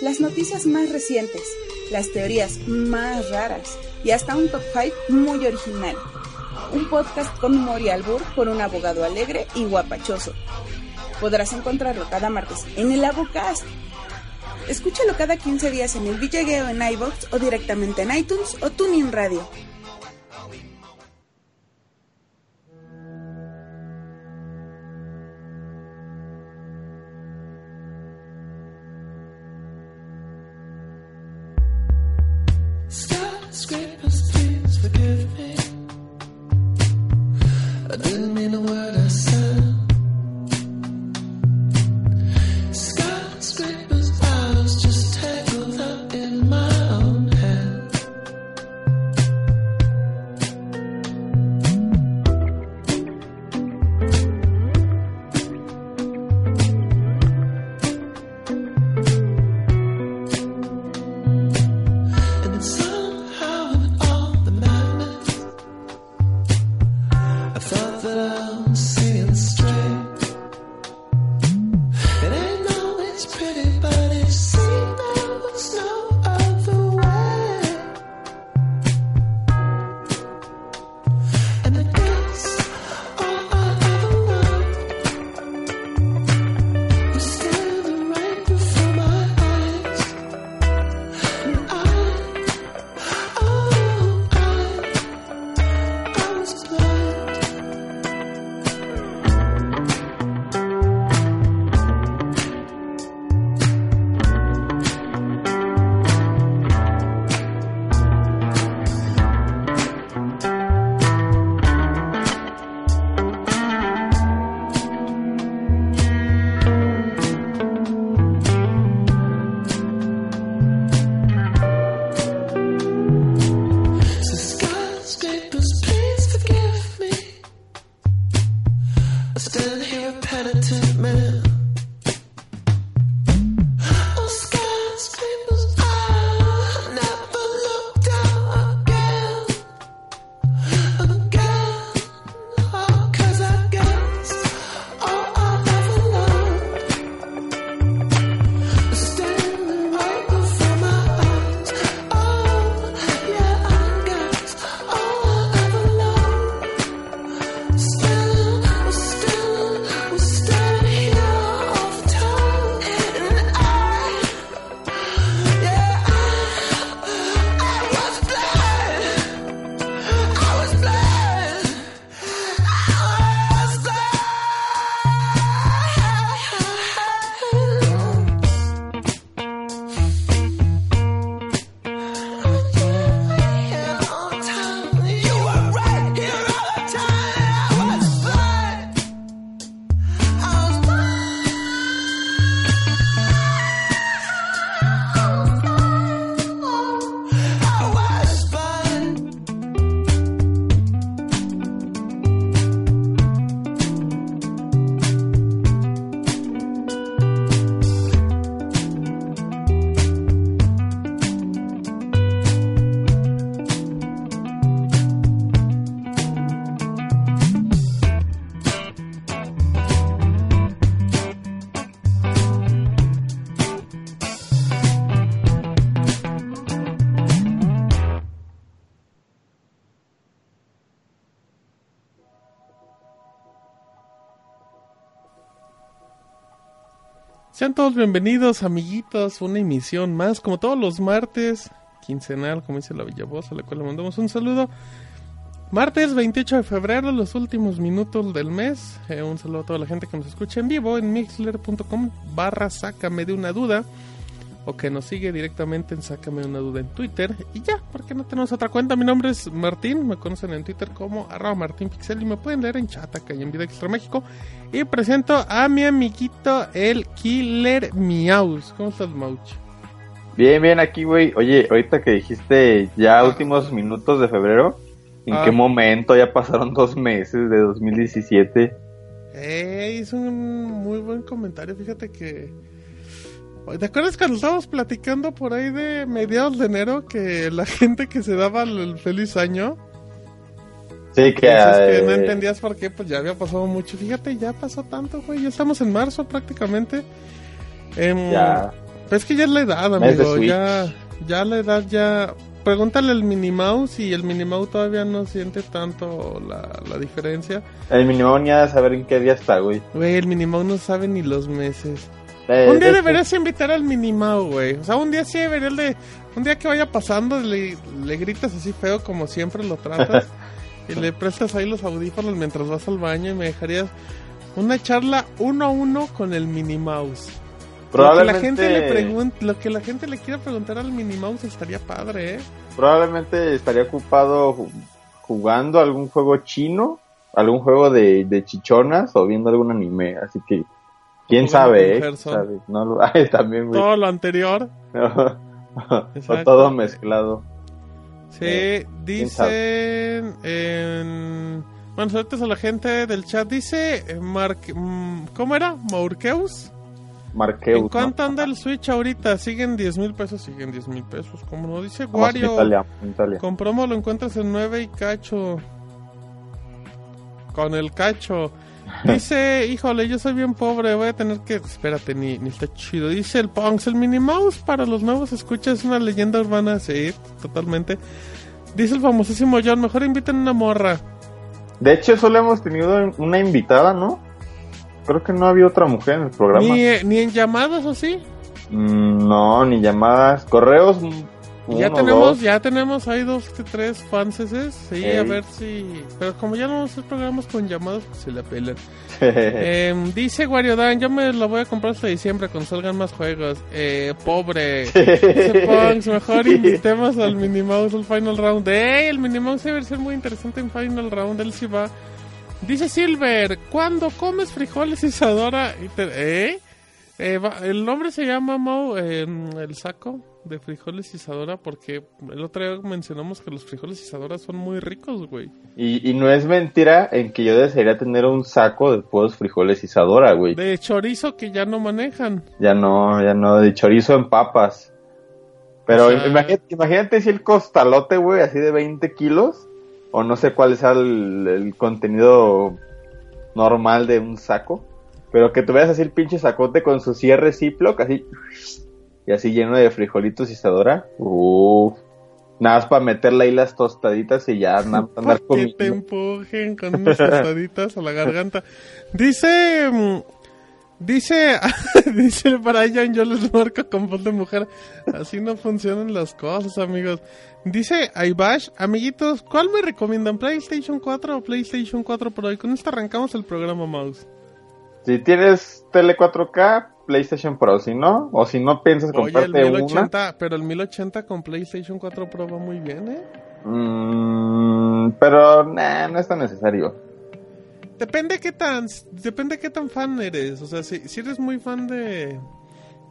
las noticias más recientes, las teorías más raras y hasta un top 5 muy original. Un podcast con humor y albur por un abogado alegre y guapachoso. Podrás encontrarlo cada martes en el Abocast. Escúchalo cada 15 días en el Villagueo en iVoox o directamente en iTunes o TuneIn Radio. Sean todos bienvenidos, amiguitos, una emisión más, como todos los martes, quincenal, como dice la Villavoz, a la cual le mandamos un saludo. Martes 28 de febrero, los últimos minutos del mes. Eh, un saludo a toda la gente que nos escucha en vivo en mixler.com barra sácame de una duda. O que nos sigue directamente en sácame una duda en Twitter. Y ya, porque no tenemos otra cuenta. Mi nombre es Martín, me conocen en Twitter como arroba martinpixel y me pueden leer en chat acá y en Vida Extra México. Y presento a mi amiguito el Killer Miaus. ¿Cómo estás, Mauch? Bien, bien, aquí, güey. Oye, ahorita que dijiste ya últimos minutos de febrero, ¿en Ah. qué momento ya pasaron dos meses de 2017? Eh, hizo un muy buen comentario. Fíjate que. ¿Te acuerdas cuando estábamos platicando por ahí de mediados de enero que la gente que se daba el, el feliz año? Sí, que... Que no eh, entendías por qué, pues ya había pasado mucho. Fíjate, ya pasó tanto, güey. Ya estamos en marzo prácticamente. Em, Ya. Pero es que ya es la edad, amigo. Ya, ya la edad ya. Pregúntale al Minimouse y el Minimouse todavía no siente tanto la, la diferencia. El mínimo ni ha de saber en qué día está, güey. Güey, el Minimouse no sabe ni los meses. Eh, un día deberías invitar al Minimouse, güey. O sea, un día sí deberías de... Un día que vaya pasando le, le gritas así feo como siempre lo tratas. y le prestas ahí los audífonos mientras vas al baño y me dejarías una charla uno a uno con el Minimouse. Lo que la gente le pregunte, lo que la gente le quiera preguntar al Minimouse estaría padre, ¿eh? probablemente estaría ocupado ju- jugando algún juego chino, algún juego de, de chichonas o viendo algún anime. Así que, quién Jugando sabe, eh? No lo... Ay, también, güey. Todo lo anterior. o todo mezclado. Sí, Eh, dicen en... Bueno, saludos a la gente del chat. Dice eh, mm, ¿Cómo era? Maurkeus. Marqueus. ¿En ¿no? cuánto anda el Switch ahorita? ¿Siguen 10 mil pesos? Siguen 10 mil pesos. Como no dice Vamos Wario. Italia, Italia. Con promo lo encuentras en 9 y cacho. Con el cacho. Dice, híjole, yo soy bien pobre, voy a tener que... Espérate, ni, ni está chido. Dice el Punks, el Minimouse para los nuevos escuchas es una leyenda urbana. Sí, totalmente. Dice el famosísimo John, mejor inviten una morra. De hecho, solo hemos tenido una invitada, ¿no? Creo que no había otra mujer en el programa. Ni, eh, ni en llamadas o sí. Mm, no, ni llamadas. Correos. Ya uno, tenemos, dos. ya tenemos, hay dos tres fanses, sí, a ver si... Pero como ya no vamos a hacer programas con llamadas, pues se la pelan. Em, dice Wario Dan, yo me lo voy a comprar hasta diciembre cuando salgan más juegos. Eh, pobre. Dice Punks, mejor invitemos al Minimouse al Final Round. ¡Ey! El Minimouse debe ser muy interesante en Final Round, él sí va. Dice Silver, cuando comes frijoles Isadora? ¿Eh? Eh, va- el nombre se llama Mau, eh, el saco de frijoles Isadora porque el otro día mencionamos que los frijoles Isadora son muy ricos, güey. Y, y no es mentira en que yo desearía tener un saco de puros frijoles Isadora, güey. De chorizo que ya no manejan. Ya no, ya no, de chorizo en papas. Pero O sea- imagínate, imagínate si el costalote, güey, así de 20 kilos, o no sé cuál sea el, el contenido normal de un saco, pero que tuvieras así el pinche sacote con su cierre Ziploc, así, y así lleno de frijolitos Isadora. Uff. Nada más para meterle ahí las tostaditas y ya nada más andar que te empujen con unas tostaditas a la garganta. Dice. mm, Dice. dice el Brian, yo les marco con voz de mujer. Así no funcionan las cosas, amigos. Dice Aibash, amiguitos, ¿cuál me recomiendan? ¿PlayStation 4 o PlayStation 4 Pro? Y con esto arrancamos el programa Mouse. Si tienes tele 4K, PlayStation Pro, si no, o si no piensas Oye, el comprarte una, 1080, pero el 1080 con PlayStation 4 Pro va muy bien, ¿eh? Mm, pero nah, no es tan necesario. Depende qué tan, depende qué tan fan eres. O sea, si, si eres muy fan de,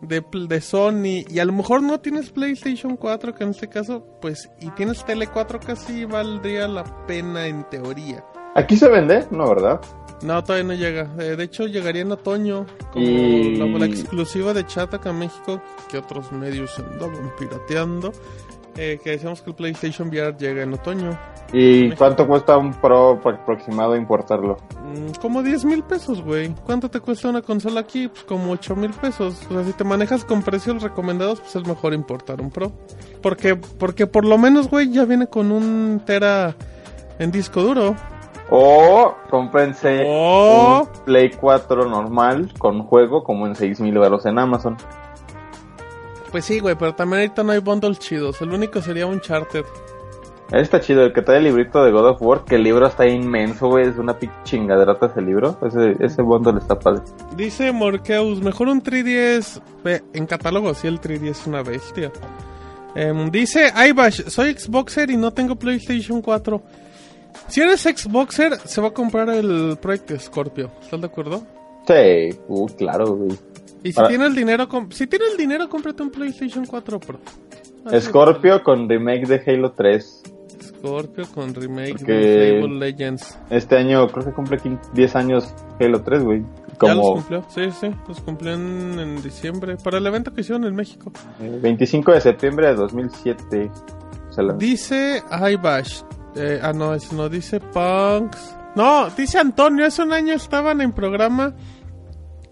de, de Sony y a lo mejor no tienes PlayStation 4, que en este caso, pues, y tienes Tele 4, casi valdría la pena en teoría. Aquí se vende, ¿no, verdad? No, todavía no llega. Eh, de hecho, llegaría en otoño, como Y- la, la exclusiva de chat acá en México, que otros medios andaban pirateando. eh, que decíamos que el PlayStation VR llega en otoño. ¿Y cuánto cuesta un Pro aproximado importarlo? Mm, Como 10 mil pesos, güey. ¿Cuánto te cuesta una consola aquí? Pues como 8 mil pesos. O sea, si te manejas con precios recomendados, pues es mejor importar un Pro. Porque, porque por lo menos, güey, ya viene con un Tera en disco duro. O cómprense un Play 4 normal con juego como en 6000 euros en Amazon. Pues sí, güey, pero también ahorita no hay bundles chidos. El único sería un Charter. Está chido, el que trae el librito de God of War, que el libro está inmenso, güey, es una pinche chingaderota ese libro. Ese, ese bundle está padre. Dice Morkeus, mejor un 3DS. Ve, En catálogo, sí, el 3DS es una bestia. Em, dice Aibash, soy Xboxer y no tengo PlayStation 4. Si eres Xboxer, se va a comprar el Project Scorpio. ¿Estás de acuerdo? Sí, uh, claro, güey. Y si Para- tiene el dinero, si tiene el dinero, cómprate un PlayStation 4 Pro. Así Scorpio con remake de Halo 3. de- Scorpio con remake Porque- de Fable Legends. Este año creo que cumple 15 10 años Halo 3, güey. Ya los Como cumplió, sí, sí, los cumplió en, en diciembre. Para el evento que hicieron en México. eh, 25 de septiembre de 2007. Se la- Dice Aibash. Eh, ah, no, eso no dice Punks. No, dice Antonio, hace un año estaban en programa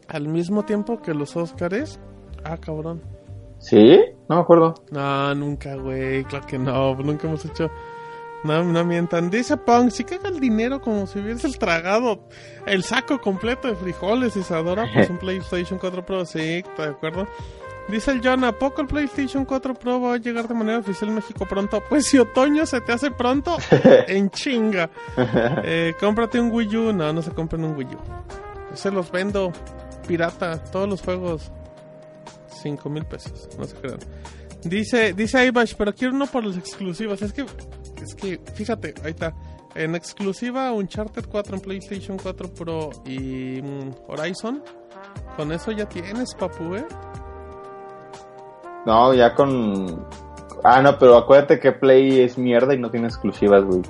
al mismo tiempo que los Óscares. Ah, cabrón. ¿Sí? No me acuerdo. No, nunca, güey. Claro que no. Nunca hemos hecho. No, no mientan. Dice Punk, si caga el dinero como si hubiese el tragado el saco completo de frijoles, Isadora, pues un PlayStation 4 Pro, sí, ¿está de acuerdo? Dice el John, ¿a poco el PlayStation 4 Pro va a llegar de manera oficial en México pronto? Pues si otoño se te hace pronto, en chinga. Eh, cómprate un Wii U. No, no se compren un Wii U. Yo se los vendo pirata, todos los juegos. 5 mil pesos, no se crean. Dice, dice Aibash, pero quiero uno por las exclusivas. Es que, es que, fíjate, ahí está. En exclusiva, Uncharted 4 en PlayStation 4 Pro y mm, Horizon. Con eso ya tienes, papu, ¿eh? No, ya con... Ah, no, pero acuérdate que Play es mierda y no tiene exclusivas, güey.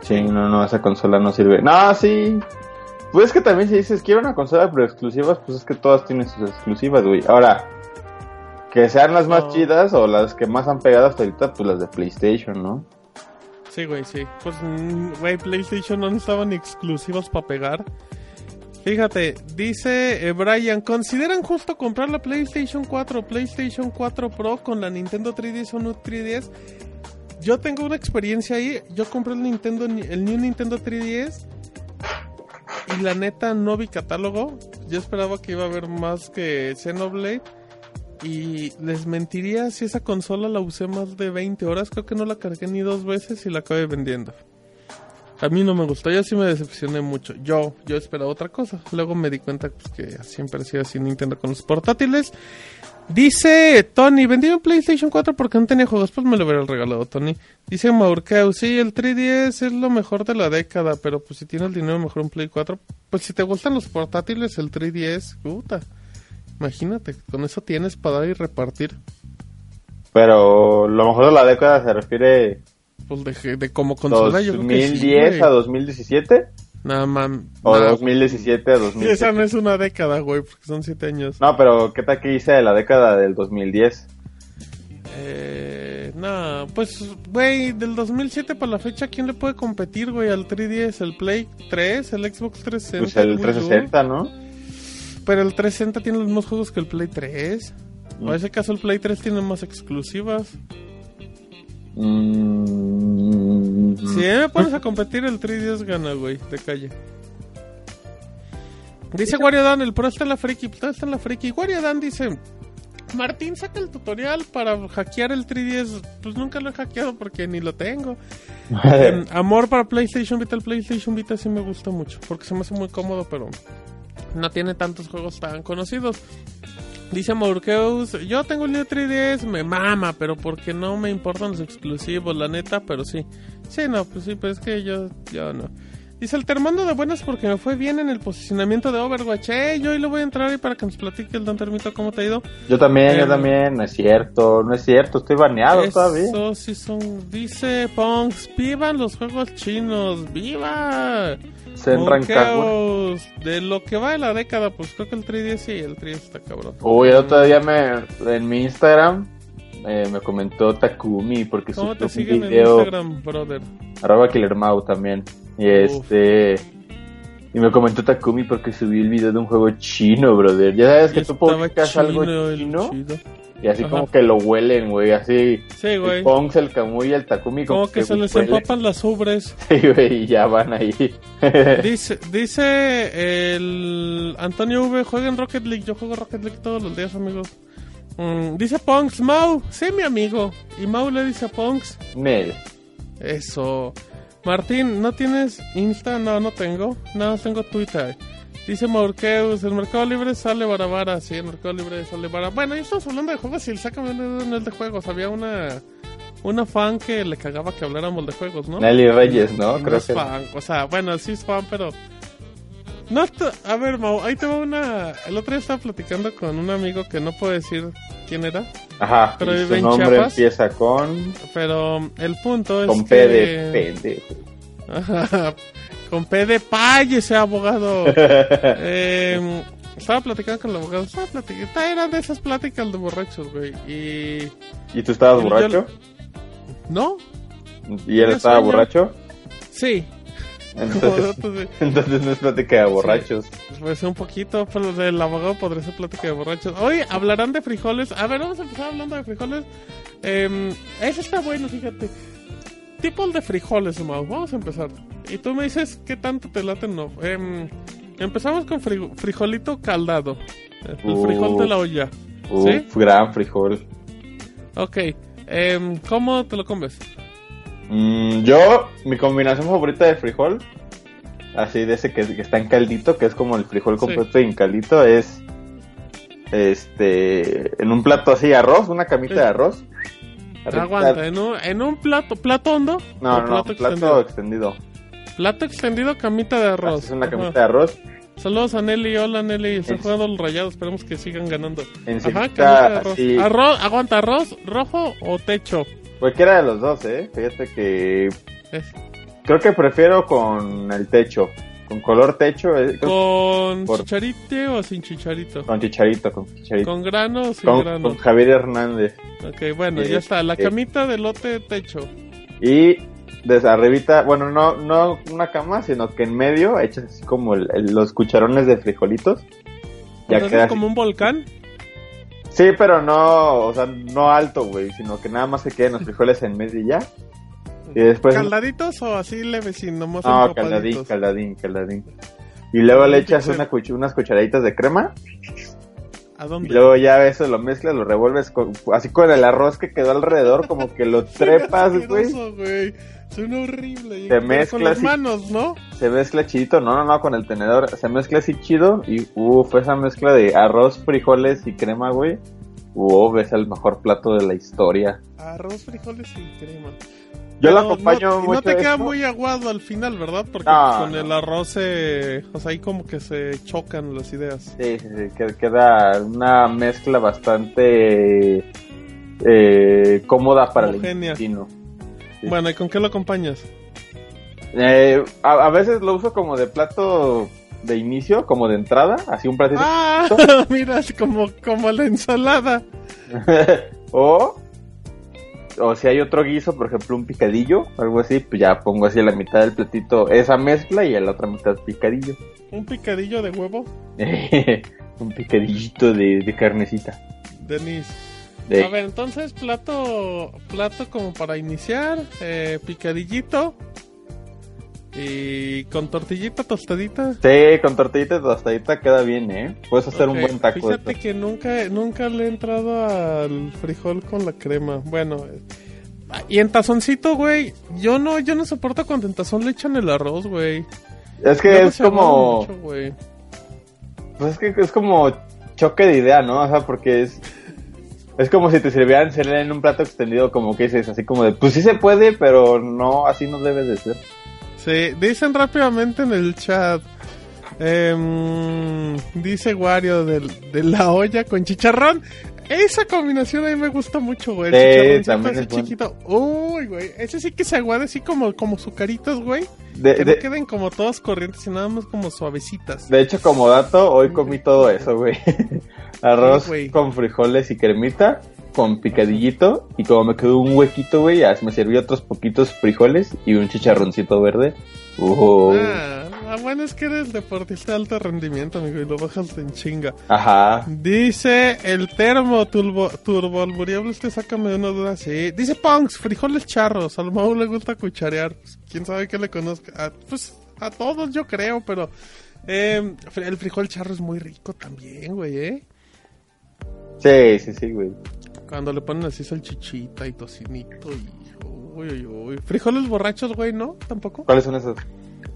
Sí, no, no, esa consola no sirve. No, sí. Pues es que también si dices, quiero una consola pero exclusivas, pues es que todas tienen sus exclusivas, güey. Ahora, que sean las más chidas o las que más han pegado hasta ahorita, pues las de PlayStation, ¿no? Sí, güey, sí. Pues, mm, güey, PlayStation no estaban ni exclusivos para pegar. Fíjate, dice eh, Brian, ¿consideran justo comprar la PlayStation 4 o PlayStation 4 Pro con la Nintendo 3DS o no 3DS? Yo tengo una experiencia ahí. Yo compré el Nintendo, el New Nintendo 3DS y la neta no vi catálogo. Yo esperaba que iba a haber más que Xenoblade. Y les mentiría si esa consola la usé más de 20 horas. Creo que no la cargué ni dos veces y la acabé vendiendo. A mí no me gustó, yo sí me decepcioné mucho. Yo, yo esperaba otra cosa. Luego me di cuenta pues, que siempre ha sido así Nintendo con los portátiles. Dice Tony, vendí un PlayStation 4 porque no tenía juegos, pues me lo hubiera regalado Tony. Dice Maurkeu, sí, el 3DS es lo mejor de la década, pero pues si tienes el dinero mejor un Play 4. Pues si te gustan los portátiles, el 3DS, puta. Imagínate, con eso tienes para dar y repartir. Pero lo mejor de la década se refiere Pues de, de como consola, yo creo que sí, 2010 güey. a 2017 Nada, man. o nah, 2017 a sí, esa 2017. no es una década, güey, porque son 7 años. No, pero ¿qué tal que hice de la década del 2010? Eh, no, pues, güey, del 2007 para la fecha, ¿quién le puede competir, güey, al 3DS? ¿El Play 3? ¿El Xbox 360? Pues el Wii U? 360, ¿no? Pero el 360 tiene los mismos juegos que el Play 3. O Mm. en ese caso el Play 3 tiene más exclusivas. Mm, Si me pones a competir, el 3DS gana, güey, de calle. Dice Wario Dan, el Pro está en la friki, todo está en la friki. Wario Dan dice, Martín saca el tutorial para hackear el 3DS. Pues nunca lo he hackeado porque ni lo tengo. En amor para PlayStation Vita, el PlayStation Vita sí me gusta mucho, porque se me hace muy cómodo, pero no tiene tantos juegos tan conocidos. Dice Maurkeus, yo tengo el New 3DS, me mama, pero porque no me importan los exclusivos, la neta, pero sí. Sí, no, pues sí, pues es que yo, yo no. Dice el termando de buenas porque me fue bien en el posicionamiento de Overwatch. Eh, yo hoy le voy a entrar ahí para que nos platique el Don Termito cómo te ha ido. Yo también, yo Eh, también, no es cierto, no es cierto, estoy baneado todavía. Eso sí son. Dice Punks, vivan los juegos chinos, viva. En Rancagua. De lo que va de la década, pues creo que el 3DS sí, el 3DS está cabrón. Uy, el otro día me, en mi Instagram eh, me comentó Takumi porque ¿Cómo subió te un siguen en video, Instagram, brother? arroba Killermau también. Y este... Y me comentó Takumi porque subí el video de un juego chino, brother. Ya sabes que tú publicas algo chino chino. Y así Ajá. como que lo huelen, güey, así... Sí, güey. El Pongs, el Kamui y el Takumi Como que se les huelen. empapan las ubres. Sí, güey, y ya van ahí. Dice, dice el Antonio V, juega en Rocket League. Yo juego Rocket League todos los días, amigos. Mm, dice Punks, Mau, sé mi amigo. Y Mau le dice a Punks, Nel. eso. Martín, ¿no tienes Insta? No, no tengo. No, tengo Twitter. Dice Maurkeus, el Mercado Libre sale barabara. Sí, el Mercado Libre sale barabara. Bueno, ya estamos hablando de juegos y el sácame no es de juegos. Había una una fan que le cagaba que habláramos de juegos, ¿no? Nelly Reyes, ¿no? Y Creo es que... fan. O sea, bueno, sí es fan, pero. No A ver, Mau, ahí te va una. El otro día estaba platicando con un amigo que no puedo decir quién era, Ajá, Pero su en nombre Chiapas. empieza con... pero el punto es. Con que... P de pendejo. Con P de pay ese abogado. Eh, estaba platicando con el abogado. Estaba platicando. Eran de esas pláticas de borrachos, güey. Y. ¿Y tú estabas borracho? ¿No? ¿Y él estaba sueño. borracho? Sí. Entonces, de- entonces no es plática de borrachos. Pues un poquito, pero del abogado podría ser plática de borrachos. Hoy hablarán de frijoles. A ver, vamos a empezar hablando de frijoles. Eh, ese está bueno, fíjate. Tipos de frijoles, Mau. Vamos a empezar. Y tú me dices qué tanto te laten no. Em, empezamos con fri- frijolito caldado. El Uh. frijol de la olla. Uf, ¿Sí? gran frijol. Ok. Em, ¿Cómo te lo comes? Mm, yo, mi combinación favorita de frijol, así de ese que, que está en caldito, que es como el frijol Sí. completo y en caldito, es este en un plato así arroz, una camita Sí. de arroz. Aguanta, en un, en un plato, plato hondo. No, no, plato plato, extendido? extendido. Plato extendido, camita de arroz. Así es una Ajá. camita de arroz. Saludos a Nelly, hola Nelly, están Es- jugando los rayados, esperemos que sigan ganando. Encimita, Ajá, camita de arroz. así. Arroz, aguanta, arroz rojo o techo. Cualquiera de los dos, eh. Fíjate que Es- creo que prefiero con el techo, con color techo, eh, ¿Con Por- chicharito o sin chicharito? con chicharito, con chicharito. ¿Con grano o sin Con, grano? con Javier Hernández. Ok, bueno, Eh, ya está, la eh. camita de lote techo. Y desde arribita, bueno, no, no una cama, sino que en medio echas así como el- el- los cucharones de frijolitos. Ya Entonces, queda así. como un volcán. Sí, pero no, o sea, no alto, güey, sino que nada más se queden los frijoles en medio y ya. Y después... ¿Caldaditos o así nomás No, caldadín, caldadín, caldadín. Y luego le echas Sí. una cuch- unas cucharaditas de crema. ¿A Y dónde? luego ya eso lo mezclas, lo revuelves con- así con el arroz que quedó alrededor, como que lo trepas, güey. Suena horrible. Te Pero Con las manos, ¿no? Se mezcla chidito, no, no, no, con el tenedor. Se mezcla así chido y uff, esa mezcla de arroz, frijoles y crema, güey. Uff, es el mejor plato de la historia. Arroz, frijoles y crema. Yo lo acompaño no, y mucho no te queda esto. muy aguado al final, ¿verdad? Porque No, con no. el arroz se... O sea, ahí como que se chocan las ideas. Sí, sí, sí, que- queda una mezcla bastante eh, cómoda para el intestino. Sí. Bueno, ¿y con qué lo acompañas? Eh, a, a veces lo uso como de plato de inicio, como de entrada, así un platito. Ah, mira, es como, como la ensalada. o, o si hay otro guiso, por ejemplo, un picadillo, algo así, pues ya pongo así la mitad del platito esa mezcla y a la otra mitad picadillo. Un picadillo de huevo. un picadillito de, de carnecita. Denise. De- A ver, entonces plato, plato como para iniciar, eh, picadillito y con tortillita tostadita. Sí, con tortillita tostadita queda bien, ¿eh? Puedes hacer un buen taco. Fíjate esto. que nunca, nunca le he entrado al frijol con la crema. Bueno, eh, y en tazoncito, güey, yo no, yo no soporto cuando en tazón le echan el arroz, güey. Es que es como... mucho. Pues es que es como choque de idea, ¿no? O sea, porque es... Es como si te sirvieran cereal en un plato extendido, como que dices, así como de, pues sí se puede, pero no, así no debe de ser. Sí, dicen rápidamente en el chat. em, dice Wario del- de, la olla con chicharrón. Esa combinación a mí me gusta mucho, güey. El Sí, así es bueno. chiquito. Uy, güey. Ese sí que se aguade así como, como sucaritos, güey. De, Que de- no queden como todas corrientes, sino nada más como suavecitas. de hecho, como dato, hoy comí todo eso, güey. Arroz Sí, con frijoles y cremita, con picadillito, y como me quedó un huequito, güey, ya me serví otros poquitos frijoles y un chicharroncito verde. Uh, Ah, ah, bueno, es que eres deportista de alto rendimiento, amigo, y lo bajas en chinga. Ajá. Dice el termo turbo, turbo albureable, usted sácame de una duda, sí. Dice Punks, frijoles charros, al Mau le gusta cucharear. Pues, Quién sabe que le conozca. A, pues a todos yo creo, pero eh, fr- el frijol charro es muy rico también, güey, ¿eh? Sí, sí, sí, güey. Cuando le ponen así salchichita y tocinito y... Uy, uy, uy. Frijoles borrachos, güey, ¿no? ¿Tampoco? ¿Cuáles son esos?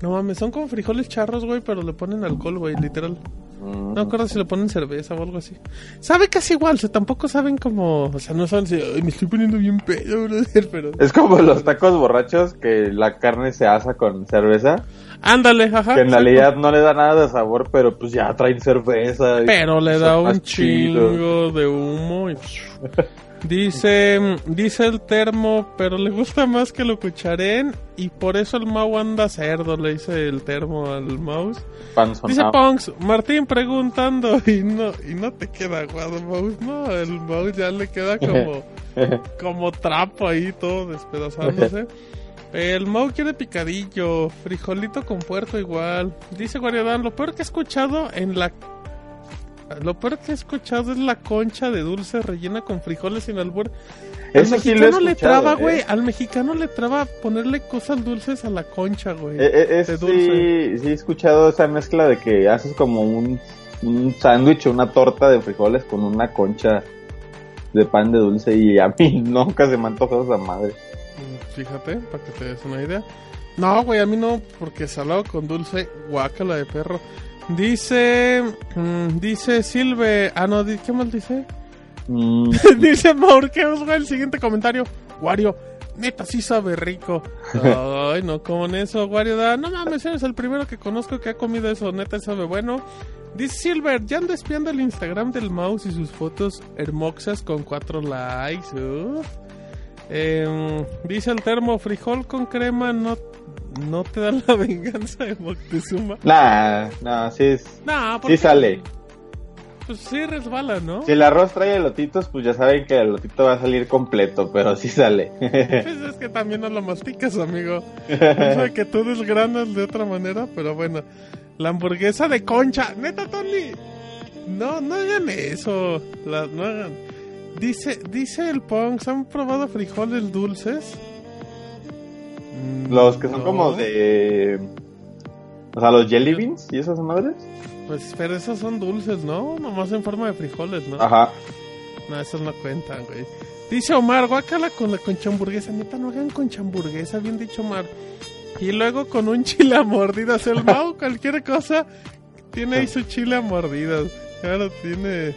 No mames, son como frijoles charros, güey, pero le ponen alcohol, güey, literal. Mm. No me acuerdo si le ponen cerveza o algo así. Sabe casi igual, o sea, tampoco saben como... O sea, no saben si... "Ay, me estoy poniendo bien pedo, brother, pero... Es como los tacos borrachos que la carne se asa con cerveza, Ándale, ajá. que en realidad no le da nada de sabor, pero pues ya traen cerveza. y Pero le da un chingo de humo y... Dice, dice el termo, pero le gusta más que lo cucharen y por eso el Mau anda cerdo, le dice el termo al mouse. Dice Punks, Martín preguntando y no, y no te queda aguado mouse, no, el mouse ya le queda como, como trapo ahí todo despedazándose. El Mau quiere picadillo, frijolito con puerto igual. Dice Guariadán, lo peor que he escuchado en la... Lo peor que he escuchado es la concha de dulce rellena con frijoles sin albur. Al Eso sí lo he mexicano le traba, ¿eh? güey. Al mexicano le traba ponerle cosas dulces a la concha, güey. Eh, eh, sí, sí he escuchado esa mezcla de que haces como un, un sándwich o una torta de frijoles con una concha de pan de dulce y a mí nunca se me ha antojado esa madre. Fíjate, para que te des una idea. No, güey, a mí no, porque salado con dulce, guácala de perro. Dice, mm, dice Silve, ah no, ¿qué más dice? Mm, dice Maurkeus, güey, el siguiente comentario. Wario, neta sí sabe rico. Ay, no, como en eso, Wario da, no mames, eres el primero que conozco que ha comido eso, neta sabe bueno. Dice Silver, ya ando espiando el Instagram del mouse y sus fotos hermosas con cuatro likes. uf. Em, dice el termo, frijol con crema no, no te da la venganza de Moctezuma. nah, nah, sí, es, No, sí sale. Pues sí resbala, ¿no? Si el arroz trae elotitos, pues ya saben que el elotito va a salir completo, pero sí sale. Pues es que también no lo masticas, amigo. O sea, que tú desgranas de otra manera, pero bueno. La hamburguesa de concha. Neta, Tony. No, no hagan eso. La- no hagan. Dice, dice el Punks, ¿han probado frijoles dulces? Mm, Los que son no. como de... O sea, los jelly beans y esas madres. Pues, pero esos son dulces, ¿no? Nomás en forma de frijoles, ¿no? Ajá. No, esos no cuentan, güey. Dice Omar, guácala con la concha hamburguesa. Neta, no hagan concha hamburguesa, bien dicho Omar. Y luego con un chile a mordidas. El Mau, cualquier cosa, tiene ahí su chile a mordidas. Claro, tiene...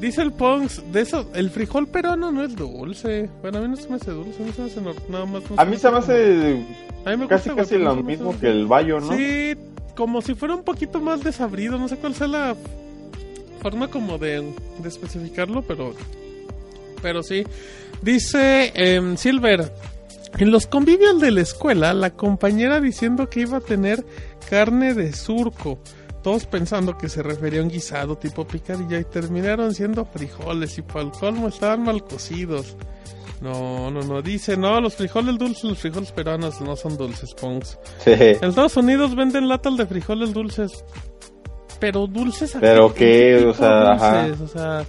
Dice el Pongs, de eso, el frijol peruano no es dulce. Bueno, a mí no se me hace dulce, a mí se me hace nada más. no A mí se me hace A mí me casi gusta, casi lo mismo hace que el bayo, ¿no? Sí, como si fuera un poquito más desabrido. No sé cuál sea la forma como de, de especificarlo, pero. Pero sí. Dice em, Silver. En los convivios de la escuela, la compañera diciendo que iba a tener carne de surco. Todos pensando que se refería a un guisado tipo picadilla y terminaron siendo frijoles y para el colmo estaban mal cocidos. No, no, no. Dice, no, los frijoles dulces, los frijoles peruanos no son dulces, Pongs. Sí. En Estados Unidos venden latas de frijoles dulces. Pero dulces a ¿Pero qué- O sea, ajá. O sea,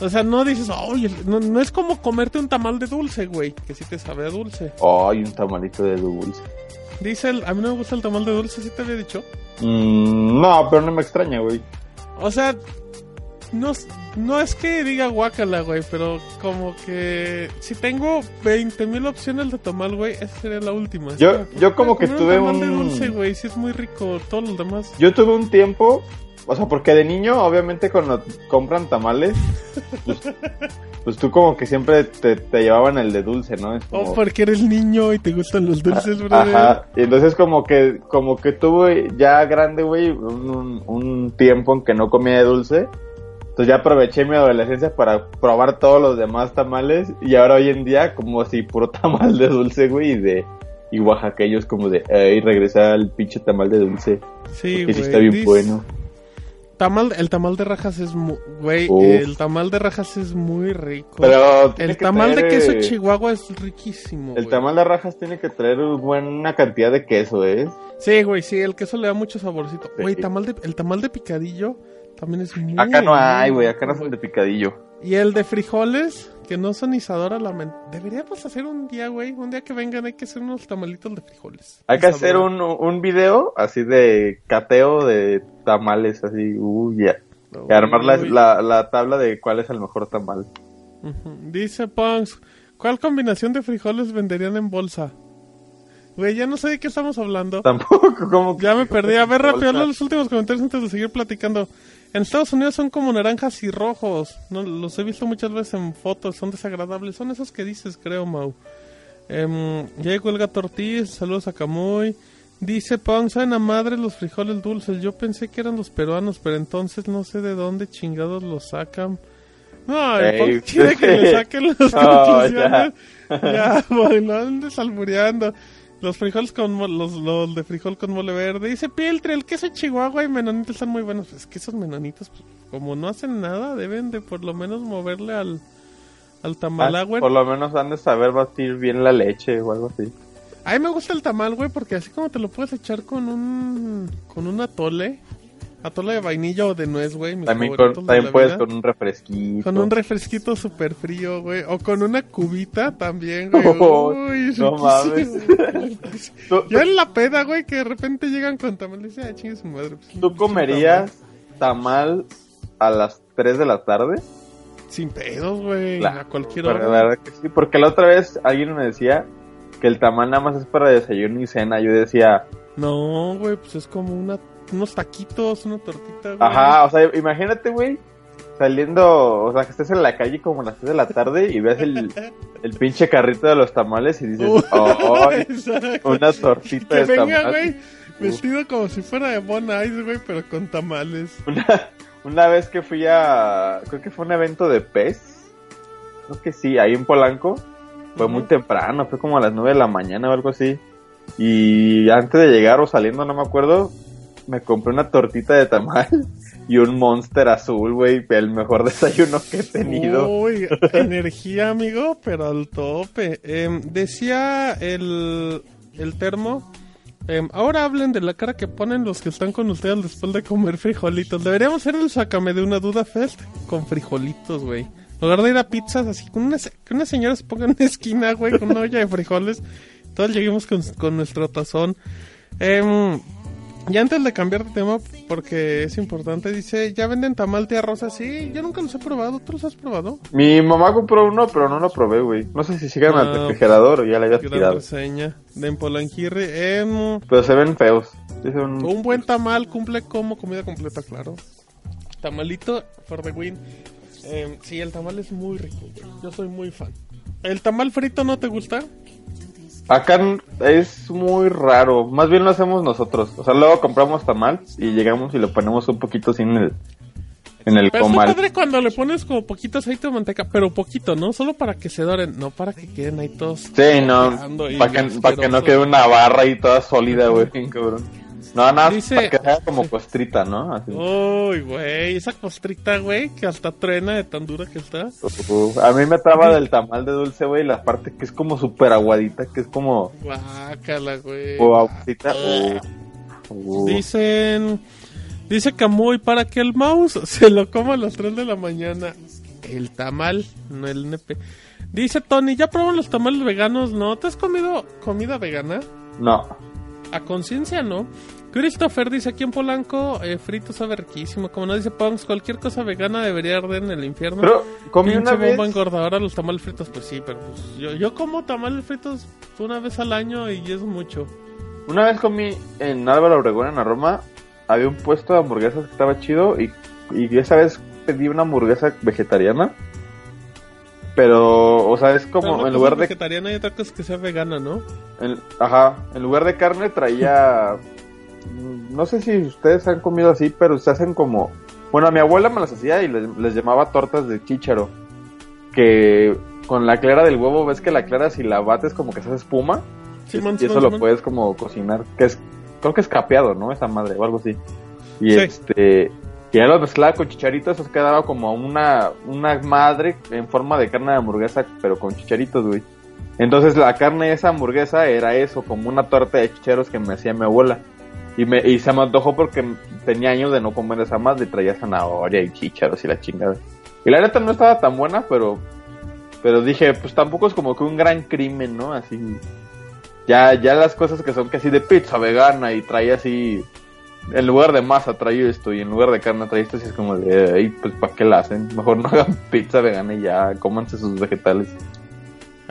o sea, no dices, oye, no, no es como comerte un tamal de dulce, güey, que sí te sabe a dulce. Ay, un tamalito de dulce. Dice, el, a mí no me gusta el tamal de dulce, sí te había dicho. Mm, no, pero no me extraña, güey. O sea, no, es- no es que diga guacala, güey, pero como que si tengo 20.000 opciones de tamal, güey, esa sería la última. Yo- yo como que comer tuve tamal de un- dulce, güey, sí es muy rico, todos los demás. Yo tuve un tiempo, o sea, porque de niño, obviamente, cuando compran tamales, pues, pues tú como que siempre te, te llevaban el de dulce, ¿no? Es O como- porque eres niño y te gustan los dulces, brother. Ajá, y entonces como que, como que tuve ya grande, güey, un, un- un tiempo en que no comía de dulce. Entonces ya aproveché mi adolescencia para probar todos los demás tamales y ahora hoy en día como si puro tamal de dulce, güey, y de y oaxaqueños como de, ay, regresar al pinche tamal de dulce, Sí, que sí güey. está bien Dice- bueno. Tamal, el tamal de rajas es muy... Güey, el tamal de rajas es muy rico. Pero el tamal de queso chihuahua es riquísimo, El güey. tamal de rajas tiene que traer buena cantidad de queso, ¿eh? Sí, güey, sí, el queso le da mucho saborcito. Sí. Güey, tamal de, el tamal de picadillo también es muy... Acá no hay, güey, acá no son de picadillo. Y el de frijoles, que no son Isadora la men- Deberíamos hacer un día, güey, un día que vengan hay que hacer unos tamalitos de frijoles. Hay que Isadora. hacer un, un video así de cateo de tamales, así, uy, ya. Armar la, la, la tabla de cuál es el mejor tamal. Dice Punks, ¿cuál combinación de frijoles venderían en bolsa? Güey, ya no sé de qué estamos hablando. Tampoco, como que... Ya me perdí. A ver, rápido, los últimos comentarios antes de seguir platicando. En Estados Unidos son como naranjas y rojos. No, los he visto muchas veces en fotos, son desagradables. Son esos que dices, creo, Mau. Ya llegó el gato Ortiz, saludos a Camuy. Dice Pong, saben a madre los frijoles dulces. Yo pensé que eran los peruanos, pero entonces no sé de dónde chingados los sacan. No, el Ey. Pong quiere que le saquen las Oh, conclusiones. ya, bueno, andes albureando. Los frijoles con los, los de frijol con mole verde. Dice Piltre, el queso chihuahua y menonitos están muy buenos. Pues es que esos menonitos, pues, como no hacen nada, deben de por lo menos moverle al, al Ah, tamalagüe. por lo menos han de saber batir bien la leche o algo así. A mí me gusta el tamal, güey, porque así como te lo puedes echar con un con un atole, atole de vainilla o de nuez, güey. mis También, con, también puedes vida. con un refresquito. Con un refresquito súper frío, güey. O con una cubita también, güey. Oh, Uy, no riquísimo. ¿Tú, Ya en la peda, güey, que de repente llegan con tamal y dicen, ah, chingue su madre. pues, tú comerías tamal a las 3 de la tarde? Sin pedos, güey. Claro, a cualquier hora. la verdad que sí, porque la otra vez alguien me decía que el tamal nada más es para desayuno y cena. Yo decía, No, güey, pues es como una, unos taquitos, una tortita, güey. ajá, o sea, imagínate, güey, saliendo, o sea, que estés en la calle como a las 3 de la tarde y ves el, el pinche carrito de los tamales y dices, Uy, oh, exacto. una tortita Que de venga, tamal. güey, vestido como si fuera de Bon Ice, güey, pero con tamales. Una, una vez que fui a, creo que fue un evento de pez, creo que sí, ahí en Polanco, fue muy temprano, fue como a las 9 de la mañana o algo así. Y antes de llegar o saliendo, no me acuerdo, me compré una tortita de tamal y un monster azul, güey, el mejor desayuno que he tenido. Uy, energía, amigo, pero al tope. Em, decía el, el termo. em, ahora hablen de la cara que ponen los que están con ustedes después de comer frijolitos. Deberíamos hacer el Sácame de una duda fest con frijolitos, güey. En lugar de ir a pizzas así, con una, que una señora se ponga en una esquina, güey, con una olla de frijoles. Todos lleguemos con, con nuestro tazón. Em, y antes de cambiar de tema, porque es importante, dice, ¿ya venden tamal tía rosa? Sí, yo nunca los he probado. ¿Tú los has probado? Mi mamá compró uno, pero no lo probé, güey. No sé si sigan al Ah, refrigerador o ya le habías Gran tirado. reseña de Empolanquirri. Em, Pero se ven feos. Un buen tamal cumple como comida completa, claro. Tamalito for the win. Em, sí, el tamal es muy rico, güey. Yo soy muy fan. ¿El tamal frito no te gusta? Acá es muy raro. Más bien lo hacemos nosotros. O sea, luego compramos tamal y llegamos y lo ponemos un poquito así en el, en el Pero está comal. padre cuando le pones como poquito aceite o manteca, pero poquito, ¿no? Solo para que se doren, no para que queden ahí todos. Sí, no. Para que, pa' que no quede una barra ahí toda sólida, güey. bien cabrón. No, nada, Dice- para que sea como costrita, ¿no? Así. Uy, güey, esa costrita, güey, que hasta truena de tan dura que está. Uh, a mí me traba del tamal de dulce, güey, la parte que es como súper aguadita, que es como... Guácala, güey. O agudita. uh, uh. Dicen. Dice Camuy, para que el mouse se lo coma a las 3 de la mañana. El tamal, no el nepe. Dice Tony, ¿ya probaron los tamales veganos? No, ¿te has comido comida vegana? No. A conciencia, ¿no? Christopher dice aquí en Polanco, eh, frito sabe riquísimo. Como no dice Punks, cualquier cosa vegana debería arder en el infierno. Pero comí una vez... bomba engordadora los tamales fritos, pues sí, pero pues, yo, yo como tamales fritos una vez al año y es mucho. Una vez comí en Álvaro Obregón, en Roma, había un puesto de hamburguesas que estaba chido y, y esa vez pedí una hamburguesa vegetariana. Pero, o sea, es como una en lugar de... vegetariana y otra cosa que sea vegana, ¿no? en- ajá, en lugar de carne traía... No sé si ustedes han comido así, pero se hacen como... Bueno, a mi abuela me las hacía y les, les llamaba tortas de chícharo. Que con la clara del huevo, ves que la clara si la bates como que se hace espuma. Simón, y eso lo puedes como cocinar, que es, creo que es capeado, ¿no? Esa madre, o algo así. Y Sí. este, y ya lo mezclaba con chicharitos, eso quedaba como una, una madre en forma de carne de hamburguesa, pero con chicharitos, güey. Entonces la carne de esa hamburguesa era eso, como una torta de chicharos que me hacía mi abuela. Y, me, y se me antojó porque tenía años de no comer esa madre, y traía zanahoria y chícharos y la chingada. Y la neta no estaba tan buena, pero, pero dije, pues tampoco es como que un gran crimen, ¿no? Así, ya, ya las cosas que son casi de pizza vegana y trae así, en lugar de masa trae esto y en lugar de carne trae esto, así es como de, "Ay, pues ¿para qué la hacen? Mejor no hagan pizza vegana y ya, cómanse sus vegetales.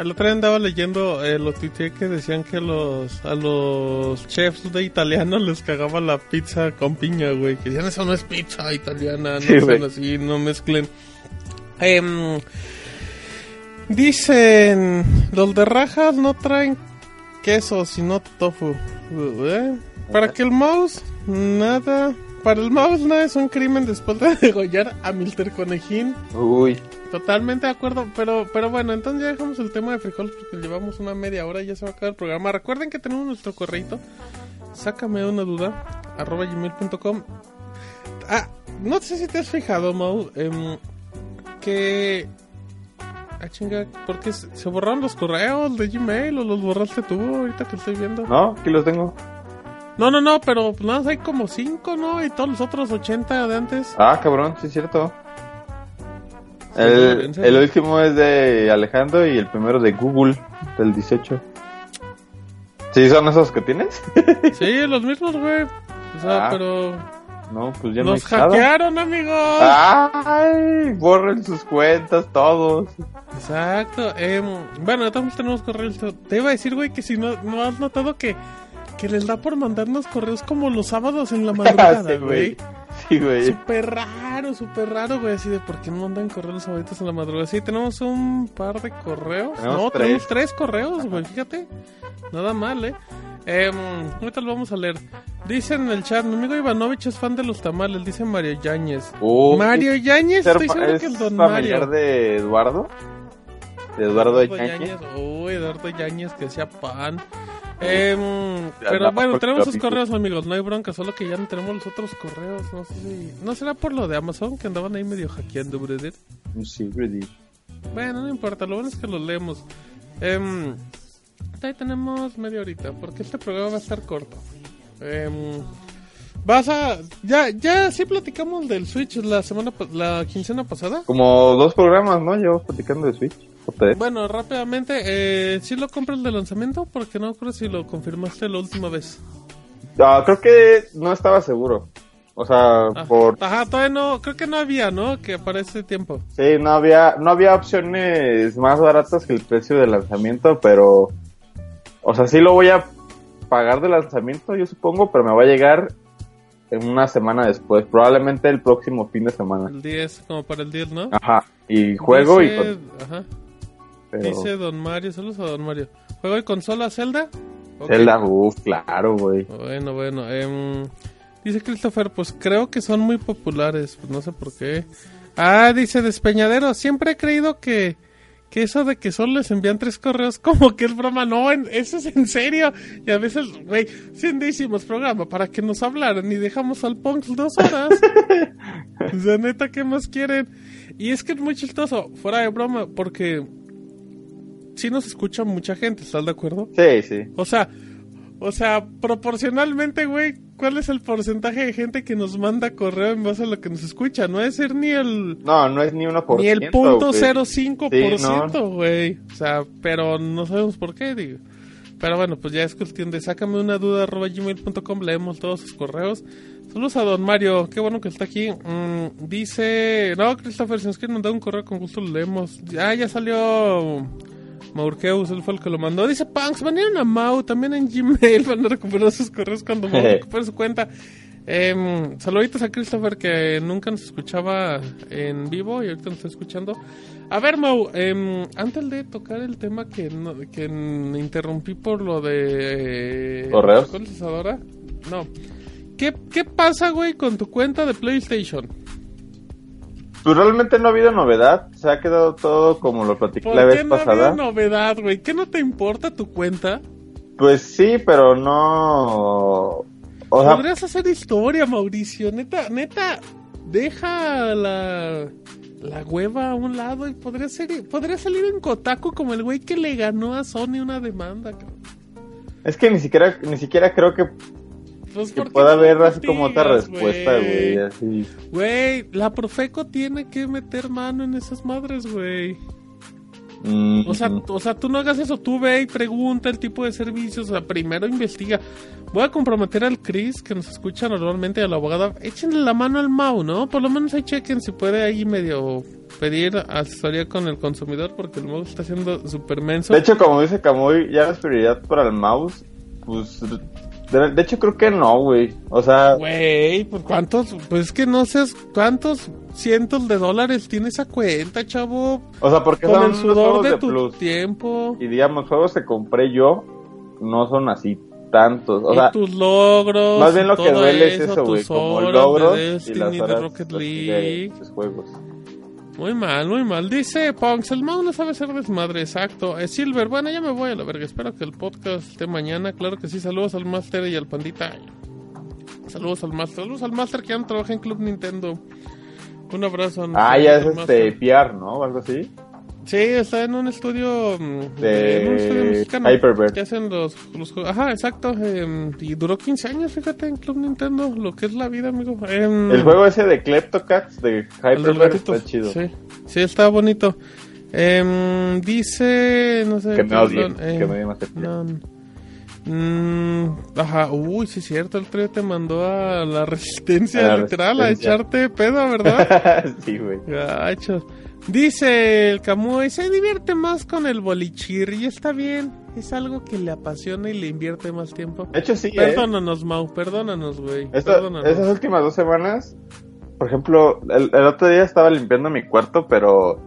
El otro día andaba leyendo, eh, lo tuiteé que decían que los a los chefs de italiano les cagaba la pizza con piña, güey. Que decían, eso no es pizza italiana, no Sí, sean así, no mezclen. Em, dicen, los de rajas no traen queso, sino tofu. ¿Eh? Para que el mouse, nada... Para el mouse nada es un crimen después de degollar a Milter Conejín. Uy, Totalmente de acuerdo, pero pero bueno, entonces ya dejamos el tema de frijoles porque llevamos una media hora y ya se va a acabar el programa. Recuerden que tenemos nuestro correito, sácame una duda, arroba gmail.com. Ah, no sé si te has fijado, Mau, em, que Ah, chinga, ¿por qué se borraron los correos de Gmail o los borraste tú ahorita que estoy viendo? No, aquí los tengo. No, no, no, pero nada, más hay como 5, ¿no? Y todos los otros 80 de antes. Ah, cabrón, sí es cierto. ¿En El, último es de Alejandro y el primero de Google, del 18. ¿Sí son esos que tienes? Sí, los mismos, güey. O sea, Ah, pero no, pues ya no nada. hackearon, amigos. Ay, borren sus cuentas todos. Exacto. em, bueno, también tenemos correos. Te iba a decir, güey, que si no, no has notado que, que les da por mandarnos correos como los sábados en la madrugada, Sí, güey. Sí, güey. Súper raro, súper raro, güey. Así de por qué no mandan correos los en la madrugada. Sí, tenemos un par de correos. Tenemos no, tres. tenemos tres correos, güey. Fíjate. Nada mal, eh. Em, ahorita lo vamos a leer. Dice en el chat, mi amigo Ivanovich es fan de los tamales, dice Mario Yáñez. Uh, Mario Yáñez, estoy seguro ¿Es que el don familiar Mario. de Eduardo? De Eduardo Eduardo. Yáñez. Uy, Eduardo Yáñez que hacía pan. Ya pero bueno, tenemos sus correos, amigos. No hay bronca, solo que ya no tenemos los otros correos. No sé si. ¿No será por lo de Amazon que andaban ahí medio hackeando, brother? Sí, güey. Bueno, no importa, lo bueno es que los leemos. Em, ahí tenemos media horita, porque este programa va a estar corto. Em, vas a. Ya, ya sí platicamos del Switch la semana, la quincena pasada. Como dos programas, ¿no? Llevamos platicando de Switch. Bueno, rápidamente, eh, ¿sí lo compras de lanzamiento? Porque no creo si lo confirmaste la última vez. Ah, creo que no estaba seguro. O sea, Ah, por... Ajá, todavía no, creo que no había, ¿no? Que para ese tiempo. Sí, no había, no había opciones más baratas que el precio de lanzamiento, pero... O sea, sí lo voy a pagar de lanzamiento, yo supongo, pero me va a llegar en una semana después. Probablemente el próximo fin de semana. El 10, como para el 10, ¿no? Ajá. Y juego Dice- y... con- Ajá. Pero- Dice Don Mario, saludos a Don Mario. ¿Juego y consola Zelda? Ok. Zelda, uff, claro, güey. Bueno, bueno. em, dice Christopher, pues creo que son muy populares. Pues no sé por qué. Ah, dice Despeñadero, siempre he creído que, que eso de que solo les envían tres correos como que es broma. No, en- eso es en serio. Y a veces, güey, hicimos programa para que nos hablaran y dejamos al Punks dos horas. o sea, neta, ¿qué más quieren? Y es que es muy chistoso, fuera de broma, porque sí nos escucha mucha gente, ¿estás de acuerdo? Sí, sí. O sea, o sea, proporcionalmente, güey, ¿cuál es el porcentaje de gente que nos manda correo en base a lo que nos escucha? No debe ser ni el No, no es ni una por ni el punto güey. cero cinco por ciento, güey. O sea, pero no sabemos por qué, digo. Pero bueno, pues ya es cuestión de sácame una duda arroba gmail.com, leemos todos sus correos. Saludos a don Mario, qué bueno que está aquí. Mm, dice, no, Christopher, si nos quieren mandar un correo con gusto lo leemos. Ya, ya salió Maurkeus, él fue el que lo mandó. Dice Punks, vinieron a Mau, también en Gmail, van a recuperar sus correos cuando Mau recupere su cuenta. Em, saluditos a Christopher que nunca nos escuchaba en vivo y ahorita nos está escuchando. A ver, Mau, em, antes de tocar el tema que, no- que interrumpí por lo de... eh. No. ¿Qué, ¿Qué pasa, güey, con tu cuenta de PlayStation? Pues realmente no ha habido novedad. Se ha quedado todo como lo platiqué ¿Por la vez no pasada. novedad, güey? ¿Qué no te importa tu cuenta? Pues sí, pero no. O sea, Podrías hacer historia, Mauricio. Neta, neta, deja la, la hueva a un lado y podría, ser, podría salir en Kotaku como el güey que le ganó a Sony una demanda. cabrón. es que ni siquiera, ni siquiera creo que, Pues, que ¿por qué pueda haber así como otra respuesta, güey. Así. Güey, la Profeco tiene que meter mano en esas madres, güey. Mm, O sea, mm. o sea, tú no hagas eso, tú ve y pregunta el tipo de servicios, o sea, primero investiga. Voy a comprometer al Chris, que nos escucha normalmente, a la abogada, échenle la mano al Mau, ¿no? Por lo menos ahí chequen si puede ahí medio pedir asesoría con el consumidor, porque el Mau está haciendo súper menso. De hecho, como dice Camuy, ya la prioridad para el mouse, pues. De, de hecho, creo que no, güey. O sea, Güey, pues cuántos, pues es que no sé cuántos cientos de dólares tiene esa cuenta, chavo. o sea, porque Con son el sudor de de tu plus. tiempo. Y digamos, juegos que compré yo no son así tantos. O y sea, tus logros. más bien lo que duele es eso, güey. Como logros de y las de horas Rocket así League. de juegos. Muy mal, muy mal. Dice Punks, el no sabe ser desmadre, exacto. Es Silver, bueno, ya me voy a la verga. Espero que el podcast esté mañana. Claro que sí, saludos al Master y al Pandita. Saludos al Master. Saludos al Master que ya no trabaja en Club Nintendo. Un abrazo. Ah, ya es este. PR, ¿no? Algo así. Sí, está en un estudio mm, De en un estudio mexicano que hacen los, los juegos. Ajá, exacto. em, y duró 15 años, fíjate, en Club Nintendo, lo que es la vida, amigo. Em, El juego ese de Kleptocats de gatito. está chido. Sí, sí, está bonito. Em, dice, no sé. Que me odie, perdón, eh, que me odie más el no, mm, ajá, uy, sí es cierto, el día te mandó a la resistencia, A la literal, Resistencia. a echarte pedo, ¿verdad? sí, güey. Gachos. Dice el Camuy, se divierte más con el bolichir y está bien. Es algo que le apasiona y le invierte más tiempo. De hecho, sí, ¿eh? Perdónanos, Mau, perdónanos, güey. Esas últimas dos semanas, por ejemplo, el, el otro día estaba limpiando mi cuarto, pero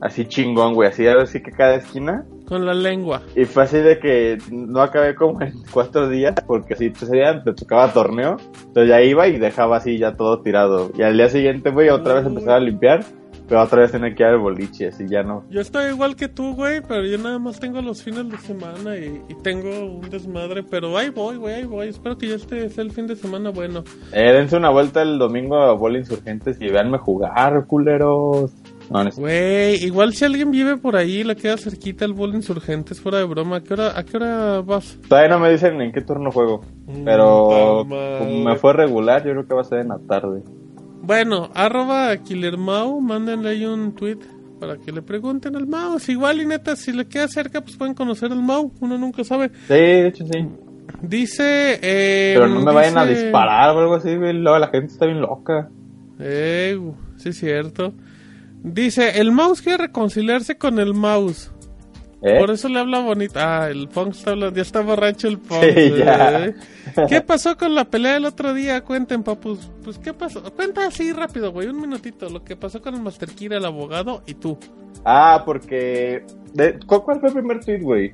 así chingón, güey, así, así que cada esquina. Con la lengua. Y fue así de que no acabé como en cuatro días, porque si día te tocaba torneo, entonces ya iba y dejaba así ya todo tirado. Y al día siguiente, güey, otra vez empezaba a limpiar, pero otra vez tenía que ir al boliche, así ya no. Yo estoy igual que tú, güey, pero yo nada más tengo los fines de semana y, y tengo un desmadre, pero ahí voy, güey, ahí voy. Espero que ya este sea el fin de semana bueno. Eh, dense una vuelta el domingo a Bola Insurgentes y véanme jugar, culeros. No, no Güey, igual si alguien vive por ahí, le queda cerquita el bol insurgentes, fuera de broma. ¿A qué hora, a qué hora vas? Todavía no me dicen en qué turno juego. Pero como me fue regular, yo creo que va a ser en la tarde. Bueno, arroba Killer Mau, mándenle ahí un tweet para que le pregunten al Mau. Si igual y neta, si le queda cerca, pues pueden conocer al Mau, uno nunca sabe. Sí, de hecho sí. Dice, eh, Pero no me vayan a disparar o algo así. Luego la gente está bien loca. Eh, sí es cierto. Dice, el mouse quiere reconciliarse con el mouse. ¿Eh? Por eso le habla bonito. Ah, el Pong está hablando, ya está borracho el Pong. Sí, ya. ¿Qué pasó con la pelea del otro día? Cuenten, papus. Pues, ¿qué pasó? Cuenta así rápido, güey, un minutito. Lo que pasó con el Master Kira, el abogado, y tú. Ah, porque... de- ¿cu- ¿Cuál fue el primer tweet, güey?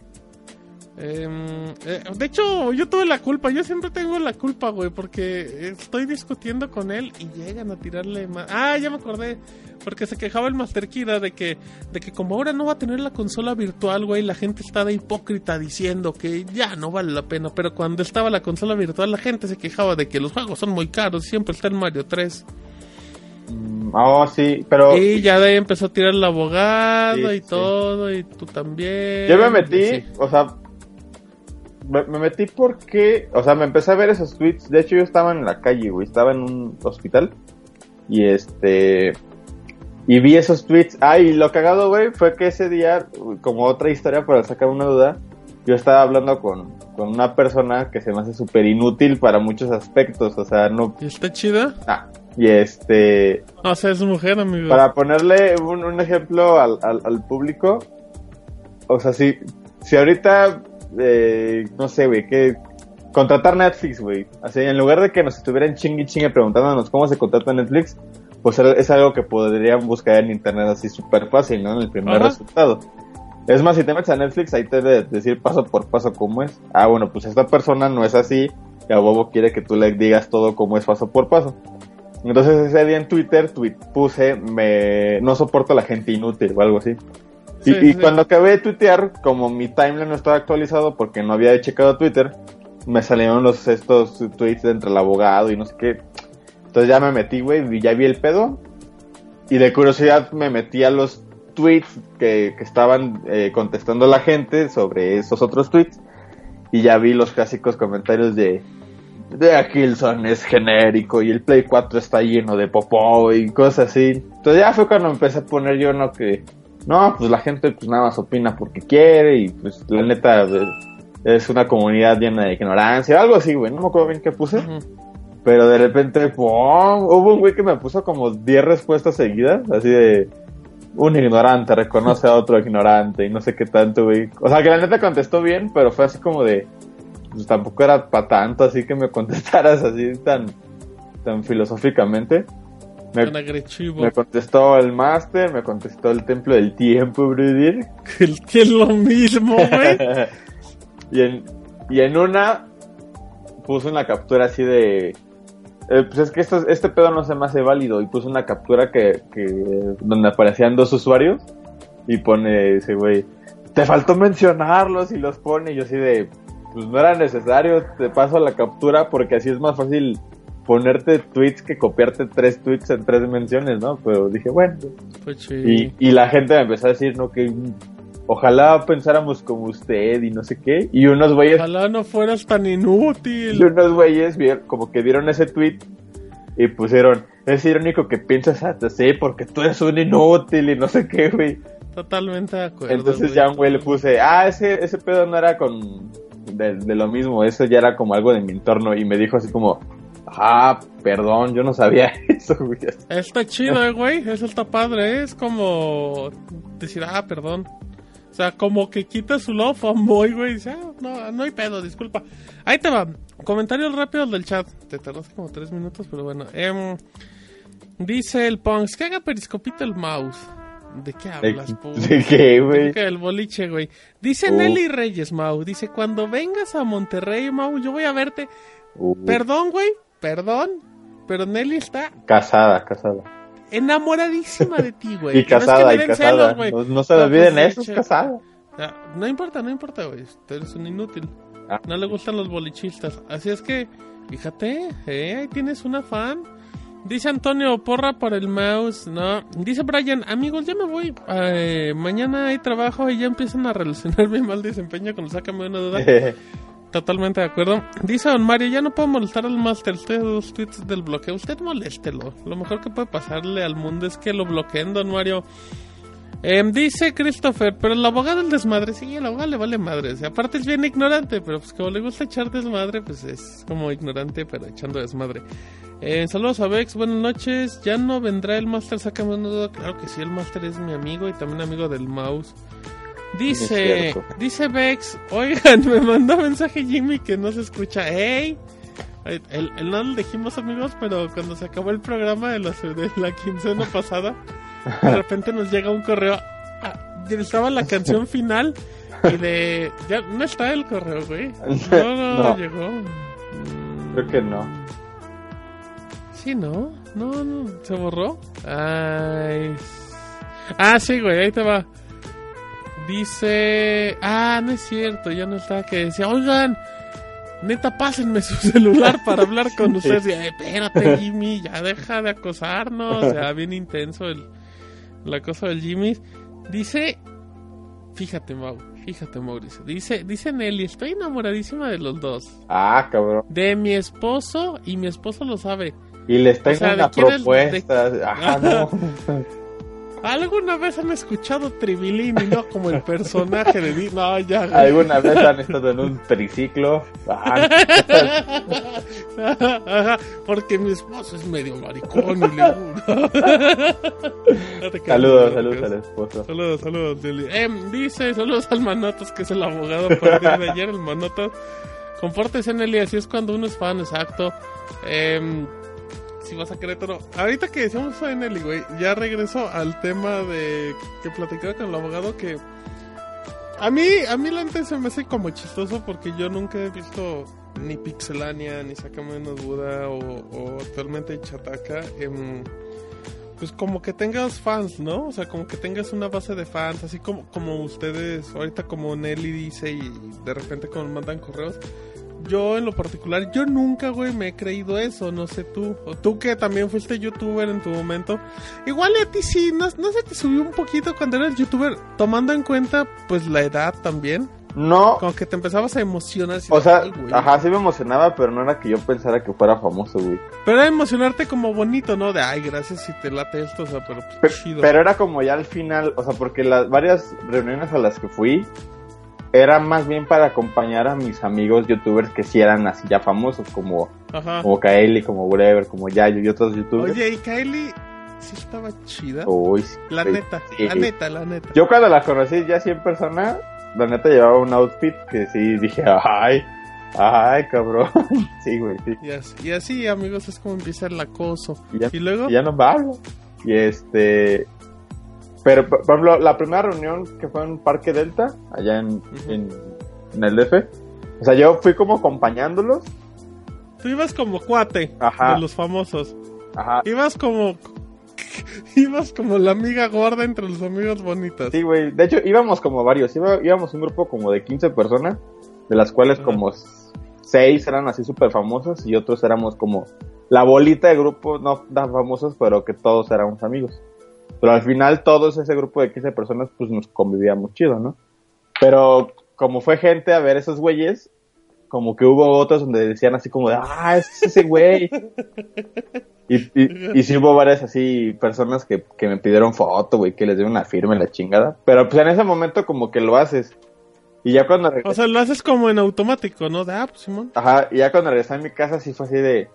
Em, eh, de hecho, yo tuve la culpa. Yo siempre tengo la culpa, güey, porque estoy discutiendo con él y llegan a tirarle más. Ah, ya me acordé. Porque se quejaba el Master Kira de que, de que como ahora no va a tener la consola virtual, güey, la gente está de hipócrita diciendo que ya no vale la pena. Pero cuando estaba la consola virtual, la gente se quejaba de que los juegos son muy caros. Siempre está el Mario 3. Mm, Oh, sí, pero... Y ya de ahí empezó a tirar el abogado Sí, y sí. todo, y tú también. Yo me metí, o sea... Me, me metí porque... O sea, me empecé a ver esos tweets. De hecho, yo estaba en la calle, güey. Estaba en un hospital. Y este... Y vi esos tweets. Ah, y lo cagado, güey, fue que ese día, como otra historia para sacar una duda, yo estaba hablando con, con una persona que se me hace súper inútil para muchos aspectos. O sea, no... ¿Y está chida? Ah, y este... O sea, es mujer, amigo. Para ponerle un, un ejemplo al, al, al público, o sea, si, si ahorita, eh, no sé, güey, que contratar Netflix, güey, así, en lugar de que nos estuvieran chingue chingue preguntándonos cómo se contrata Netflix, pues es algo que podrían buscar en internet así súper fácil, ¿no? En el primer Ajá. resultado. Es más, si te metes a Netflix, ahí te debe decir paso por paso cómo es. Ah, bueno, pues esta persona no es así, y a Bobo quiere que tú le digas todo cómo es paso por paso. Entonces ese día en Twitter tweet, puse, me, no soporto a la gente inútil o algo así. Y, Sí, y sí. cuando acabé de tuitear, como mi timeline no estaba actualizado porque no había checado Twitter, me salieron los estos tweets entre el abogado y no sé qué. Entonces ya me metí, güey, y ya vi el pedo. Y de curiosidad me metí a los tweets que, que estaban eh, contestando la gente sobre esos otros tweets. Y ya vi los clásicos comentarios de de Killzone es genérico y el Play 4 está lleno de popó y cosas así. Entonces ya fue cuando empecé a poner yo, ¿no? Que, no, pues la gente pues nada más opina porque quiere y pues la neta es una comunidad llena de ignorancia, algo así, güey, no me acuerdo bien qué puse. Pero de repente, ¡pum! hubo un güey que me puso como 10 respuestas seguidas, así de un ignorante reconoce a otro ignorante y no sé qué tanto, güey. O sea, que la neta contestó bien, pero fue así como de, pues tampoco era para tanto, así que me contestaras así tan, tan filosóficamente. Me, contestó el máster, me contestó el templo del tiempo. Que, que es lo mismo, güey. y, en, y en una puso una captura así de... eh, pues es que esto, este pedo no se me hace válido. Y puso una captura que, que donde aparecían dos usuarios. Y pone ese güey, te faltó mencionarlos y los pone. Y yo así de, pues no era necesario, te paso la captura porque así es más fácil ponerte tweets que copiarte tres tweets en tres menciones, ¿no? Pero dije, bueno. Pues sí. Y, y la gente me empezó a decir, ¿no? Que ojalá pensáramos como usted y no sé qué. Y unos güeyes, Ojalá no fueras tan y inútil. unos güeyes como que vieron ese tweet y pusieron, es irónico que piensas así porque tú eres un inútil y no sé qué, güey. Totalmente de acuerdo. Entonces güey. ya un güey le puse, ah, ese, ese pedo no era con de, de lo mismo, eso ya era como algo de mi entorno y me dijo así como, ah, perdón, yo no sabía eso, güey. Está chido, eh, güey. Eso está padre. ¿eh? Es como decir, ah, perdón. O sea, como que quita su lado fanboy, güey. Dice, ah, no, no hay pedo, disculpa. Ahí te va. Comentarios rápidos del chat. Te tardaste como tres minutos, pero bueno. Em, dice el Punks, que haga periscopito el mouse. ¿De qué ¿De, hablas, Punks? de qué, güey? El boliche, güey. Dice Uh. Nelly Reyes, Mau. Dice, cuando vengas a Monterrey, Mau, yo voy a verte. Uh, Perdón, güey. Perdón. Pero Nelly está casada, casada. enamoradísima de ti, güey. Y no es que casada, me y casada. celos, no, no se No, olviden pues, eso, es casada. Ah, No importa, no importa, güey. Tú eres un inútil. Ah. No le gustan los bolichistas. Así es que, fíjate, eh, ahí tienes una fan. Dice Antonio, porra por el mouse. No. Dice Brian, amigos, ya me voy. Eh, mañana hay trabajo y ya empiezan a relacionar mi mal desempeño con Sácame una duda. Totalmente de acuerdo. Dice Don Mario, ya no puedo molestar al Master. Usted dos tweets del bloqueo. Usted moléstelo. Lo mejor que puede pasarle al mundo es que lo bloqueen, Don Mario. Em, dice Christopher, pero el abogado del desmadre, sí, el abogado le vale madre. O aparte es bien ignorante, pero pues como le gusta echar desmadre, pues es como ignorante, pero echando desmadre. Eh, saludos a Vex, buenas noches. Ya no vendrá el Master, sácame una duda. Claro que sí, el Master es mi amigo y también amigo del mouse. Dice, dice Vex, oigan, me mandó mensaje Jimmy que no se escucha. ¡Ey! El, el- no lo dijimos amigos, pero cuando se acabó el programa de la, de la quincena pasada, de repente nos llega un correo. Ah, estaba la canción final y de... Ya no está el correo, güey. No, no, No. llegó. Creo que no. Sí, ¿no? No, no, ¿se borró? Ay. Ah, sí, güey, ahí te va. Dice... Ah, no es cierto, ya no está, que decía, oigan, neta, pásenme su celular para hablar con ustedes. Y, "Ay, espérate, Jimmy, ya deja de acosarnos. Ya, bien intenso el, la cosa del Jimmy. Dice... Fíjate, Mau, fíjate, Mauricio. Dice, dice Nelly, estoy enamoradísima de los dos. Ah, cabrón. De mi esposo, y mi esposo lo sabe. Y les tengo O sea, ¿de una quién es- propuesta. Ajá, no. ¿Alguna vez han escuchado Tribilini, no? Como el personaje de Disney. No, ya. güey. ¿Alguna vez han estado en un triciclo? Ah, Ajá, Porque mi esposo es medio maricón y le saludos, saludos al esposo. Saludos, saludos. Em, dice, saludos al Manotas, que es el abogado a partir de ayer, el Manotas. Compórtese, Nelly, así es cuando uno es fan, exacto. Em, a. Ahorita que decíamos de Nelly, güey, ya regreso al tema de que platicaba con el abogado que... A mí, a mí la neta se me hace como chistoso porque yo nunca he visto ni Pixelania, ni Sácame una duda o, o actualmente Chataca. em, pues como que tengas fans, ¿no? O sea, como que tengas una base de fans, así como, como ustedes, ahorita como Nelly dice y de repente como mandan correos. Yo en lo particular, yo nunca, güey, me he creído eso, no sé tú. O tú que también fuiste youtuber en tu momento. Igual a ti sí, no, no se te subió un poquito cuando eras youtuber, tomando en cuenta pues la edad también. No, Como que te empezabas a emocionar. así o sea, ajá, sí me emocionaba, pero no era que yo pensara que fuera famoso, güey. Pero era emocionarte como bonito, ¿no? De, ay, gracias si te late esto, o sea, pero Pe- pues, chido. Pero era como ya al final, o sea, porque las varias reuniones a las que fui era más bien para acompañar a mis amigos youtubers que sí eran así ya famosos, como, Ajá. como Kaeli, como Whatever, como Yayo y otros youtubers. Oye, y Kylie sí estaba chida. Uy, sí, la neta, Sí. la neta, la neta. Yo cuando la conocí ya así en persona, la neta llevaba un outfit que sí dije, ay, ay, cabrón. sí, güey, sí. Y así, y así, amigos, es como empieza el acoso. Y ya, Y luego, y ya no va. Y este. Pero, por ejemplo, la primera reunión que fue en Parque Delta, allá en, en, en el DF, o sea, yo fui como acompañándolos. tú ibas como cuate Ajá. de los famosos. Ajá. Ibas como. ibas como la amiga gorda entre los amigos bonitos. Sí, güey. De hecho, íbamos como varios. Iba- íbamos un grupo como de 15 personas, de las cuales como 6 eran así súper famosos y otros éramos como la bolita de grupo, no tan famosos, pero que todos éramos amigos. Pero al final todos ese grupo de 15 personas pues nos convivíamos chido, ¿no? Pero como fue gente a ver esos güeyes, como que hubo otros donde decían así como de, ah, es ese güey. y, y, y sí hubo varias así personas que, que me pidieron foto, güey, que les dieron una firma en la chingada. Pero pues en ese momento como que lo haces. Y ya cuando O sea, lo haces como en automático, ¿no? De, ah, pues Simón. ajá, y ya cuando regresé a mi casa sí fue así de,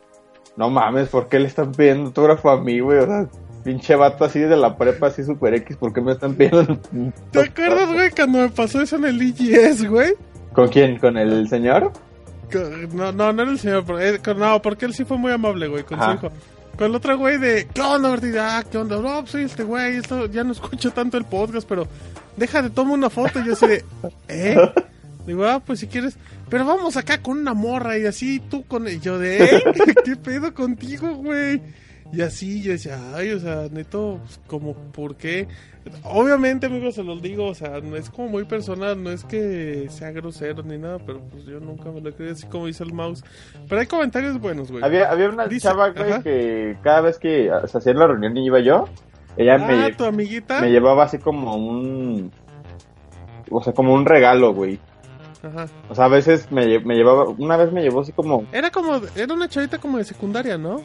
no mames, ¿por qué le están pidiendo autógrafo a mí, güey? O sea, pinche vato así de la prepa, así super X, ¿por qué me están pidiendo? ¿Te acuerdas, güey, cuando me pasó eso en el IGS, güey? ¿Con quién? ¿Con el señor? No, no, no era el señor, pero, eh, con- no, porque él sí fue muy amable, güey, con Ajá. su hijo. Con el otro güey de, ¿qué onda, Martín? Ah, ¿qué onda? No, pues soy este güey, esto, ya no escucho tanto el podcast, pero déjate, toma una foto. Y yo así de, ¿eh? Digo, ah, pues si quieres, pero vamos acá con una morra y así tú con... Y yo de, ¿eh? ¿Qué pedo contigo, güey? Y así yo decía, ay, o sea, neto, pues, como, ¿por qué? Obviamente, amigos, se los digo, o sea, no es como muy personal, no es que sea grosero ni nada, pero pues yo nunca me lo creí así como dice el mouse. Pero hay comentarios buenos, güey. Había, había una Dice- chava, güey, ajá. que cada vez que se hacía la reunión y iba yo, ella Ah, me, tu amiguita. me llevaba así como un... O sea, como un regalo, güey. Ajá. O sea, a veces me, me llevaba... Una vez me llevó así como... Era como, era una chavita como de secundaria, ¿no?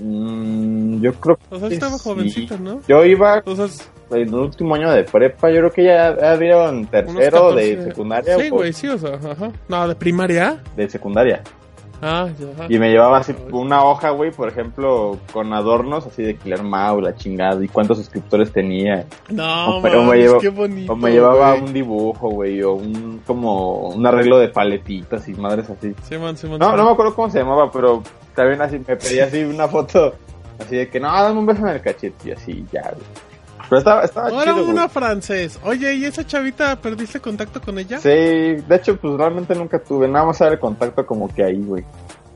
Mm, yo creo O sea, que estaba sí. jovencita, ¿no? Yo iba O sea, en el último año de prepa, yo creo que ya había unos tercero 14. de secundaria Sí, güey, sí, o sea, ajá. No, de primaria. de secundaria. Ah, ya, ajá. Y me llevaba así una hoja, güey, por ejemplo, con adornos así de Killer Mau, la chingada, y cuántos suscriptores tenía. No, o- me llevo- qué bonito. O me llevaba un dibujo, güey, o un como un arreglo de paletitas y madres así. Simón, Simón, No, Simón. no me acuerdo cómo se llamaba, pero también así me pedía así una foto así de que no, dame un beso en el cachete y así ya. güey. Pero estaba, estaba Ahora chido, una güey. francés. Oye, ¿y esa chavita perdiste contacto con ella? Sí, de hecho, pues realmente nunca tuve, nada más era el contacto como que ahí, güey.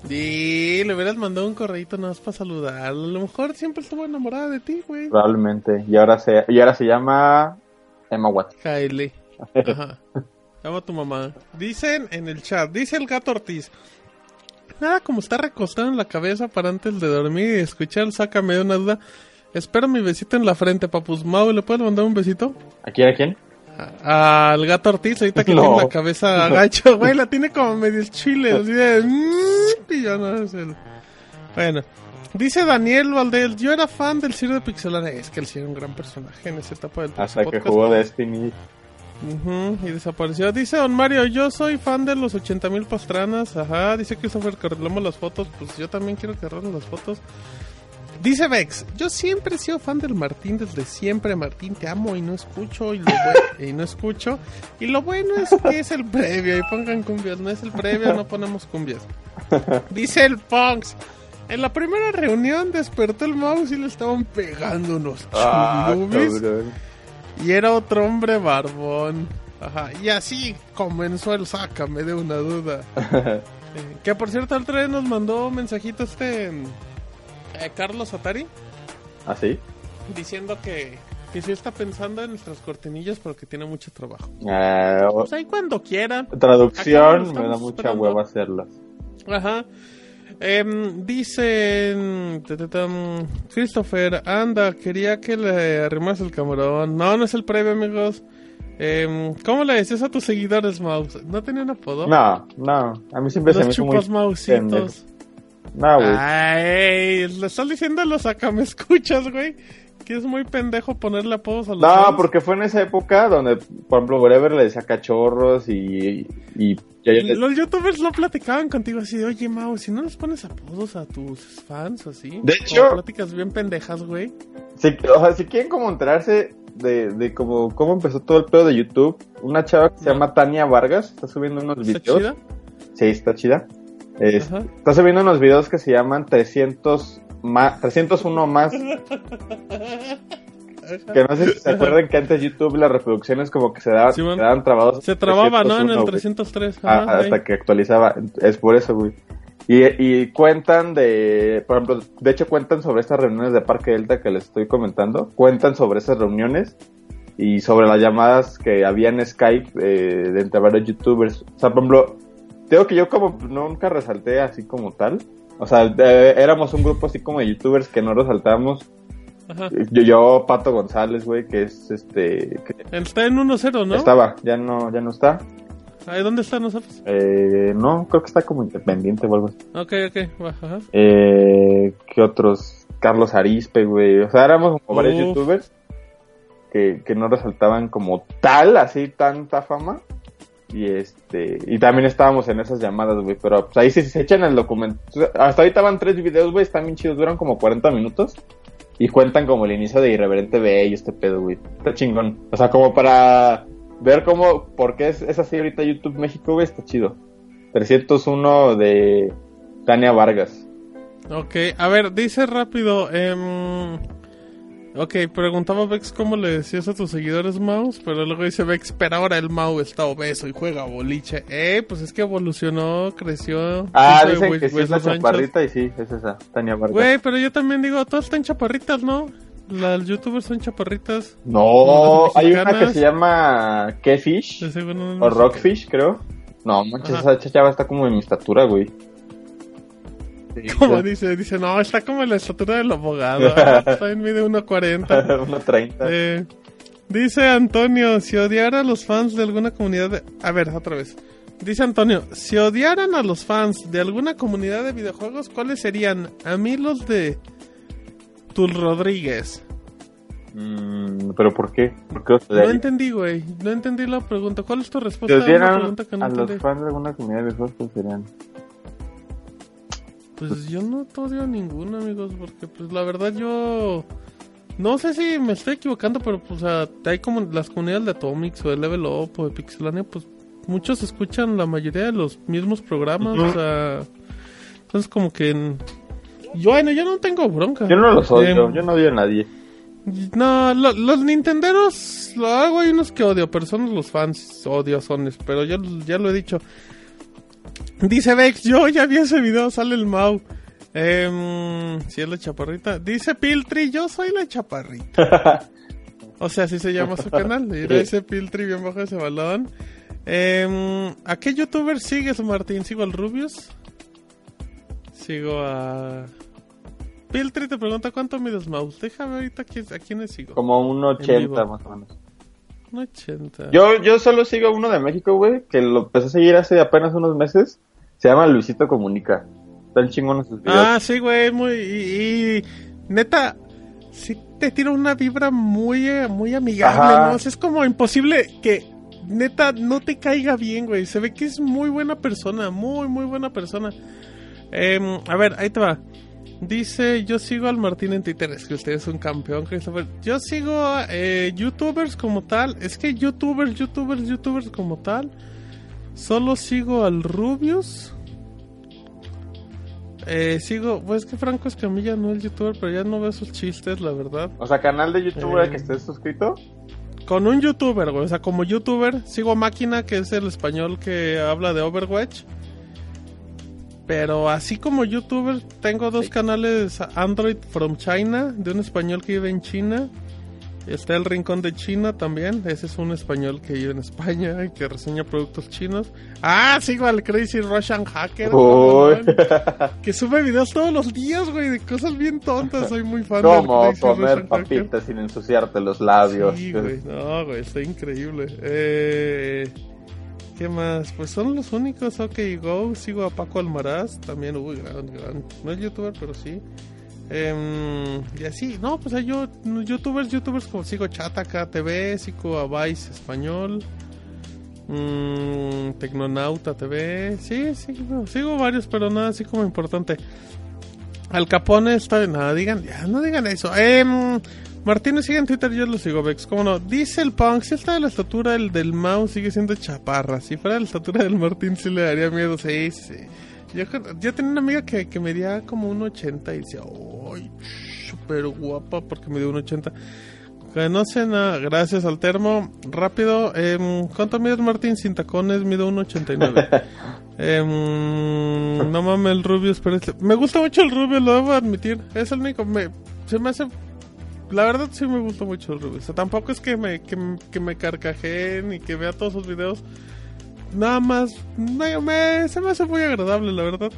Sí, le hubieras mandado un correíto nada más para saludar. A lo mejor siempre estuvo enamorada de ti, güey. Probablemente. Y ahora se, y ahora se llama Emma Watson. Kylie. Ajá. Llama a tu mamá. Dicen en el chat, dice el gato Ortiz. Nada como estar recostado en la cabeza para antes de dormir y escuchar sácame de una duda. Espero mi besito en la frente, papus. Mau, ¿le puedes mandar un besito? ¿A quién? ¿A quién? A- Al gato Ortiz, ahorita que No. tiene la cabeza agacho, güey, la tiene como medio chile, así de... "Mm", Y ya no el... Bueno, dice Daniel Valdés, yo era fan del Ciro de Pixelania. Es que él sí era un gran personaje en esa etapa del Hasta que jugó Destiny. Ujú, y desapareció. Dice Don Mario, yo soy fan de los 80 mil pastranas. Ajá, dice Christopher que arreglamos las fotos. Pues yo también quiero que arreglen las fotos. Dice Vex, yo siempre he sido fan del Martín desde siempre. Martín, te amo y no escucho. Y, lo y no escucho. Y lo bueno es que es el previo. Y pongan cumbias. No es el previo, no ponemos cumbias. Dice el Punks. En la primera reunión despertó el mouse y le estaban pegando unos Ah. Y era otro hombre barbón. Ajá. Y así comenzó el sácame de una duda. Eh, que por cierto, el día nos mandó un mensajito este eh, Carlos Atari ¿Ah, sí? diciendo que, que sí está pensando en nuestras cortinillas, pero que tiene mucho trabajo. Ah, Pues ahí cuando quiera. traducción, me da mucha esperando. hueva hacerlas. Ajá. Em, dicen ta, ta, tam, Christopher, anda, quería que le arrimas el camarón. No, no es el previo, amigos. Em, ¿Cómo le decías a tus seguidores, Mouse? ¿No tenían apodo? No, no, a mí siempre se me chupas mausitos. No, güey. Ay, le estás diciendo a los acá, ¿me escuchas, güey? Que es muy pendejo ponerle apodos a los No, fans. porque fue en esa época donde, por ejemplo, Whatever le decía cachorros y, y les- Los youtubers lo platicaban contigo así de, oye, Mau, si no les pones apodos a tus fans o así. De hecho- pláticas bien pendejas, güey. Si, o sea, si quieren como enterarse de, de cómo, cómo empezó todo el pedo de YouTube, una chava que se llama Tania Vargas está subiendo unos ¿Está videos. chida? Sí, está chida. Es- está subiendo unos videos que se llaman 300 más, 301 más. Que no sé si se acuerdan que antes YouTube las reproducciones como que se daban, Sí, se daban trabados. Se trababa, ¿no? En el 301, güey. 303. Ah, hasta ahí. que actualizaba. Es por eso, güey. Y, y cuentan de, por ejemplo, de hecho cuentan sobre estas reuniones de Parque Delta que les estoy comentando. Cuentan sobre esas reuniones y sobre las llamadas que había en Skype eh, de entre varios youtubers. O sea, por ejemplo, tengo que yo como nunca resalté así como tal. O sea, de- éramos un grupo así como de youtubers que no resaltábamos. Ajá. Yo, yo, Pato González, güey, que es este... que Está en 1-0, ¿no? Estaba, ya no, ya no está. Ahí, ¿Dónde está nosotros? Eh, no, creo que está como independiente o algo así. Ok, ok. Ajá. Eh, ¿Qué otros? Carlos Arispe, güey. O sea, éramos como varios Uf. youtubers que, que no resaltaban como tal, así tanta fama. Y este y también estábamos en esas llamadas, güey. Pero pues ahí sí se echan el documento. Hasta ahorita van tres videos, güey. Están bien chidos. Duran como 40 minutos. Y cuentan como el inicio de Irreverente B y este pedo, güey. Está chingón. O sea, como para ver cómo, por qué es, es así ahorita YouTube México, güey. Está chido. 301 de Tania Vargas. Ok, a ver, dice rápido. em, ok, preguntaba Vex cómo le decías a tus seguidores Mouse, pero luego dice Vex, pero ahora el Mau está obeso y juega boliche. Eh, pues es que evolucionó, creció. Ah, dicen que sí es la anchos. chaparrita y sí, es esa, Tania Vargas. Güey, pero yo también digo, todas están chaparritas, ¿no? Las youtubers son chaparritas. No, hay una que se llama Kefish o Rockfish, creo. No, manches, Ajá. esa chava está como de mi estatura, güey. Como dice, dice, no, está como en la estatura del abogado. Ah, Está en mide 1.40. 1.30. Eh, dice Antonio, si odiara a los fans de alguna comunidad de... A ver, otra vez. Dice Antonio, si odiaran a los fans de alguna comunidad de videojuegos, ¿cuáles serían? A mí los de Tul Rodríguez. Mm, ¿Pero por qué? ¿Por qué os No entendí, güey. No entendí la pregunta. ¿Cuál es tu Si respuesta a una odiaran pregunta que no a los fans de alguna comunidad de juegos, ¿cuáles serían? Pues yo no te odio a ninguno, amigos, porque pues la verdad yo... No sé si me estoy equivocando, pero pues o sea, hay como las comunidades de Atomics o de Level Up o de Pixelania, pues muchos escuchan la mayoría de los mismos programas, o sea... Entonces como que... en- Yo, bueno, yo no tengo bronca. Yo no los odio, Em, yo no odio a nadie. No, lo- los Nintenderos lo hago, hay unos que odio, pero son los fans odiosones, pero yo ya lo he dicho. Dice Vex, yo ya vi ese video, sale el Mau. Eh, si es la chaparrita. Dice Piltri, yo soy la chaparrita. o sea, así se llama su canal. Y dice Piltri bien bajo ese balón. Eh, ¿A qué youtuber sigues, Martín? ¿Sigo al Rubius? Sigo a... Piltri te pregunta cuánto mides mouse. Déjame ahorita a quién- a quiénes sigo. Como un En 80 vivo. más o menos. Un 80. Yo, yo solo sigo a uno de México, güey, que lo empecé a seguir hace apenas unos meses. Se llama Luisito Comunica. Están chingones sus videos. Ah, sí, güey, muy... Y, y neta, sí te tira una vibra muy, eh, muy amigable, Ajá. ¿no? O sea, es como imposible que neta no te caiga bien, güey. Se ve que es muy buena persona, muy, muy buena persona. Em, a ver, ahí te va. Dice, yo sigo al Martín en Twitter, es que usted es un campeón, Christopher. Yo sigo eh, youtubers como tal, es que youtubers, youtubers, youtubers como tal. Solo sigo al Rubius. Eh, sigo, pues es que Franco Escamilla no es youtuber, pero ya no veo sus chistes, la verdad. O sea, canal de YouTube al Eh. que estés suscrito. Con un youtuber, güey, o sea, como youtuber, sigo a Máquina, que es el español que habla de Overwatch. Pero así como youtuber, tengo dos canales Android from China, de un español que vive en China. Está el Rincón de China también, ese es un español que vive en España y que reseña productos chinos. Ah, sigo al Crazy Russian Hacker. Uy. mamón, que sube videos todos los días, güey, de cosas bien tontas. Soy muy fan Como del Crazy comer Russian Hacker. papitas sin ensuciarte los labios. Sí, güey. No, güey, está increíble. Eh, ¿Qué más? Pues son los únicos. Ok, go. Sigo a Paco Almaraz. También, uy, gran, gran. No es youtuber, pero sí. Em, y así, no, pues hay yo, youtubers, youtubers como sigo Chataka TV, sigo a Vice Español, mm, Tecnonauta TV, sí, sí, sigo varios, pero nada así como importante. Al Capone está nada, digan, ya, no digan eso. Em, Martínez sigue en Twitter, yo lo sigo, Vex, cómo no. Dice el Punk, si está de la estatura el del Mau, sigue siendo chaparra. Si fuera de la estatura del Martín, sí le daría miedo, sí, sí. Yo, yo tenía una amiga que, que medía como un 80 y decía, ¡ay! Súper guapa porque me dio un 80. Que no sé nada, gracias al termo. Rápido, em, ¿cuánto mides Martín sin tacones? Mido un 89. Em, no mames el Rubius, pero este- me gusta mucho el Rubio, lo debo admitir. Es el único, me, se me hace... La verdad sí me gusta mucho el Rubius. O sea, tampoco es que me, que, me carcajee ni que vea todos sus videos. Nada más, no, me, se me hace muy agradable, la verdad.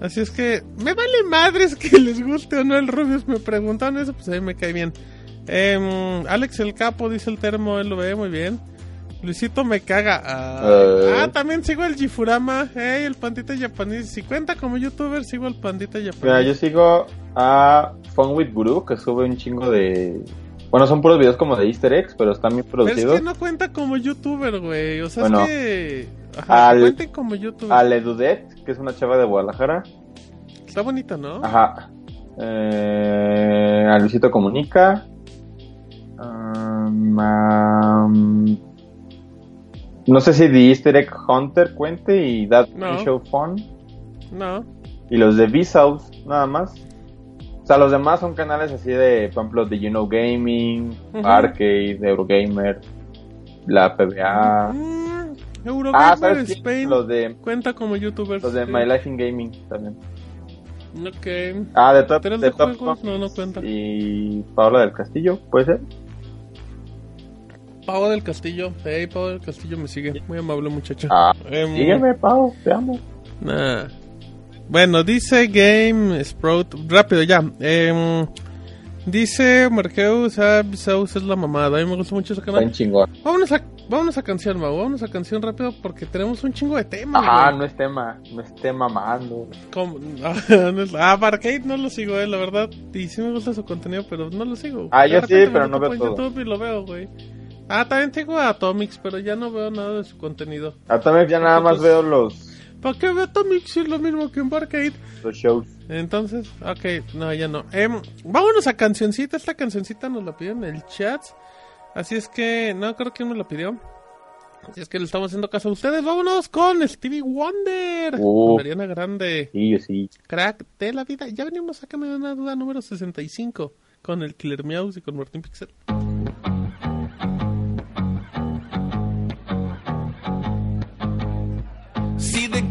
Así es que me vale madres que les guste o no el Rubius. Me preguntaron eso, pues a mí me cae bien. Em, Alex el Capo dice el termo, él lo ve muy bien. Luisito me caga. Ah, Eh. ah, también sigo el Jifurama. Hey, el pandita japonés. Si cuenta como youtuber, sigo el pandita japonés. Mira, yo sigo a Fun with Guru, que sube un chingo de... Bueno, son puros videos como de easter eggs, pero están bien Pero es producidos. que no cuenta como youtuber, güey. O sea, Bueno, es que. Ajá, al- que como youtuber. A Ledudet, que es una chava de Guadalajara. Está bonita, ¿no? Ajá. Eh, a Luisito Comunica. Um, um, no sé si The Easter Egg Hunter cuente y That No. Show Fun. No. Y los de Vsauce, nada más. O sea, los demás son canales así de, por ejemplo, de You Know Gaming. Arcade, Eurogamer, la PBA. Mm, Ah, Eurogamer ¿sabes quién? Spain. Los de, Cuenta como youtuber. los de sí. My Life in Gaming también. Ok. Ah, de Top, de de Top juegos no, no cuenta. Y Paola del Castillo, ¿puede ser? Pavo del Castillo. Hey, Pavo del Castillo me sigue. Muy amable muchacha. Ah, Em, sígueme, Pau, te amo. nah. Bueno, dice Game Sprout. Rápido, ya. Em, dice Marqueus, ah, Bisaus es la mamada. A mí me gusta mucho ese canal. Chingón. Vámonos a, vámonos a canción, Mau. Vámonos a canción rápido porque tenemos un chingo de temas. Güey. no es tema, no es tema mamando. Es- ah, Barcade no lo sigo, eh, la verdad. Y sí me gusta su contenido, pero no lo sigo. Ah, yo sí, pero no veo todo. YouTube y lo veo, güey. Ah, también tengo a Atomics, pero ya no veo nada de su contenido. A Tomex ya nada más veo los, ¿Para qué veo Atomics si es lo mismo que en Barcade? los shows. Entonces, ok, no, ya no. Em, vámonos a cancioncita. Esta cancioncita nos la pidió en el chat. Así es que, no creo quién me la pidió. Así es que le estamos haciendo caso a ustedes. Vámonos con Stevie Wonder. Uh. Con Mariana Grande. Sí, sí. Crack de la vida. Ya venimos a de una duda número 65 con el Killer Meows y con Martín Pixel.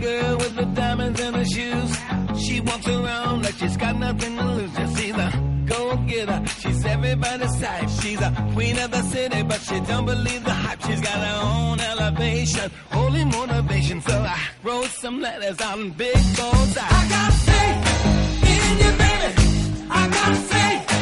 Girl with the diamonds in her shoes. She walks around like she's got nothing to lose. Just see the go getter. She's everybody's type. She's a queen of the city, but she don't believe the hype. She's got her own elevation, holy motivation. So I wrote some letters on big goals. I got faith in you, baby. I got faith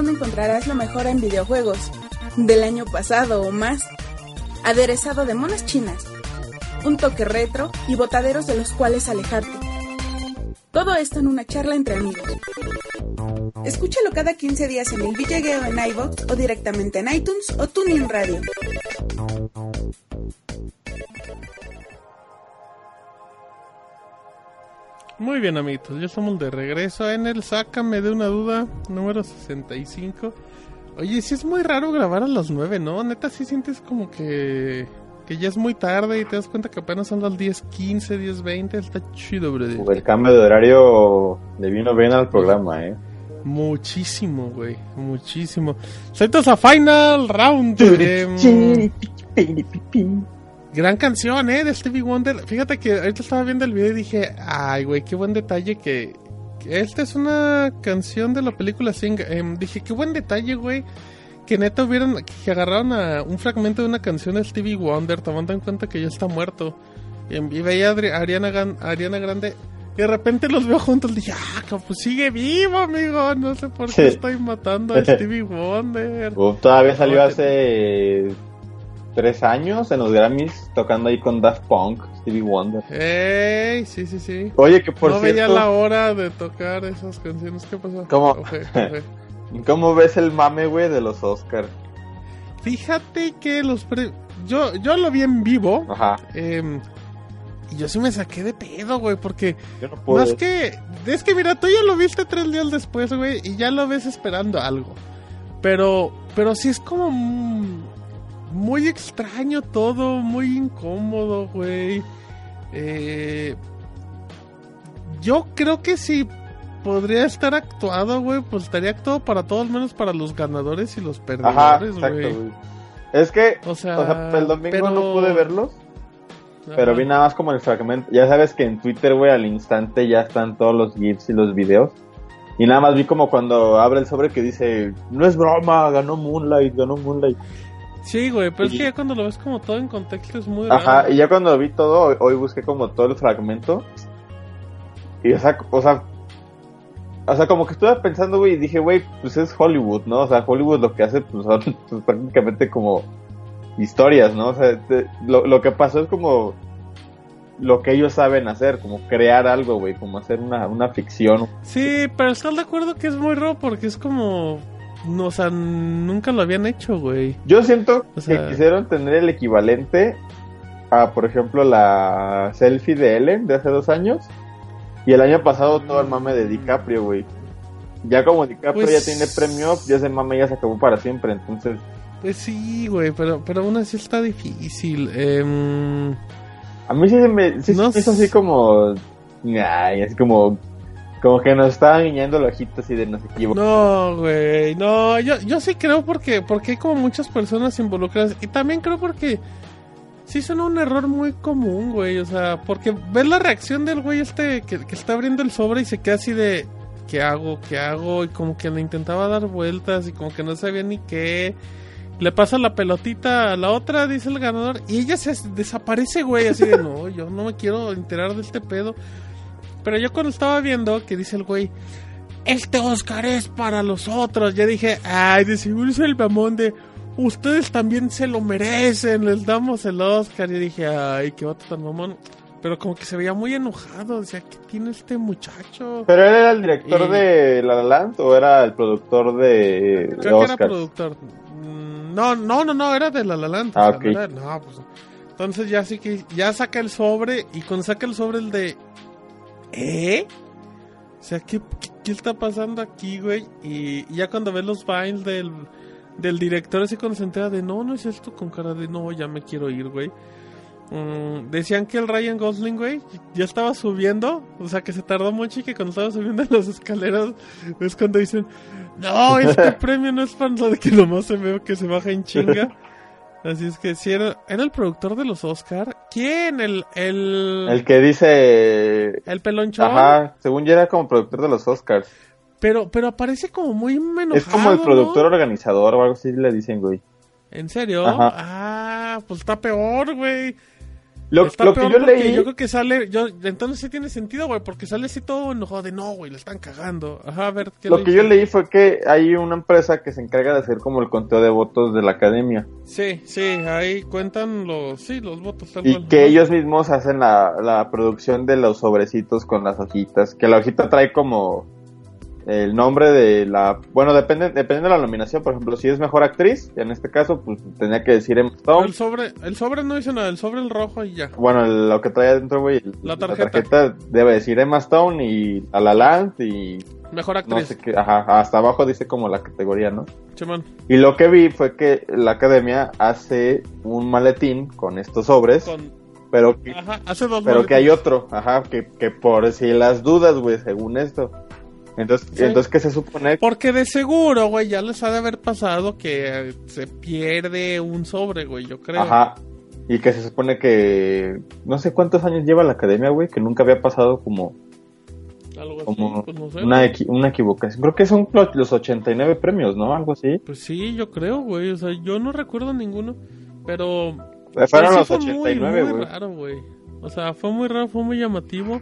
Round encontrarás lo mejor en videojuegos, del año pasado o más, aderezado de monas chinas, un toque retro y botaderos de los cuales alejarte. Todo esto en una charla entre amigos. Escúchalo cada 15 días en el Villegueo en iVoox o directamente en iTunes o TuneIn Radio. Muy bien, amiguitos, ya estamos de regreso en el Sácame de una duda número 65. Oye, sí es muy raro grabar a las 9, ¿no? Neta, sí sientes como que, que ya es muy tarde y te das cuenta que apenas son las 10.15, 10.20. Está chido, brother. El cambio de horario le vino bien al programa, ¿eh? Muchísimo, güey. Muchísimo. Saltos a Final Round. gran canción, ¿eh? De Stevie Wonder. Fíjate que ahorita estaba viendo el video y dije, ay, güey, qué buen detalle que... que Esta es una canción de la película Sing. Em, dije, qué buen detalle, güey. Que neta hubieran... Que agarraron a un fragmento de una canción de Stevie Wonder, tomando en cuenta que ya está muerto. Em, Y veía a Adri- a Ariana, Gan- a Ariana Grande... Y de repente los veo juntos. Dije, ah, pues sigue vivo, amigo. No sé por qué Sí. estoy matando a Stevie Wonder. Uf, todavía salió hace tres años en los Grammys tocando ahí con Daft Punk, Stevie Wonder. Ey, sí, sí, sí. Oye, que por no veía cierto, la hora de tocar esas canciones. ¿Qué pasó? ¿Cómo? ¿Qué fue? ¿Qué fue? ¿cómo ves el mame, güey, de los Oscars? Fíjate que los pre... yo yo lo vi en vivo Ajá, em, y yo sí me saqué de pedo, güey, porque yo no puedo. más que es que mira, tú ya lo viste tres días después, güey, y ya lo ves esperando algo. Pero pero sí es como muy extraño todo, muy incómodo, güey. Eh, yo creo que si podría estar actuado, güey, pues estaría actuado para todo, al menos para los ganadores y los perdedores, güey. Es que, O sea, o sea, el domingo pero- no pude verlos, pero vi nada más como el fragmento. Ya sabes que en Twitter, güey, al instante ya están todos los GIFs y los videos. Y nada más vi como cuando abre el sobre que dice, no es broma, ganó Moonlight, ganó Moonlight. Sí, güey, pero es que ya cuando lo ves como todo en contexto es muy raro. Ajá, y ya cuando vi todo, hoy, hoy busqué como todo el fragmento. Y o sea, o sea, o sea, como que estuve pensando, güey, y dije, güey, pues es Hollywood, ¿no? O sea, Hollywood lo que hace, pues son pues, prácticamente como historias, ¿no? O sea, te- lo, lo que pasó es como lo que ellos saben hacer, como crear algo, güey, como hacer una, una ficción. Sí, pero estás de acuerdo que es muy raro porque es como... No, o sea, nunca lo habían hecho, güey. Yo siento O sea- que quisieron tener el equivalente a, por ejemplo, la selfie de Ellen de hace dos años. Y el año pasado todo el mame de DiCaprio, güey. Ya como DiCaprio Pues- ya tiene premio, ya ese mame ya se acabó para siempre. Entonces, Pues sí, güey, pero, pero aún así está difícil. Em, a mí sí se me, sí No sé. así como... Ay, así como... Como que nos estaban guiñando el ojito así de no sé qué. no, güey, no, yo, yo sí creo porque, porque hay como muchas personas involucradas. Y también creo porque sí son un error muy común, güey. O sea, porque ves la reacción del güey este que, que está abriendo el sobre y se queda así de... ¿Qué hago? ¿Qué hago? Y como que le intentaba dar vueltas y como que no sabía ni qué. Le pasa la pelotita a la otra, dice el ganador. Y ella se desaparece, güey. Así de, no, yo no me quiero enterar de este pedo. Pero yo cuando estaba viendo que dice el güey, este Oscar es para los otros. Ya dije, ay, de seguro es el mamón de, ustedes también se lo merecen, les damos el Oscar. Y dije, ay, qué vato tan mamón. Pero como que se veía muy enojado, decía, ¿qué tiene este muchacho? ¿Pero él era el director Y- de La La Land o era el productor de, de Creo que era Oscars? productor. Mm, No, no, no, no, era de La La Land. Ah, o sea, era- no, pues, entonces ya sí que, ya saca el sobre y cuando saca el sobre el de, ¿eh? O sea, ¿qué, qué, qué está pasando aquí, güey? Y, y ya cuando ves los vines del, del director así cuando se entera de, no, no es esto con cara de, no, ya me quiero ir, güey. Mm, decían que el Ryan Gosling, güey, ya estaba subiendo, o sea que se tardó mucho y que cuando estaba subiendo en las escaleras es cuando dicen, no, este premio no es para lo de que nomás se veo que se baja en chinga. Así es que sí, era, era el productor de los Oscar. ¿Quién? El, el, El que dice... el pelonchón. Ajá, según yo era como productor de los Oscars. Pero, pero aparece como muy enojado, es como el ¿no? productor organizador o algo así le dicen, güey. ¿En serio? Ajá. Ah, pues está peor, güey. Lo, lo que yo leí, yo creo que sale, yo, entonces sí tiene sentido, güey, porque sale así todo enojado de no, güey, le están cagando. Ajá, a ver, ¿qué lo que yo leí fue que hay una empresa que se encarga de hacer como el conteo de votos de la academia. Sí, sí, ahí cuentan los, sí, los votos tal Y cual. que ellos mismos hacen la, la producción de los sobrecitos con las hojitas. Que la hojita trae como el nombre de la... Bueno, depende, depende de la nominación. Por ejemplo, si es mejor actriz, en este caso, pues tenía que decir Emma Stone. El sobre, el sobre no dice nada, el sobre el rojo y ya. Bueno, el- lo que trae adentro, güey. La tarjeta. debe decir Emma Stone y La La Land y Mejor no actriz. sé qué. Ajá, hasta abajo dice como la categoría, ¿no? Chimón. Y lo que vi fue que la academia hace un maletín con estos sobres, Con, pero que, ajá, hace dos pero que hay otro, ajá, que, que por si las dudas, güey, según esto. Entonces, Sí. entonces ¿qué se supone? Porque de seguro, güey, ya les ha de haber pasado que se pierde un sobre, güey, yo creo. Ajá. Y que se supone que no sé cuántos años lleva la academia, güey, que nunca había pasado como, Algo así, como pues no sé. una, equi- una equivocación. Creo que son los los 89 premios, ¿no? Algo así. Pues sí, yo creo, güey, o sea, yo no recuerdo ninguno, pero... Fueron sí los fue muy, 89, muy güey. raro, güey. O sea, fue muy raro, fue muy llamativo.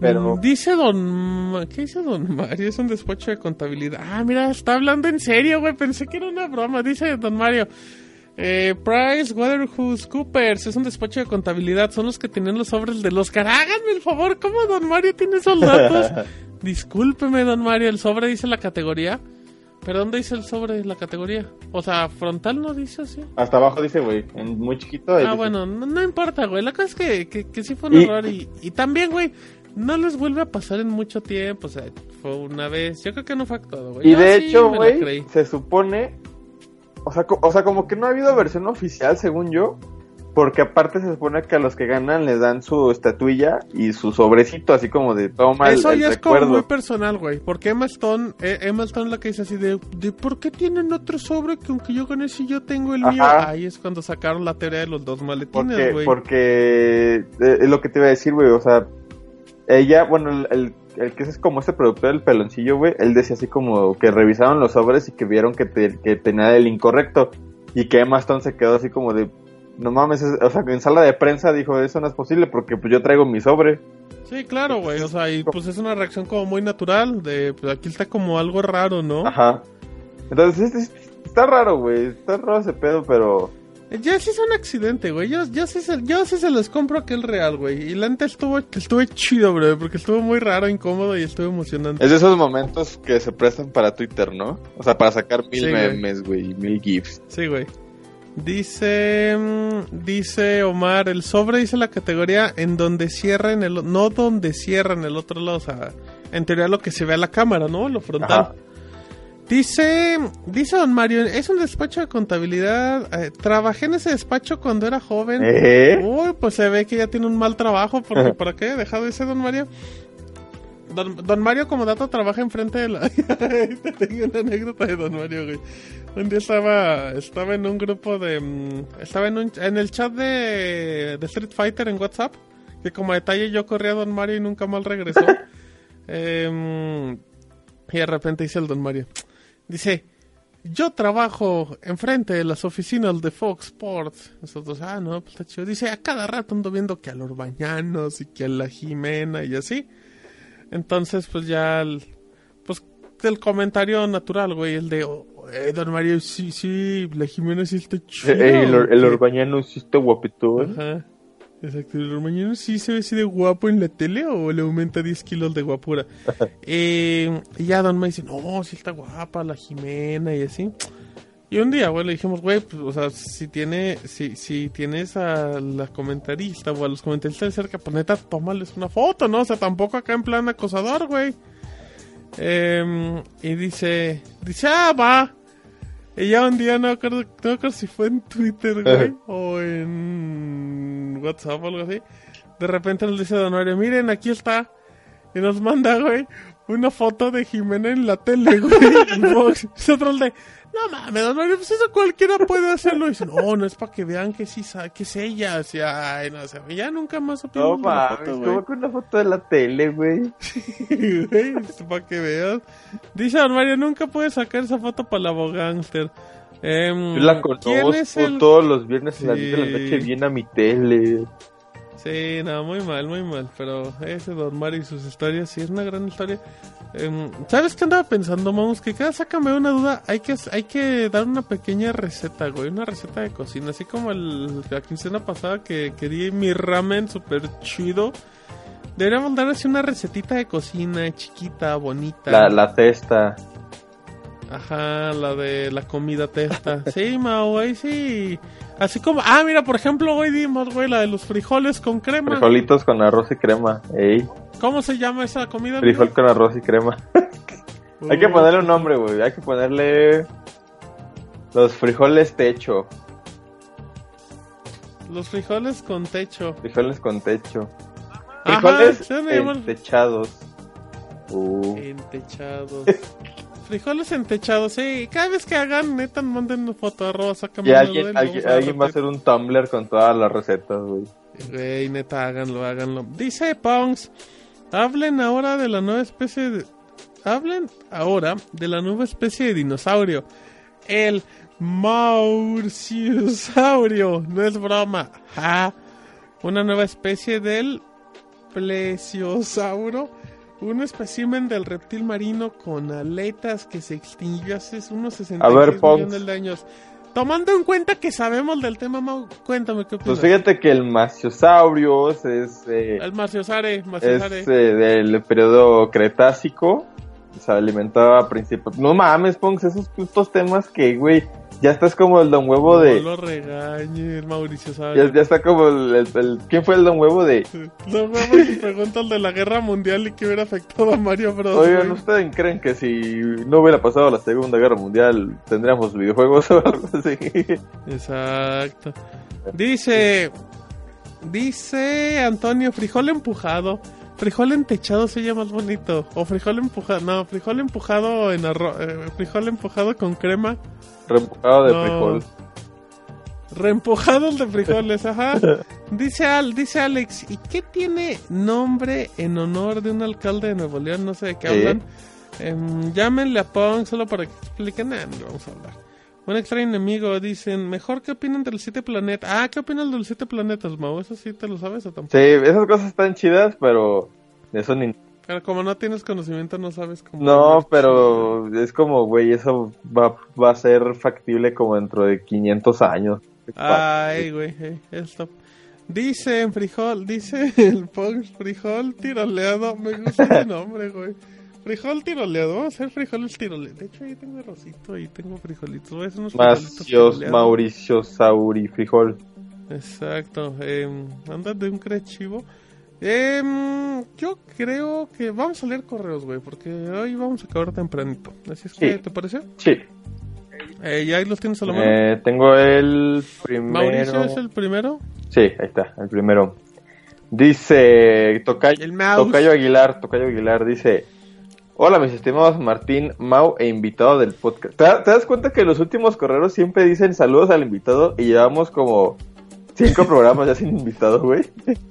Pero- Mm, Dice don... ¿Qué dice don Mario? Es un despacho de contabilidad. Ah, mira, está hablando en serio, güey. Pensé que era una broma. Dice don Mario. Eh, Price Waterhouse Coopers es un despacho de contabilidad. Son los que tienen los sobres del Oscar. Háganme el favor, ¿cómo don Mario tiene esos datos? Discúlpeme, don Mario. El sobre dice la categoría. ¿Pero dónde dice el sobre la categoría? O sea, frontal no dice así. Hasta abajo dice, güey, en muy chiquito. ahí Ah, dice- bueno, no, no importa, güey. La cosa es que, que, que sí fue un Y- error. Y, y también, güey, no les vuelve a pasar en mucho tiempo. O sea, fue una vez. Yo creo que no fue actuado, güey. Y de hecho, güey, se supone. O sea, o sea, como que no ha habido versión oficial, según yo. Porque aparte se supone que a los que ganan les dan su estatuilla y su sobrecito, así como de toma el, Eso el ya es como recuerdo. muy personal, güey. Porque Emma Stone, eh, Emma Stone la que dice así de, de ¿por qué tienen otro sobre que aunque yo gané si yo tengo el mío? Ahí es cuando sacaron la teoría de los dos maletines, Porque, güey. porque eh, es lo que te iba a decir, güey. O sea, ella, bueno, el, el, el que es como este productor del peloncillo, güey, él decía así como que revisaron los sobres y que vieron que, te- que tenía el incorrecto. Y que Emma Stone se quedó así como de, no mames, es- o sea, que en sala de prensa dijo, eso no es posible porque pues yo traigo mi sobre. Sí, claro, güey. O sea, y pues es una reacción como muy natural. De, pues aquí está como algo raro, ¿no? Ajá. Entonces, es- es- está raro, güey. Está raro ese pedo, pero... Ya sí es un accidente, güey. Yo, yo, sí se, yo sí se los compro aquel real, güey. Y la neta estuvo, estuvo chido, bro. Porque estuvo muy raro, incómodo y estuvo emocionante. Es de esos momentos que se prestan para Twitter, ¿no? O sea, para sacar mil Sí, memes, güey, y mil gifs. Sí, güey. Dice, mm, dice Omar, el sobre dice la categoría en donde cierra en el, no donde cierra en el otro lado, o sea, en teoría lo que se ve a la cámara, ¿no? Lo frontal. Ajá. Dice, dice don Mario, es un despacho de contabilidad, eh, trabajé en ese despacho cuando era joven. ¿Eh? Uy, pues se ve que ya tiene un mal trabajo, porque ¿para qué? Dejado ese don Mario. Don, don Mario, como dato, trabaja enfrente de la... Te tengo una anécdota de don Mario, güey. Un día estaba, estaba en un grupo de... mm, Estaba en, un, en el chat de, de Street Fighter en WhatsApp, que como detalle yo corrí a don Mario y nunca mal regresó. Em, y de repente dice el don Mario. Dice, yo trabajo enfrente de las oficinas de Fox Sports. Nosotros, ah, no, pues está chido. Dice, a cada rato ando viendo que a los bañanos y que a la Jimena y así. Entonces, pues ya, el- pues el comentario natural, güey, el de, oh, eh, don Mario, sí, sí, la Jimena sí está chido. Eh, el, or- el. Orbañano sí está guapito, ¿eh? Ajá. Exacto, el mañana sí se ve así de guapo en la tele o le aumenta 10 kilos de guapura. Eh, y ya Don me dice, no, sí está guapa la Jimena y así. Y un día, güey, le dijimos, güey, pues, o sea, si tiene, si, si tienes a la comentarista o a los comentaristas de cerca, pues neta, tómales una foto, ¿no? O sea, tampoco acá en plan acosador, güey. Em, y dice, dice, ah, va. Y ya un día, no acuerdo, no acuerdo si fue en Twitter, güey, o en WhatsApp o algo así. De repente nos dice Don Mario, miren, aquí está. Y nos manda, güey, una foto de Jimena en la tele, güey. Nosotros de, no mames, Don Mario, pues eso cualquiera puede hacerlo. Y dice, no, no es para que vean que sí, que es ella. O sea, ay, no, o sea, ya nunca más No de la mames, güey. como con una foto de la tele, güey. para que veas. Dice Don Mario, nunca puedes sacar esa foto para la abogánster. Em, Yo la ¿Quién conozco todos los viernes a las Sí. 10 de la noche viene a mi tele. Sí, no, muy mal, muy mal. Pero ese Don Mario y sus historias, sí, es una gran historia. Em, ¿Sabes qué andaba pensando, Mamos? Que cada sácame una duda. Hay que, hay que dar una pequeña receta, güey. Una receta de cocina. Así como el, la quincena pasada que quería mi ramen super chido. Deberíamos dar así una recetita de cocina chiquita, bonita. La, la cesta. Ajá, la de la comida testa. Sí, Mao, güey, sí. Así como, ah, mira, por ejemplo, hoy dimos, güey, la de los frijoles con crema. Frijolitos con arroz y crema. Ey, ¿Cómo se llama esa comida? frijol con arroz y crema. Hay que Uh, ponerle un nombre, güey. Hay que ponerle. Los frijoles techo. Los frijoles con techo. Frijoles con techo. Ajá, Frijoles se van a llamar- techados. Uh. Entechados. frijoles entechados, sí. Cada vez que hagan, neta, manden una foto, arroba, Y alguien, alguien va a hacer un Tumblr con todas las recetas, güey. Güey, neta, háganlo, háganlo. Dice Pongs, hablen ahora de la nueva especie de... Hablen ahora de la nueva especie de dinosaurio. El Maurciosaurio. No es broma. Ja. Una nueva especie del plesiosauro. Un espécimen del reptil marino con aletas que se extinguió hace unos 66 A ver, Pongs. millones de años. Tomando en cuenta que sabemos del tema, Mau, cuéntame qué opinas. Pues fíjate que el Maciosaurios es, eh, El Maciosare, es Maciosare. eh, del periodo Cretácico. Se alimentaba principalmente. No mames, Pongs, esos putos temas que, güey, ya estás como el don huevo No de. lo regañe, el Mauricio Ya, Sabe. ya está como el, el- el- ¿Quién fue el don huevo de.? No mames, si preguntan de la guerra mundial y que hubiera afectado a Mario Bros. Oigan. ¿ustedes creen que si no hubiera pasado la Segunda Guerra Mundial tendríamos videojuegos o algo así? Exacto. Dice. Dice Antonio, frijol empujado. Frijol entechado se llama más bonito. O frijol empujado. No, frijol empujado en arroz. frijol empujado con crema. Reempujado de No. frijol. Reempujados de frijoles, ajá. Dice Al, dice Alex, ¿y qué tiene nombre en honor de un alcalde de Nuevo León? No sé de qué hablan. Em, llámenle a Pong solo para que expliquen. No vamos a hablar. Un extraño enemigo, dicen, mejor qué opinan de los siete planetas. Ah, ¿qué opinan de los siete planetas, Mau? ¿Eso sí te lo sabes o tampoco? Sí, esas cosas están chidas, pero eso ni... Pero como no tienes conocimiento, no sabes cómo. No, pero es como, güey, eso va, va a ser factible como dentro de 500 años. Ay, güey, stop. Dice en frijol, dice el Pong frijol tiroleado. Me gusta ese nombre, güey. Frijol tiroleado, vamos a hacer frijoles tiroleados. De hecho, ahí tengo arrocito y tengo frijolitos. Voy a hacer unos frijolitos Macios. Mauricio, Sauri, frijol. Exacto. Eh, anda de un crechivo. Em, yo creo que vamos a leer correos, güey, porque hoy vamos a acabar tempranito. Así es que, Sí. ¿te parece? Sí. Eh, ¿Ya ahí los tienes a la mano? Eh, tengo el primero. Mauricio es el primero. Sí, ahí está, el primero. Dice Tocayo. Tocayo Aguilar, Tocayo Aguilar dice, hola mis estimados Martín, Mau e invitado del podcast. ¿Te, da- te das cuenta que los últimos correros siempre dicen saludos al invitado y llevamos como cinco programas ya sin invitado, güey?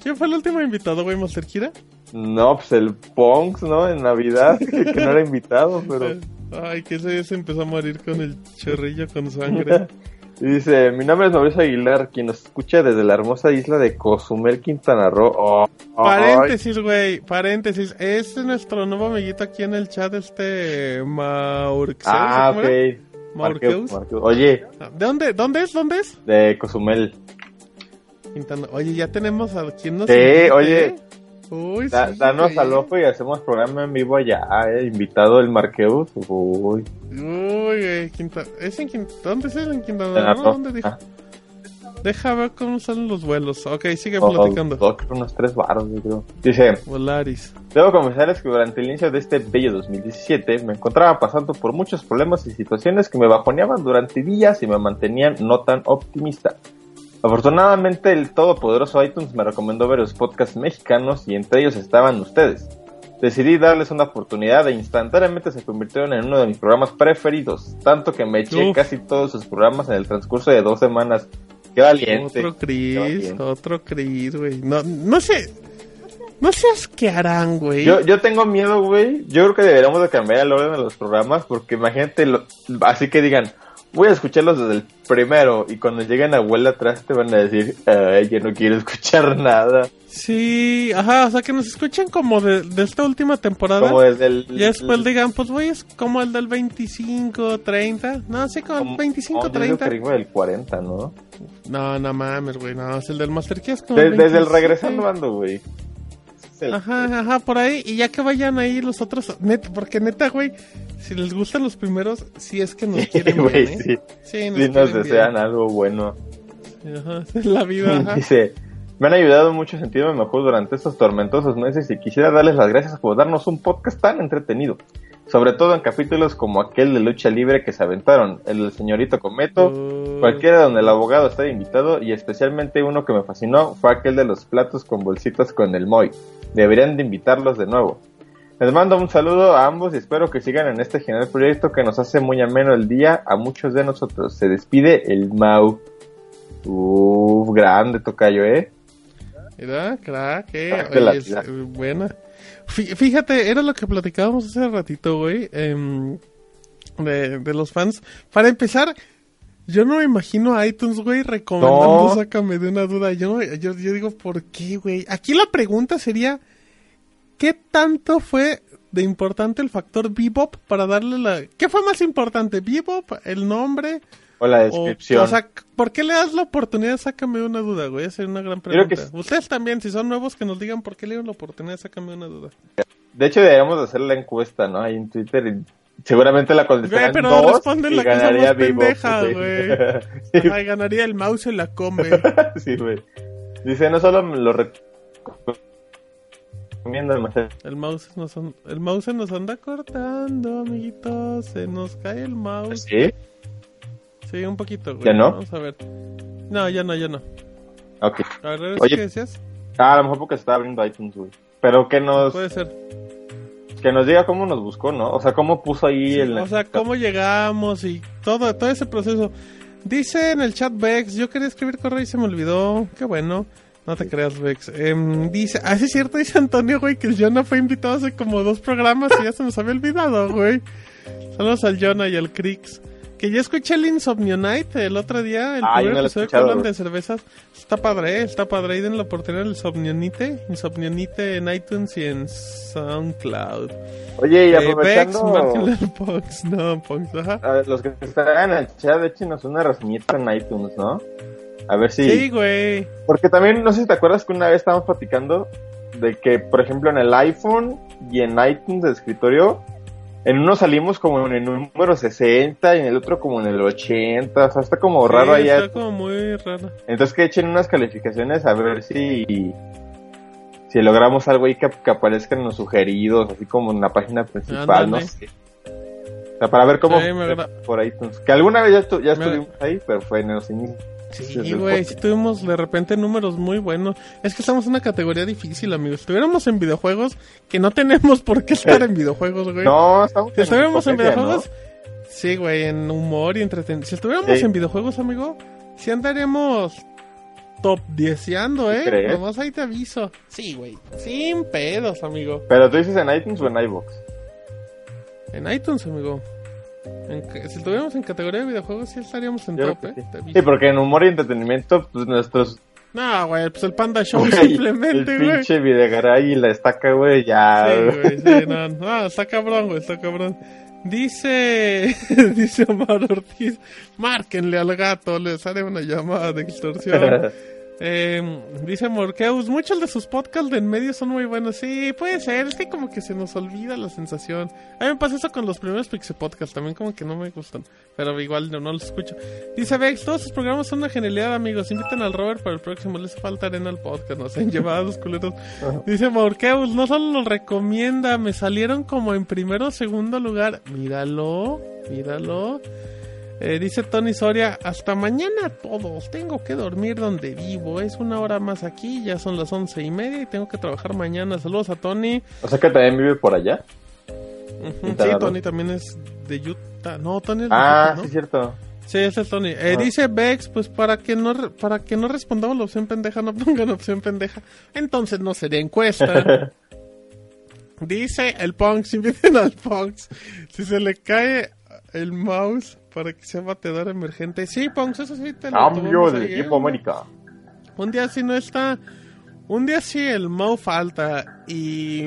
¿Quién fue el último invitado, güey, Master Kira? No, pues el Ponks, ¿no? En Navidad, que, que no era invitado, pero... Ay, que ese día se empezó a morir con el chorrillo con sangre. Y dice, mi nombre es Mauricio Aguilar, quien nos escucha desde la hermosa isla de Cozumel, Quintana Roo. Oh, ay. paréntesis, güey, paréntesis. Es nuestro nuevo amiguito aquí en el chat, este Maurxeus. Ah, ¿cómo ok. era? Marqueus, Maurqueus. Marqueus. Oye, ¿De dónde? ¿Dónde es? ¿Dónde es? de Cozumel. Quintana. Oye, ya tenemos a quien nos Sí, oye. ¿Eh? Uy, Da- sí, danos güey. al ojo y hacemos programa en vivo allá, eh, invitado el Marqueus. Uy, Uy, güey, Quintana. ¿Es en Quintana? ¿Dónde es en Quintana? Roo. ¿Dónde dijo? Ah. Deja ver cómo salen los vuelos. Ok, sigue oh, platicando. oh, unos tres baros, yo creo. Dice, Volaris. debo confesarles que durante el inicio de este bello 2017 me encontraba pasando por muchos problemas y situaciones que me bajoneaban durante días y me mantenían no tan optimista. Afortunadamente el todopoderoso iTunes me recomendó varios podcasts mexicanos y entre ellos estaban ustedes. Decidí darles una oportunidad e instantáneamente se convirtieron en uno de mis programas preferidos, tanto que me eché Uf. casi todos sus programas en el transcurso de dos semanas. Qué valiente. Otro Chris, otro Chris, güey. No, no sé. No seas qué harán, güey. Yo, yo tengo miedo, güey. Yo creo que deberíamos de cambiar el orden de los programas porque imagínate, lo- así que digan, voy a escucharlos desde el primero y cuando lleguen a vuela atrás te van a decir, ay, yo no quiero escuchar nada. Sí, ajá, o sea que nos escuchen como de, de esta última temporada. Como desde el... Y después digan, pues güey, es como el del 25, 30. No, sí, como el como- 25, como dice 30. Karigo del 40, ¿no? No, no mames, güey, no, es el del Master Key, es como De- el desde el 27. regresando ando, güey. El- Ajá, ajá, por ahí. Y ya que vayan ahí los otros, neta, porque neta, güey, si les gustan los primeros, si es que nos quieren Güey, bien, ¿eh? sí. Sí, Sí nos desean bien. algo bueno. Ajá, es la vida, ajá. Dice, me han ayudado mucho a sentirme mejor durante estos tormentosos meses y quisiera darles las gracias por darnos un podcast tan entretenido. Sobre todo en capítulos como aquel de lucha libre que se aventaron, el del señorito Cometo, Uh, cualquiera donde el abogado está invitado y especialmente uno que me fascinó fue aquel de los platos con bolsitas con el Moy. Deberían de invitarlos de nuevo. Les mando un saludo a ambos y espero que sigan en este genial proyecto que nos hace muy ameno el día a muchos de nosotros. Se despide el Mau. Uff, grande tocayo, eh. Mira, crack, eh. Oye, es, buena. Fí- Fíjate, era lo que platicábamos hace ratito, güey. em, de, de los fans. Para empezar, yo no me imagino a iTunes, güey, recomendando No. Sácame de una duda. Yo, yo, yo digo, ¿por qué, güey? Aquí la pregunta sería: ¿qué tanto fue de importante el factor Bebop para darle la. ¿Qué fue más importante? ¿Bebop? ¿El nombre? O la descripción. o sea, ¿por qué le das la oportunidad? Sácame una duda, güey. Esa es una gran pregunta. que- Ustedes también, si son nuevos, que nos digan por qué le dieron la oportunidad. Sácame una duda. De hecho, deberíamos de hacer la encuesta, ¿no? Ahí en Twitter. y seguramente la contestarán pero dos responden y la cosa ganaría más Bebop, pendeja, güey. Ay, ganaría el mouse se la come. sí, güey. Dice, no solo lo recomiendo demasiado. El mouse nos, el mouse se nos anda cortando, amiguitos. Se nos cae el mouse. ¿Sí? Sí, un poquito, güey. ¿Ya no? Vamos a ver. No, ya no, ya no. Ok. A ver, Oye. ¿qué decías? Ah, a lo mejor porque se estaba abriendo iTunes, güey. Pero que nos, Puede ser. que nos diga cómo nos buscó, ¿no? O sea, cómo puso ahí Sí, el... o sea, cómo llegamos y todo, todo ese proceso. Dice en el chat Vex, yo quería escribir correo y se me olvidó. Qué bueno. No te creas, Vex. Em, dice, ah, sí es cierto, dice Antonio, güey, que el Jonah fue invitado hace como dos programas y ya se nos había olvidado, güey. Saludos al Jonah y al Crix. Que ya escuché el Insomnio Night el otro día, el Ah, yo primer no episodio que hablan de cervezas. Está padre, está padre. Y den la oportunidad del Insomnionite. Insomnionite en iTunes y en SoundCloud. Oye, y Eh, aprovechando... al Pox. No, Pox, ajá. a ver, los que están en el chat, échenos una reseñita en iTunes, ¿no? A ver si... Sí, güey. Porque también, no sé si te acuerdas que una vez estábamos platicando de que, por ejemplo, en el iPhone y en iTunes de escritorio, en uno salimos como en el número 60 y en el otro como en el 80, o sea, está como raro allá. Está como muy raro. Entonces que echen unas calificaciones a ver si si logramos algo ahí que, que aparezcan los sugeridos, así como en la página principal, no sé. O sea, para ver cómo Sí, por iTunes. Que alguna vez ya, estu- ya Me- estuvimos ahí, pero fue en los inicios. Sí, güey, sí tuvimos de repente números muy buenos. Es que estamos en una categoría difícil, amigos. Si estuviéramos en videojuegos, que no tenemos por qué estar en videojuegos, güey. No, estamos Si estuviéramos en videojuegos, sí, güey, en humor y entretenimiento. Si estuviéramos Sí. en videojuegos, amigo, sí andaríamos top 10 ¿eh? crees? Nomás ahí te aviso. Sí, güey, sin pedos, amigo. Pero tú dices en iTunes o en iVoox. En iTunes, amigo. En si estuviéramos en categoría de videojuegos, sí estaríamos en top, creo ¿eh? sí. Sí, porque en humor y entretenimiento, pues nuestros... No, güey, pues el Panda Show güey, simplemente, el güey. pinche Videgaray y la estaca, güey, ya... Sí, güey, sí, no, no, está cabrón, güey, está cabrón. Dice, dice Omar Ortiz, márquenle al gato, les haré una llamada de extorsión. Eh, dice Morkeus, muchos de sus podcasts de en medio son muy buenos. Sí, puede ser, es que como que se nos olvida la sensación. A mí me pasa eso con los primeros Pixie Podcasts, también como que no me gustan, pero igual no, no los escucho. Dice Vex, todos sus programas son una genialidad, amigos. Inviten al Robert para el próximo, les falta arena al podcast, nos han llevado los culeros. Dice Morkeus, no solo los recomienda, me salieron como en primero o segundo lugar. Míralo, míralo. Eh, dice Tony Soria, hasta mañana todos, tengo que dormir donde vivo, es una hora más aquí, ya son las once y media y tengo que trabajar mañana. Saludos a Tony. O sea que también vive por allá. Sí. Tony también es de Utah. No, Tony es de Ah, Utah, ¿no? sí, cierto. Sí, ese es Tony. Eh, Ah. Dice Bex, pues para que no para que no respondamos la opción pendeja, no pongan opción pendeja. Entonces no sería encuesta. Dice el Punks, inviten al Punks. Si se le cae el mouse para que sea batedor emergente. Sí, Pongs, eso sí te lo Cambio del ahí, ¿eh? equipo América. Un día sí no está. Un día sí el Mau falta. Y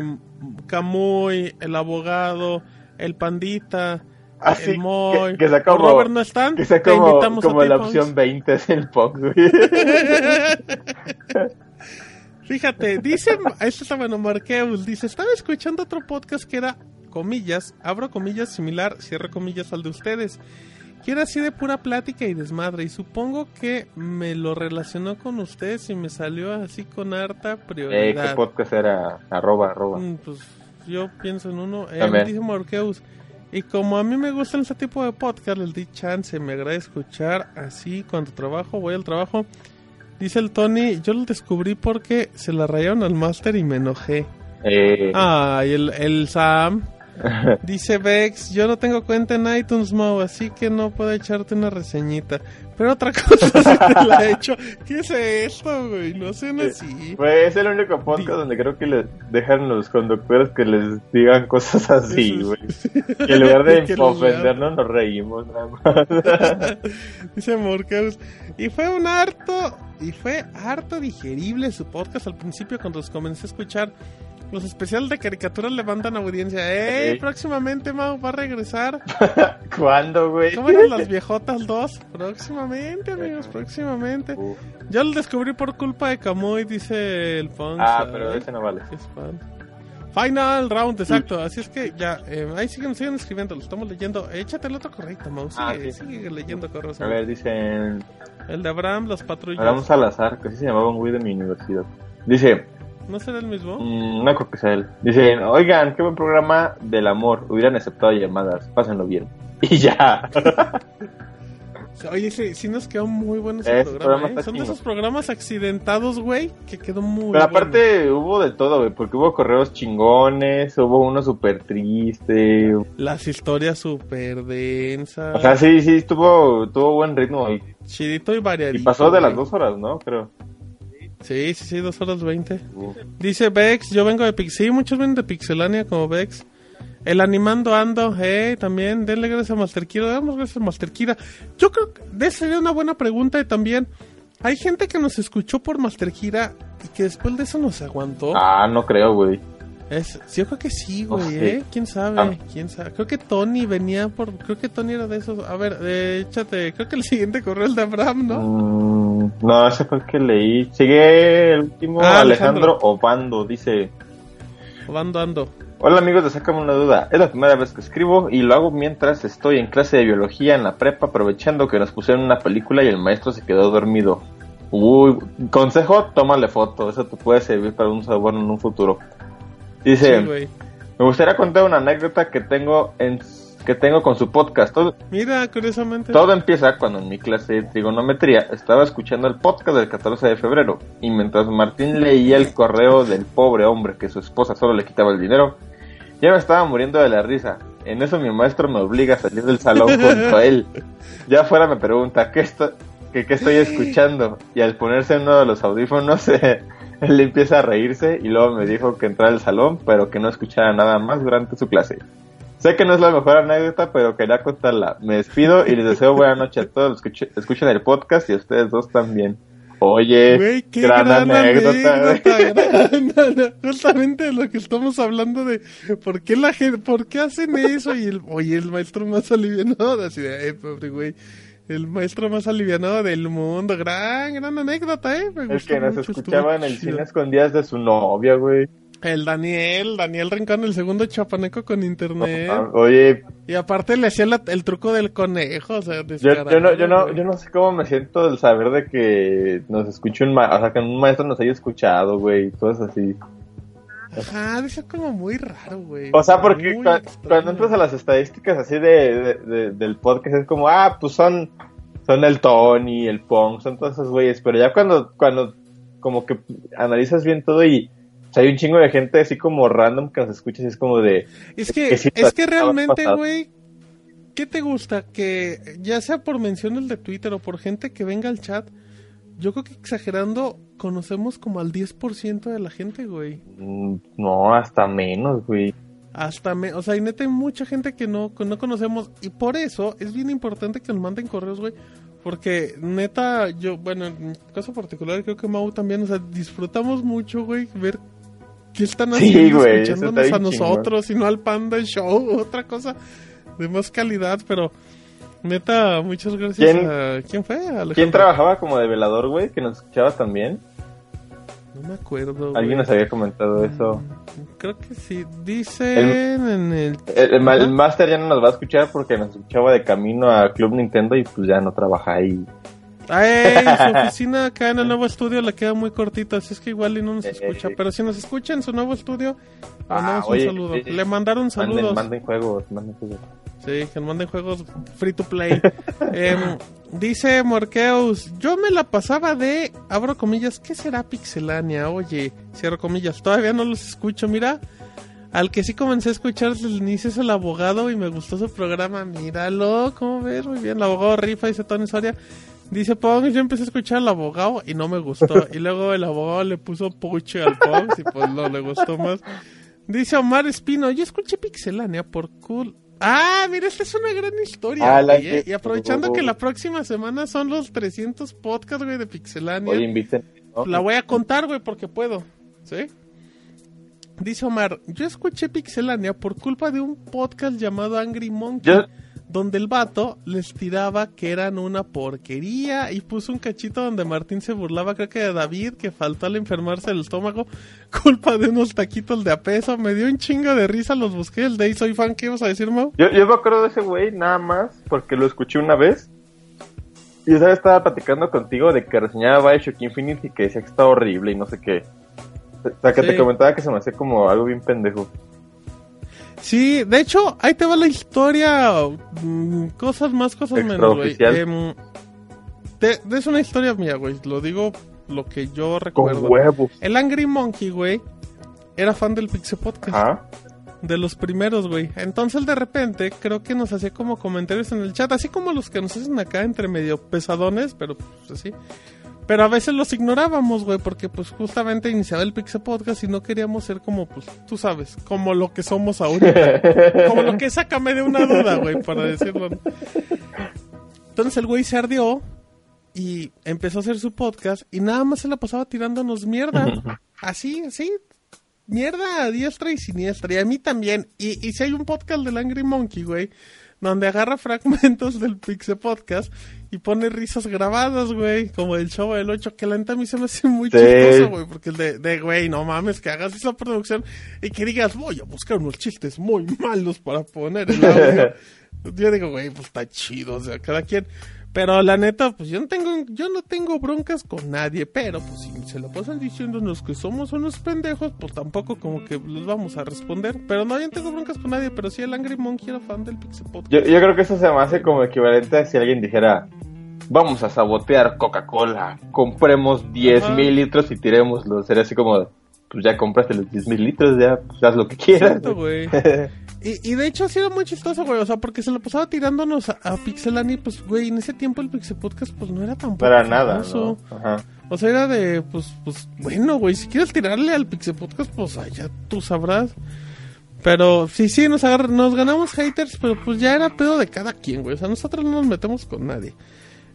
Camuy, el abogado, el pandita, Así el Moy, que, que sea o como, Robert no están. que sea te como, invitamos a como ti, la Pongs. opción 20 es el güey. Fíjate, dice, este está bueno, Marqueus, dice, estaba escuchando otro podcast que era, comillas, abro comillas, similar, cierro comillas al de ustedes, que era así de pura plática y desmadre, y supongo que me lo relacionó con ustedes y me salió así con harta Eh, ¿Qué prioridad. podcast era? Arroba, arroba. Mm, pues yo pienso en uno, eh, y como a mí me gustan ese tipo de podcast, les di chance, me agrada escuchar así cuando trabajo, voy al trabajo. Dice el Tony, yo lo descubrí porque se la rayaron al máster y me enojé. Eh, Ah, y el, el Sam dice Vex, yo no tengo cuenta en iTunes, Mau, así que no puedo echarte una reseñita. Pero otra cosa sí te la he hecho. ¿Qué es esto, güey? No sean así. Pues es el único podcast donde creo que les dejan los conductores que les digan cosas así, güey. es- Y en lugar de Que ofendernos, nos reímos nada más. Dice Morcaus. Y fue un harto, y fue harto digerible su podcast al principio cuando los comencé a escuchar. Los especiales de caricaturas le mandan audiencia. ¡Ey! Sí. Próximamente Mau va a regresar. ¿Cuándo, güey? ¿Cómo eran las viejotas dos? Próximamente, amigos, próximamente. Uf. Yo lo descubrí por culpa de Camuy, dice el Pons. Ah, pero ese no vale. Final round, exacto. Así es que ya, eh, ahí siguen, siguen escribiendo, lo estamos leyendo. Échate el otro correcto, Mau. Sigue, Ah, sí. sigue leyendo correos. A ver, dicen... El de Abraham, las patrullas. Hablamos Salazar, que así se llamaba un güey de mi universidad. Dice... ¿No será el mismo? Mm, no creo que sea él. Dicen, oigan, qué buen programa del amor. Hubieran aceptado llamadas. Pásenlo bien. Y ya. Oye, sí, sí nos quedó muy bueno ese programa, ¿eh? Son de esos programas accidentados, güey, que quedó muy Pero bueno. aparte hubo de todo, güey. Porque hubo correos chingones, hubo uno súper triste. Las historias súper densas. O sea, sí, sí, tuvo, tuvo buen ritmo. Y, Chidito y variadito. y pasó de las dos horas, ¿no? Creo. Sí, sí, sí, dos horas veinte. Uf. Dice Vex, yo vengo de Pix. Sí, muchos vienen de Pixelania como Vex. El animando ando, hey, también, denle gracias a Master Kira, damos gracias a Master Kira. Yo creo que esa sería una buena pregunta y también, hay gente que nos escuchó por Master Kira y que después de eso nos aguantó. Ah, no creo, güey. Es, sí, yo creo que sí, güey. ¿eh? ¿Quién sabe? Ah. ¿Quién sabe? Creo que Tony venía por... Creo que Tony era de esos... A ver, eh, échate... Creo que el siguiente correo es de Abraham, ¿no? Mm, no, ese fue el que leí. Sigue el último, Ah, Alejandro Alejandro. Obando. Dice... Ando, ando. Hola amigos de Sácame una duda. Es la primera vez que escribo y lo hago mientras estoy en clase de biología en la prepa aprovechando que nos pusieron una película y el maestro se quedó dormido. Uy, consejo, tómale foto, eso te puede servir para un sabor en un futuro. Dice, Sí, me gustaría contar una anécdota que tengo en que tengo con su podcast. Todo, Mira, curiosamente... todo empieza cuando en mi clase de trigonometría estaba escuchando el podcast del 14 de febrero y mientras Martín leía el correo del pobre hombre que su esposa solo le quitaba el dinero, ya me estaba muriendo de la risa. En eso mi maestro me obliga a salir del salón junto a él. Ya afuera me pregunta ¿qué, esto- que qué estoy escuchando? Y al ponerse uno de los audífonos, eh, él empieza a reírse y luego me dijo que entrara al salón, pero que no escuchara nada más durante su clase. Sé que no es la mejor anécdota, pero quería contarla. Me despido y les deseo buena noche a todos los que escuch- escuchen el podcast y a ustedes dos también. Oye, Güey, qué gran, gran, anécdota. anécdota. gran- justamente de lo que estamos hablando de por qué la gente, por qué hacen eso y el, oye, el maestro más alivianado, así de, eh, pobre güey, el maestro más alivianado del mundo, gran, gran anécdota, eh, me Es que nos mucho, escuchaba en el cine escondidas de su novia, güey. El Daniel, Daniel Rincón, el segundo chapaneco con internet. Ah, Oye, Y aparte le hacía la- el truco del conejo, o sea, yo, yo no, yo no, yo no sé cómo me siento del saber de que nos escuchó un ma o sea, que un maestro nos haya escuchado, güey, cosas así. Ajá, dice como muy raro, güey. O sea, porque extraño. cuando entras a las estadísticas así de, de- de- del podcast es como, ah, pues son, son el Tony, el Pong, son todos esos güeyes, pero ya cuando, cuando como que analizas bien todo y o sea, hay un chingo de gente así como random que nos escucha y es como de, Es que, es que realmente, güey, ¿qué te gusta? Que ya sea por menciones de Twitter o por gente que venga al chat, yo creo que exagerando conocemos como al 10% de la gente, güey. mm, no, hasta menos, güey. hasta me, o sea, y neta hay mucha gente que no, que no conocemos y por eso es bien importante que nos manden correos, güey, porque neta yo, bueno, en mi caso particular creo que Mau también, o sea, disfrutamos mucho, güey, ver qué están Sí, haciendo güey, eso está escuchándonos a nosotros y no al Panda Show, otra cosa de más calidad, pero neta, muchas gracias ¿Quién- a ¿quién fue? Alejandro. ¿Quién trabajaba como de velador, güey? Que nos escuchaba también. No me acuerdo. Alguien güey. nos había comentado eso. Creo que sí. Dicen en el. El. Master ya no nos va a escuchar porque nos escuchaba de camino a Club Nintendo y pues ya no trabaja ahí. Ay, su oficina acá en el nuevo estudio le queda muy cortita, así es que igual y no nos Eh. escucha. Pero si nos escucha en su nuevo estudio, Ah, mandamos oye, un saludo. eh, le mandaron Manden, saludos. manden juegos, manden juegos. Sí, que nos manden juegos free to play. Em, dice Morqueus, yo me la pasaba de, abro comillas, ¿qué será Pixelania? Oye, cierro comillas, todavía no los escucho, mira. Al que sí comencé a escuchar desde el inicio es el abogado y me gustó su programa, míralo, ¿cómo ves? Muy bien, el abogado rifa, dice Tony Soria. Dice Pong, yo empecé a escuchar al abogado y no me gustó. Y luego el abogado le puso puche al Pong y pues no le gustó más. Dice Omar Espino, yo escuché Pixelania por cool. Ah, mira, esta es una gran historia. Ah, güey, ¿eh? que- Y aprovechando que la próxima semana son los 300 podcasts, güey, de Pixelania. Oye, inviten. ¿no? La voy a contar, güey, porque puedo. ¿Sí? Dice Omar, yo escuché Pixelania por culpa de un podcast llamado Angry Monkey. Yo- Donde el vato les tiraba que eran una porquería y puso un cachito donde Martín se burlaba, creo que de David, que faltó al enfermarse del estómago, culpa de unos taquitos de a peso. Me dio un chingo de risa, los busqué el day, soy fan, ¿qué ibas a decir, Mau? Yo, yo me acuerdo de ese güey nada más porque lo escuché una vez. Y esa vez estaba platicando contigo de que reseñaba Bioshock Infinite y que decía que estaba horrible y no sé qué. O sea, que Sí. te comentaba que se me hacía como algo bien pendejo. Sí, de hecho, ahí te va la historia. mm, cosas más, cosas menos, güey. Em, es una historia mía, güey. Lo digo lo que yo Con recuerdo. huevos. El Angry Monkey, güey, era fan del Pixel Podcast. Ajá. De los primeros, güey. Entonces, de repente, creo que nos hacía como comentarios en el chat. Así como los que nos hacen acá entre medio pesadones, pero pues así. Pero a veces los ignorábamos, güey, porque pues justamente iniciaba el Pixel Podcast y no queríamos ser como, pues, tú sabes, como lo que somos ahorita. como lo que sácame de una duda, güey, para decirlo. Entonces el güey se ardió y empezó a hacer su podcast y nada más se la pasaba tirándonos mierda. Así, así. Mierda a diestra y siniestra. Y a mí también. Y, y si hay un podcast del Angry Monkey, güey, donde agarra fragmentos del Pixel Podcast y pone risas grabadas, güey, como el show del 8, que la neta a mí se me hace muy Sí. chistoso, güey, porque el de, de, güey, no mames, que hagas esa producción y que digas, voy a buscar unos chistes muy malos para poner el audio. Yo digo, güey, pues está chido, o sea, cada quien. Pero la neta, pues yo no tengo, yo no tengo broncas con nadie, pero pues si se lo pasan diciéndonos que somos unos pendejos, pues tampoco como que les vamos a responder. Pero no, yo no tengo broncas con nadie, pero sí el Angry Monkey era fan del Pixel Podcast. Yo, yo creo que eso se me hace como equivalente a si alguien dijera, vamos a sabotear Coca-Cola, compremos 10 Ajá. mil litros y tirémoslos. Sería así como, pues ya compraste los 10 mil litros, ya pues, haz lo que quieras. Exacto, güey. Y, y de hecho sí era muy chistoso, güey. O sea, porque se lo pasaba tirándonos a, a Pixelani, pues, güey, en ese tiempo el Pixel Podcast, pues no era tan era nada. ¿no? Ajá. O sea, era de, pues, pues, bueno, güey, si quieres tirarle al Pixel Podcast, pues allá tú sabrás. Pero sí, sí, nos, agar- nos ganamos haters, pero pues ya era pedo de cada quien, güey. O sea, nosotros no nos metemos con nadie.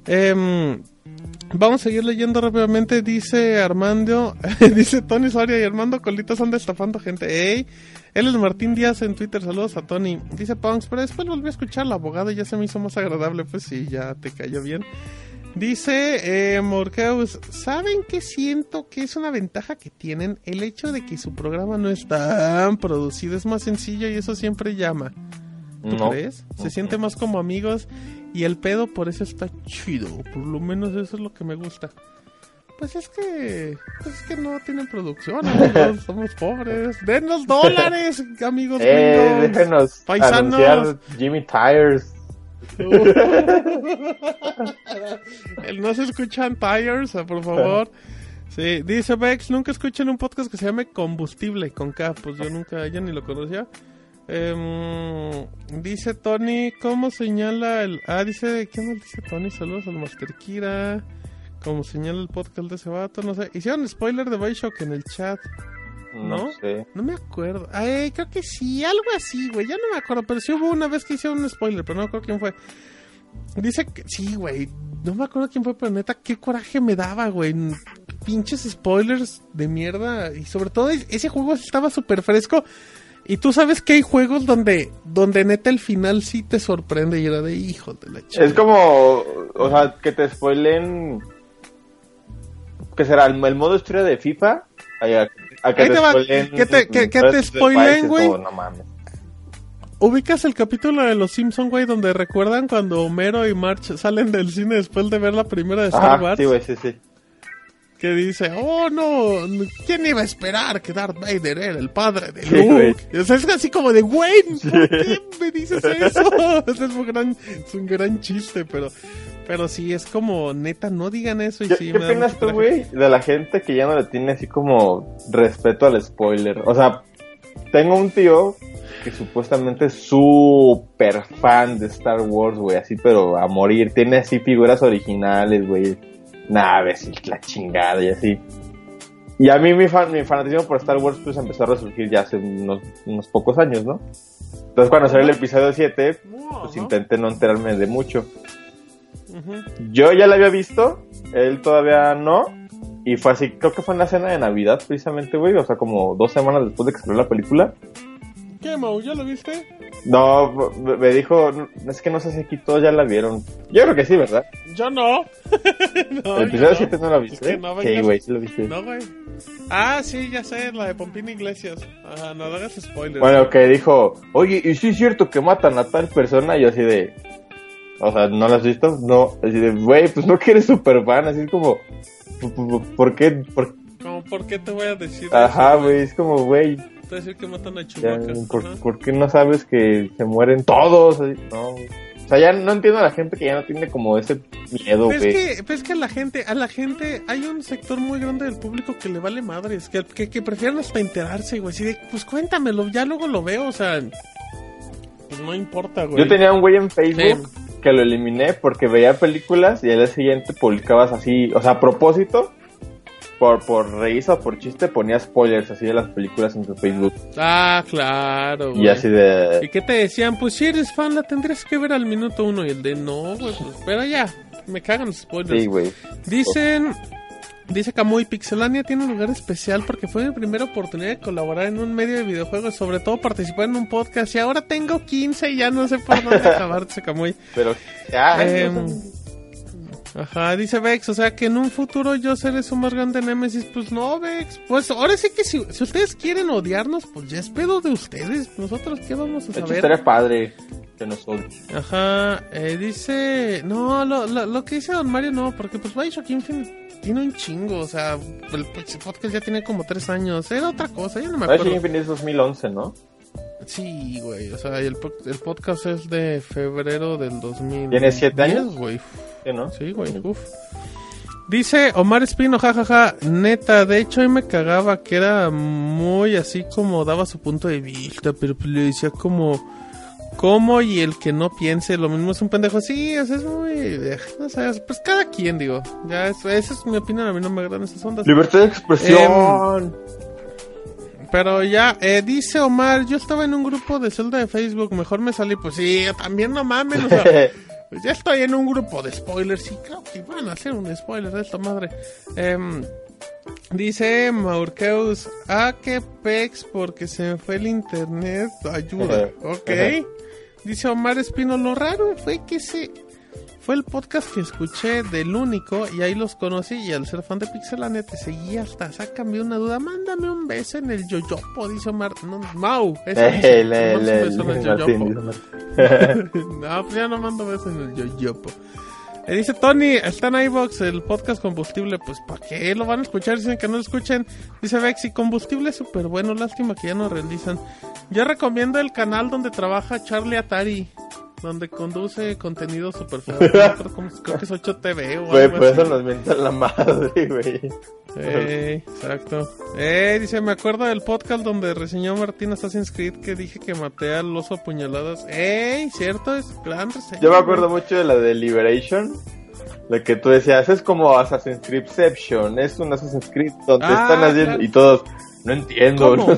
Em, vamos a seguir leyendo rápidamente. Dice Armando, dice Tony Soria y Armando Colitas anda estafando gente. Ey, él es Martín Díaz en Twitter. Saludos a Tony. Dice Punks, pero después volví a escuchar la abogada y ya se me hizo más agradable. Pues sí, ya te cayó bien. Dice eh, Morkeus, ¿saben qué siento que es una ventaja que tienen? El hecho de que su programa no es tan producido, es más sencillo y eso siempre llama. ¿Tú No. crees? Se siente más como amigos y el pedo por eso está chido. Por lo menos eso es lo que me gusta. Pues es que, pues es que no tienen producción, amigos. Somos pobres. Denos dólares, amigos. Eh, gringos. déjenos Paisanos. anunciar Jimmy Tires. No se escuchan tires, ah, por favor. Sí, dice Bex, nunca escuchen un podcast que se llame Combustible con K, pues yo nunca, yo ni lo conocía. Em, dice Tony, ¿cómo señala el... Ah, dice, ¿qué más dice Tony? Saludos al Master Kira. ¿Cómo señala el podcast de ese vato? No sé. Hicieron spoiler de Bioshock en el chat. ¿no? No sé. No me acuerdo. Ay, creo que sí, algo así, güey. Ya no me acuerdo, pero sí hubo una vez que hicieron un spoiler, pero no me acuerdo quién fue. Dice que sí, güey. No me acuerdo quién fue, pero neta, qué coraje me daba, güey. Pinches spoilers de mierda. Y sobre todo es- ese juego estaba súper fresco. Y tú sabes que hay juegos donde, donde neta el final sí te sorprende y era de hijo de la chica. Es como, o sea, que te spoilen. ¿Qué será? ¿El, el modo historia de FIFA? A- que Ahí te spoilen. que te- que- que Breath te spoilen, güey. como, No mames. ¿Ubicas el capítulo de Los Simpson, güey, donde recuerdan cuando Homero y March salen del cine después de ver la primera de Star Wars? sí, güey, sí, sí. Que dice, oh no, ¿quién iba a esperar que Darth Vader era el padre de Sí. Luke? O sea, es así como de, güey, ¿por qué me dices eso? Es un gran, es un gran chiste, pero, pero sí, es como, neta, no digan eso y ¿Qué, sí qué opinas tú, güey, de la gente que ya no le tiene así como respeto al spoiler? O sea, tengo un tío que supuestamente es súper fan de Star Wars, güey, así, pero a morir. Tiene así figuras originales, güey, naves y la chingada y así. Y a mí mi, fan, mi fanatismo por Star Wars pues empezó a resurgir ya hace unos, unos pocos años, ¿no? Entonces cuando salió el episodio 7, pues intenté no enterarme de mucho. Yo ya la había visto, él todavía no. Y fue así, creo que fue en la cena de Navidad precisamente, güey. O sea, como dos semanas después de que salió la película. ¿Qué, Mau? ¿Ya lo viste? No, me dijo, "No, es que no sé si aquí todos ya la vieron. Yo creo que sí, ¿verdad? Yo no. no el episodio no. 7 no, lo Es viste. que no sí, güey, sí lo viste. No, güey. Ah, sí, ya sé, la de Pompín Iglesias. Ajá, no hagas spoilers. Bueno, que dijo, oye, ¿y sí es cierto que matan a tal persona? Y yo así de, o sea, ¿no la has visto? No, así de, güey, pues no que eres super fan, así es como, ¿por- por- ¿por qué? Por... Como, ¿por qué te voy a decir Ajá, güey, es como, güey, Te decir que matan a Ya, Chewbacca. ¿por, qué no sabes que se mueren todos? No. O sea, ya no entiendo a la gente que ya no tiene como ese miedo, Pero güey. es que, es que a la gente, a la gente, hay un sector muy grande del público que le vale madres, que, que, que prefieren hasta enterarse, güey. Así de, pues cuéntamelo, ya luego lo veo, o sea, pues no importa, güey. Yo tenía un güey en Facebook que lo eliminé porque veía películas y al día siguiente publicabas así, o sea, a propósito, por, por risa o por chiste, ponía spoilers así de las películas en tu Facebook. Ah, claro, güey. Y así ¿Y de... qué te decían? Pues si eres fan, la tendrías que ver al minuto uno. Y el de, no, güey, pues, pero ya, me cagan los spoilers. Sí, güey. Dicen, dice Camuy, Pixelania tiene un lugar especial porque fue mi primera oportunidad de colaborar en un medio de videojuegos, sobre todo participar en un podcast y ahora tengo 15 y ya no sé por dónde acabar, dice Camuy. Pero... Ya, Em, Ajá, dice Vex, o sea que en un futuro yo seré su más grande Nemesis, pues no, Vex, pues ahora sí que si, si ustedes quieren odiarnos, pues ya es pedo de ustedes, nosotros qué vamos a de hecho, saber. estaría padre que nos odien. Ajá, eh, dice. No, lo, lo, lo que dice Don Mario no, porque pues Bioshock Infinite tiene un chingo, o sea, el podcast ya tiene como tres años, era otra cosa, yo no me Bioshock acuerdo. Infinite es 2011, ¿no? Sí, güey, o sea, el, el podcast es de febrero del 2000. ¿Tiene siete años? güey. Sí, ¿no? Sí, güey, uf. Dice Omar Espino, jajaja, neta, de hecho, a mí me cagaba que era muy así como daba su punto de vista, pero pues le decía como, como y el que no piense lo mismo es un pendejo. Sí, o sea, es muy, no sé, pues cada quien, digo, ya, es- esa es mi opinión, a mí no me agradan esas ondas. Libertad de expresión. Pero ya, eh, dice Omar, yo estaba en un grupo de Zelda de Facebook, mejor me salí, pues sí, también no mames, o sea, Pues ya estoy en un grupo de spoilers y creo que van a hacer un spoiler de esta madre. Em, dice Maurkeus, ah, que pex porque se me fue el internet. Ayuda, ok. Dice Omar Espino, lo raro fue que se... Fue el podcast que escuché del único y ahí los conocí y al ser fan de Pixelania te seguí hasta sácame una duda, mándame un beso en el yoyopo, dice Omar. No, Mau, dice, Eh, le- le- un beso en el yoyopo. no, pues ya no mando besos en el yoyopo. Eh, dice Tony, está en iVox el podcast combustible. Pues, ¿para qué lo van a escuchar? Dicen que no lo escuchen. Dice Vexi, combustible es súper bueno. Lástima que ya no realizan. Yo recomiendo el canal donde trabaja Charlie Atari. Donde conduce contenido cómo- creo que es 8TV o Güey, por eso nos mientan la madre, güey. Eh, exacto. Eh, dice, me acuerdo del podcast donde reseñó Martín Assassin's Creed que dije que maté al oso a puñaladas. ¡Ey! ¿Cierto? Es gran reseña. Yo me acuerdo mucho de la de Liberation. La que tú decías, es como Assassin's Creedception. Es un Assassin's Creed donde Ah, están haciendo. claro. Y todos, No entiendo. ¿Cómo? no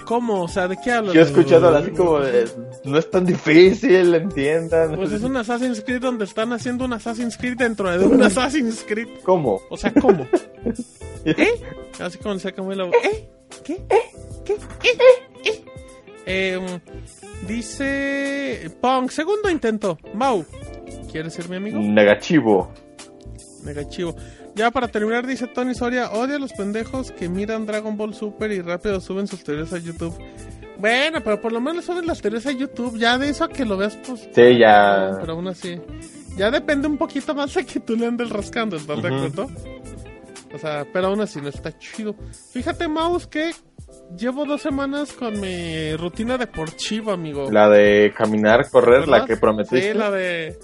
¿Cómo? O sea, ¿de qué hablas? Yo he escuchado así como, de, no es tan difícil, entiendan. Pues es un Assassin's Creed donde están haciendo un Assassin's Creed dentro de un Assassin's Creed. ¿Cómo? O sea, ¿cómo? ¿Eh? Así como se acabó la voz. ¿Eh? ¿Qué? ¿Eh? ¿Qué? ¿Eh? ¿Eh? Em, dice Pong, segundo intento. Mau, ¿quieres ser mi amigo? Negativo. Negativo. Ya para terminar, dice Tony Soria, odia a los pendejos que miran Dragon Ball Super y rápido suben sus teorías a YouTube. Bueno, pero por lo menos suben las teorías a YouTube. Ya de eso a que lo veas, pues. Sí, ya. Pero aún así. Ya depende un poquito más de que tú le andes rascando, ¿estás de acuerdo? O sea, pero aún así no está chido. Fíjate, Mouse, que llevo dos semanas con mi rutina deportiva, amigo. La de caminar, correr, la que prometiste. Sí, la de.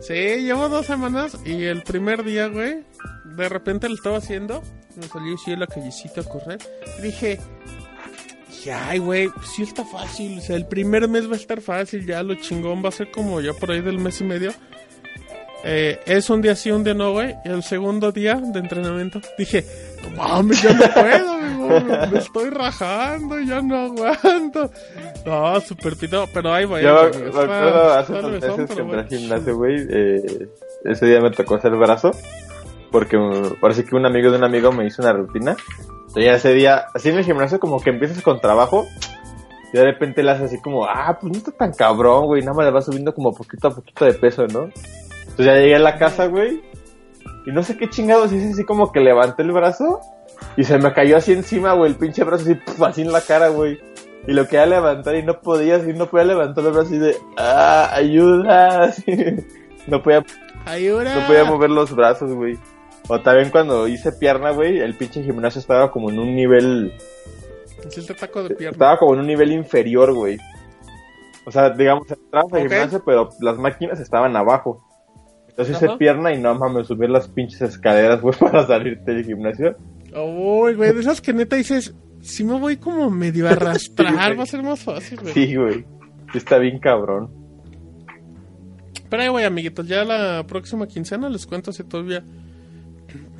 Sí, llevo dos semanas y el primer día, güey, de repente lo estaba haciendo. Me salió así la callecita a correr. Y dije, ay, güey, pues sí está fácil. O sea, el primer mes va a estar fácil. Ya lo chingón va a ser como ya por ahí del mes y medio. Eh, es un día sí, un día no, güey. Y el segundo día de entrenamiento dije, no mames, ya no puedo, me, me estoy rajando, ya no aguanto. No, super pito, pero ahí voy. Yo me acuerdo hace unos meses que pero entré al bueno. gimnasio, güey. eh, ese día me tocó hacer brazo. Porque parece que un amigo de un amigo me hizo una rutina. Y ese día, así en el gimnasio, como que empiezas con trabajo. Y de repente le haces así como, ah, pues no está tan cabrón, güey. Nada más le vas subiendo como poquito a poquito de peso, ¿no? Entonces ya llegué a la casa, güey. Y no sé qué chingados hice, así como que levanté el brazo. Y se me cayó así encima, güey, el pinche brazo así, puf, así en la cara, güey. Y lo quería levantar y no podía, así no podía levantar el brazo así de, ah, ayuda. así. No podía, Ayuda. no podía mover los brazos, güey. O también cuando hice pierna, güey, el pinche gimnasio estaba como en un nivel, Hiciste taco de pierna. estaba como en un nivel inferior, güey. O sea, digamos, entrabas al gimnasio, pero las máquinas estaban abajo. Entonces hice pierna y no mames, subir las pinches escaleras, güey, para salirte del gimnasio. Uy, güey, de esas que neta dices, si me voy como medio a arrastrar, güey. va a ser más fácil, güey. Sí, güey. Está bien cabrón. Pero ahí voy, amiguitos, ya la próxima quincena les cuento si todavía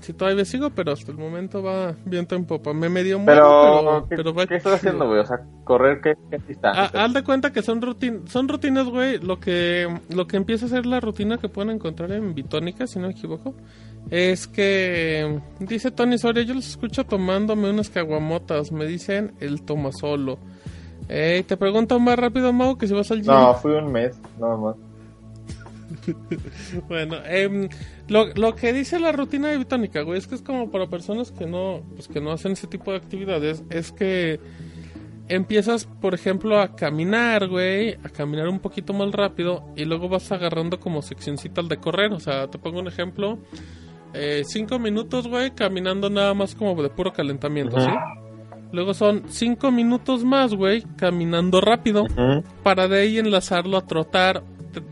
si todavía sigo, pero hasta el momento va viento en popa. Me medio muero, Pero, pero, ¿qué, pero va qué estás haciendo, güey? O sea, correr, ¿qué, qué Ah, distancia? haz de cuenta que son rutin son rutinas, güey. Lo que lo que empieza a ser la rutina que pueden encontrar en Bitónica, si no me equivoco, es que dice Tony Soria, yo los escucho tomándome unas caguamotas, me dicen el toma solo. Eh, te pregunto más rápido, Mau, que si vas al gym. No, fui un mes, nada más. Bueno, em, lo, lo que dice la rutina de Bitónica, güey, es que es como para personas que no, pues que no hacen ese tipo de actividades, es que empiezas, por ejemplo, a caminar, güey, a caminar un poquito más rápido y luego vas agarrando como seccioncitas de correr, o sea, te pongo un ejemplo, eh, cinco minutos, güey, caminando nada más como de puro calentamiento. ¿sí? Luego son cinco minutos más, güey, caminando rápido, para de ahí enlazarlo a trotar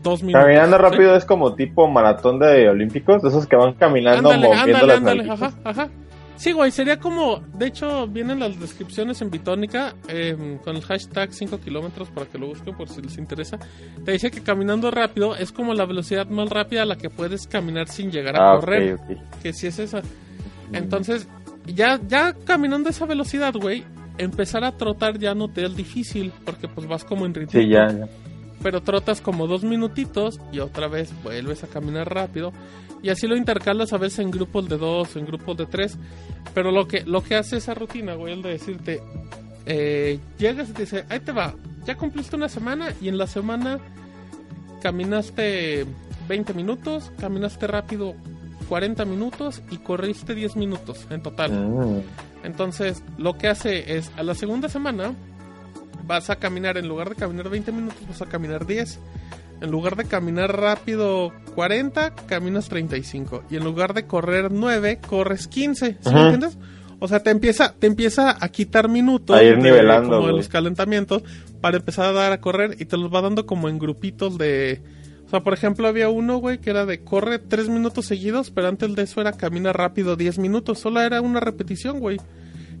dos minutos. Caminando ¿sí? rápido es como tipo maratón de olímpicos, esos que van caminando Ándale, moviendo ándale, las ándale, ajá, ajá. Sí, güey, sería como, de hecho, vienen las descripciones en Bitónica eh, con el hashtag 5 kilómetros para que lo busquen por si les interesa. Te dice que caminando rápido es como la velocidad más rápida a la que puedes caminar sin llegar a Ah, correr. ok, ok. Que si es esa. Entonces, ya, ya caminando a esa velocidad, güey, empezar a trotar ya no te es difícil porque pues vas como en ritmo. Sí, ya, ya. Pero trotas como dos minutitos y otra vez vuelves a caminar rápido y así lo intercalas a veces en grupos de dos, en grupos de tres, pero lo que lo que hace esa rutina, güey, es de decirte, eh, llegas y te dice, ahí te va, ya cumpliste una semana y en la semana caminaste 20 minutos, caminaste rápido 40 minutos y corriste 10 minutos en total. Mm. Entonces, lo que hace es, a la segunda semana, vas a caminar, en lugar de caminar 20 minutos, vas a caminar 10. En lugar de caminar rápido 40, caminas 35. Y en lugar de correr 9, corres 15. ¿Sí me Ujú. entiendes? O sea, te empieza, te empieza a quitar minutos A ir nivelando, como los calentamientos para empezar a dar a correr y te los va dando como en grupitos de... O sea, por ejemplo, había uno, güey, que era de corre 3 minutos seguidos, pero antes de eso era camina rápido 10 minutos. Solo era una repetición, güey.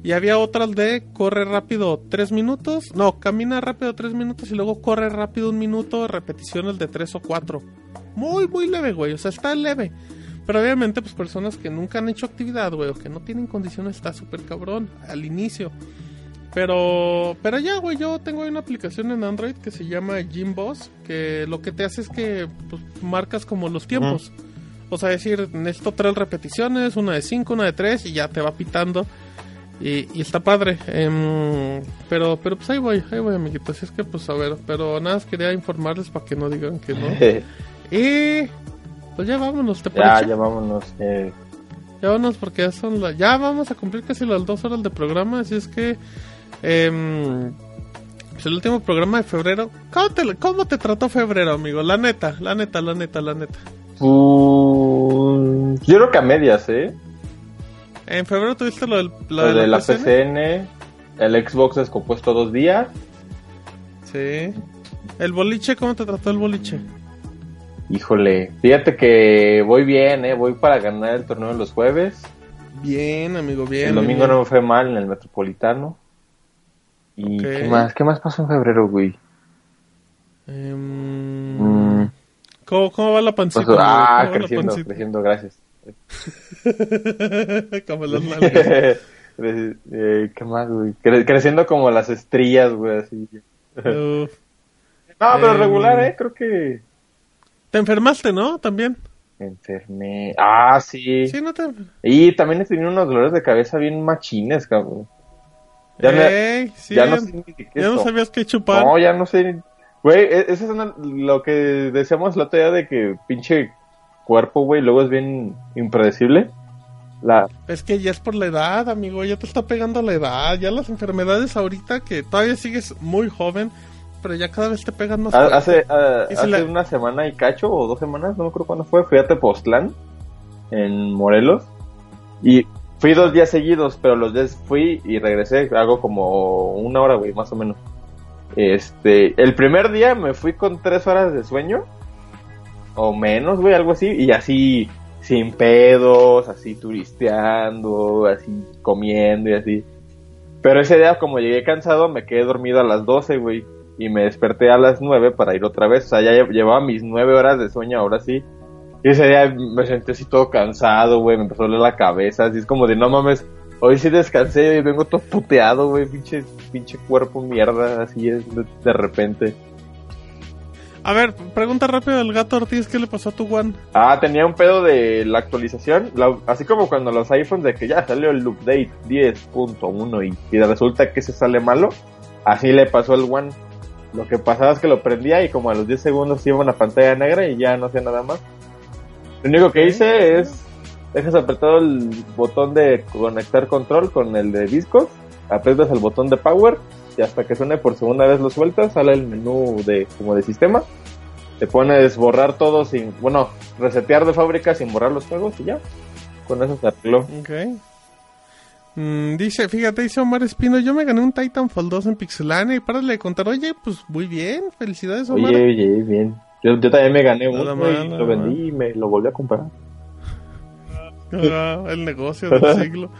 Y había otras de corre rápido 3 minutos. No, camina rápido 3 minutos y luego corre rápido un minuto, repeticiones de 3 o 4. Muy, muy leve, güey. O sea, está leve. Pero obviamente, pues personas que nunca han hecho actividad, güey, o que no tienen condiciones, está súper cabrón al inicio. Pero, pero ya, güey, yo tengo ahí una aplicación en Android que se llama Gym Boss, que lo que te hace es que pues, marcas como los tiempos. O sea, decir, necesito tres repeticiones, una de cinco, una de tres, y ya te va pitando. Y, y está padre. Em, pero, pero pues ahí voy, ahí voy, amiguitos. Así es que, pues a ver, pero nada más quería informarles para que no digan que no. y pues ya vámonos, ¿te ya, parece? ya vámonos. eh. Ya vámonos porque ya son la- ya vamos a cumplir casi las dos horas de programa, así es que pues el último programa de febrero. ¿Cómo te, ¿Cómo te trató febrero, amigo? La neta, la neta, la neta, la neta. Pues, yo creo que a medias, ¿eh? En febrero tuviste lo del Lo de la PCN, el Xbox descompuesto dos días. Sí. El boliche, ¿cómo te trató el boliche? Híjole, fíjate que voy bien, ¿eh? Voy para ganar el torneo de los jueves. Bien, amigo, bien. el domingo bien. no me fue mal en el Metropolitano. ¿Y Ok. qué más? ¿Qué más pasó en febrero, güey? Mm, ¿cómo, ¿Cómo va la pancita? amigo? ah, ¿Cómo va la creciendo, creciendo, gracias. como las nalgas. Eh, ¿Qué más, güey? Cre- creciendo como las estrellas, güey, así. Uf. No, pero Em, regular, ¿eh? Creo que Te enfermaste, ¿no? También. me enfermé. Ah, sí. Sí, no te Y también he tenido unos dolores de cabeza bien machines, cabrón. Ya, me- Ey, sí, ya ya, no sé ni no sabías qué chupar. No, ya no sé. Güey, e- eso es una- lo que decíamos la otra día de que pinche cuerpo, güey, luego es bien impredecible. La, Es que ya es por la edad, amigo, ya te está pegando la edad. Ya las enfermedades ahorita que todavía sigues muy joven, pero ya cada vez te pegan más. hace ah, hace la- una semana y cacho, o dos semanas, no me acuerdo cuándo fue, fui a Tepoztlán, en Morelos, y fui dos días seguidos, pero los días fui y regresé, hago como una hora, güey, más o menos. Este, el primer día me fui con tres horas de sueño, o menos, güey, algo así, y así, sin pedos, así turisteando, así comiendo y así. Pero ese día, como llegué cansado, me quedé dormido a las 12, güey, y me desperté a las 9 para ir otra vez, o sea, ya lle- llevaba mis 9 horas de sueño, ahora sí. Y ese día me sentí así todo cansado, güey, me empezó a doler la cabeza, así es como de, no mames, hoy sí descansé y vengo todo puteado, güey, pinche, pinche cuerpo mierda, así es de repente. A ver, pregunta rápido del gato Ortiz, ¿qué le pasó a tu One? Ah, tenía un pedo de la actualización, la- así como cuando los iPhones de que ya salió el update 10.1 y, y resulta que se sale malo, así le pasó al One. Lo que pasaba es que lo prendía y como a los 10 segundos iba una pantalla negra y ya no hacía nada más. Lo único que hice es dejas apretado el botón de conectar control con el de discos, aprietas el botón de power y hasta que suene por segunda vez lo sueltas, sale el menú de como de sistema. Te pones borrar todo sin, bueno, resetear de fábrica sin borrar los juegos y ya. Con eso se arregló. Ok. Mm, dice, fíjate, dice Omar Espino, yo me gané un Titanfall 2 en Pixelania y para de contar, oye, pues muy bien, felicidades Omar. Oye, oye, bien. Yo, yo también me gané uno y lo vendí y me lo volví a comprar. Ah, el negocio del siglo.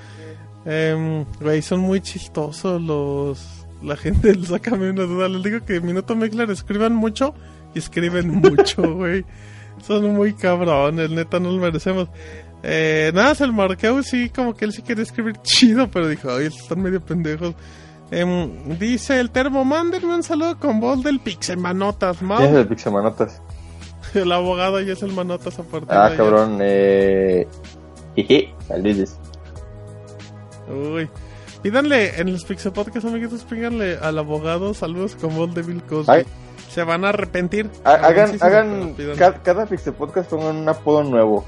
Em, güey, son muy chistosos los... La gente les saca una duda. Les digo que Minuto Mexler escriban mucho y escriben mucho, güey. Son muy cabrones, neta, no lo merecemos. Eh, nada, el Marqueu sí, como que él sí quería escribir chido, pero dijo, ay, están medio pendejos. Em, dice el termo, mándenme un saludo con voz del Pixemanotas, ¿Quién es Mau. el Pixamanotas? El abogado ya es el Manotas a partir de Ah, ayer. cabrón, eh... Jeje. Uy. Pídanle en los Pixel Podcast, amiguitos, pídanle al abogado saludos con voz de Bill Cosby. Ay. Se van a arrepentir. Ha- Hagan, hagan, ca- cada Pixel Podcast pongan un apodo nuevo.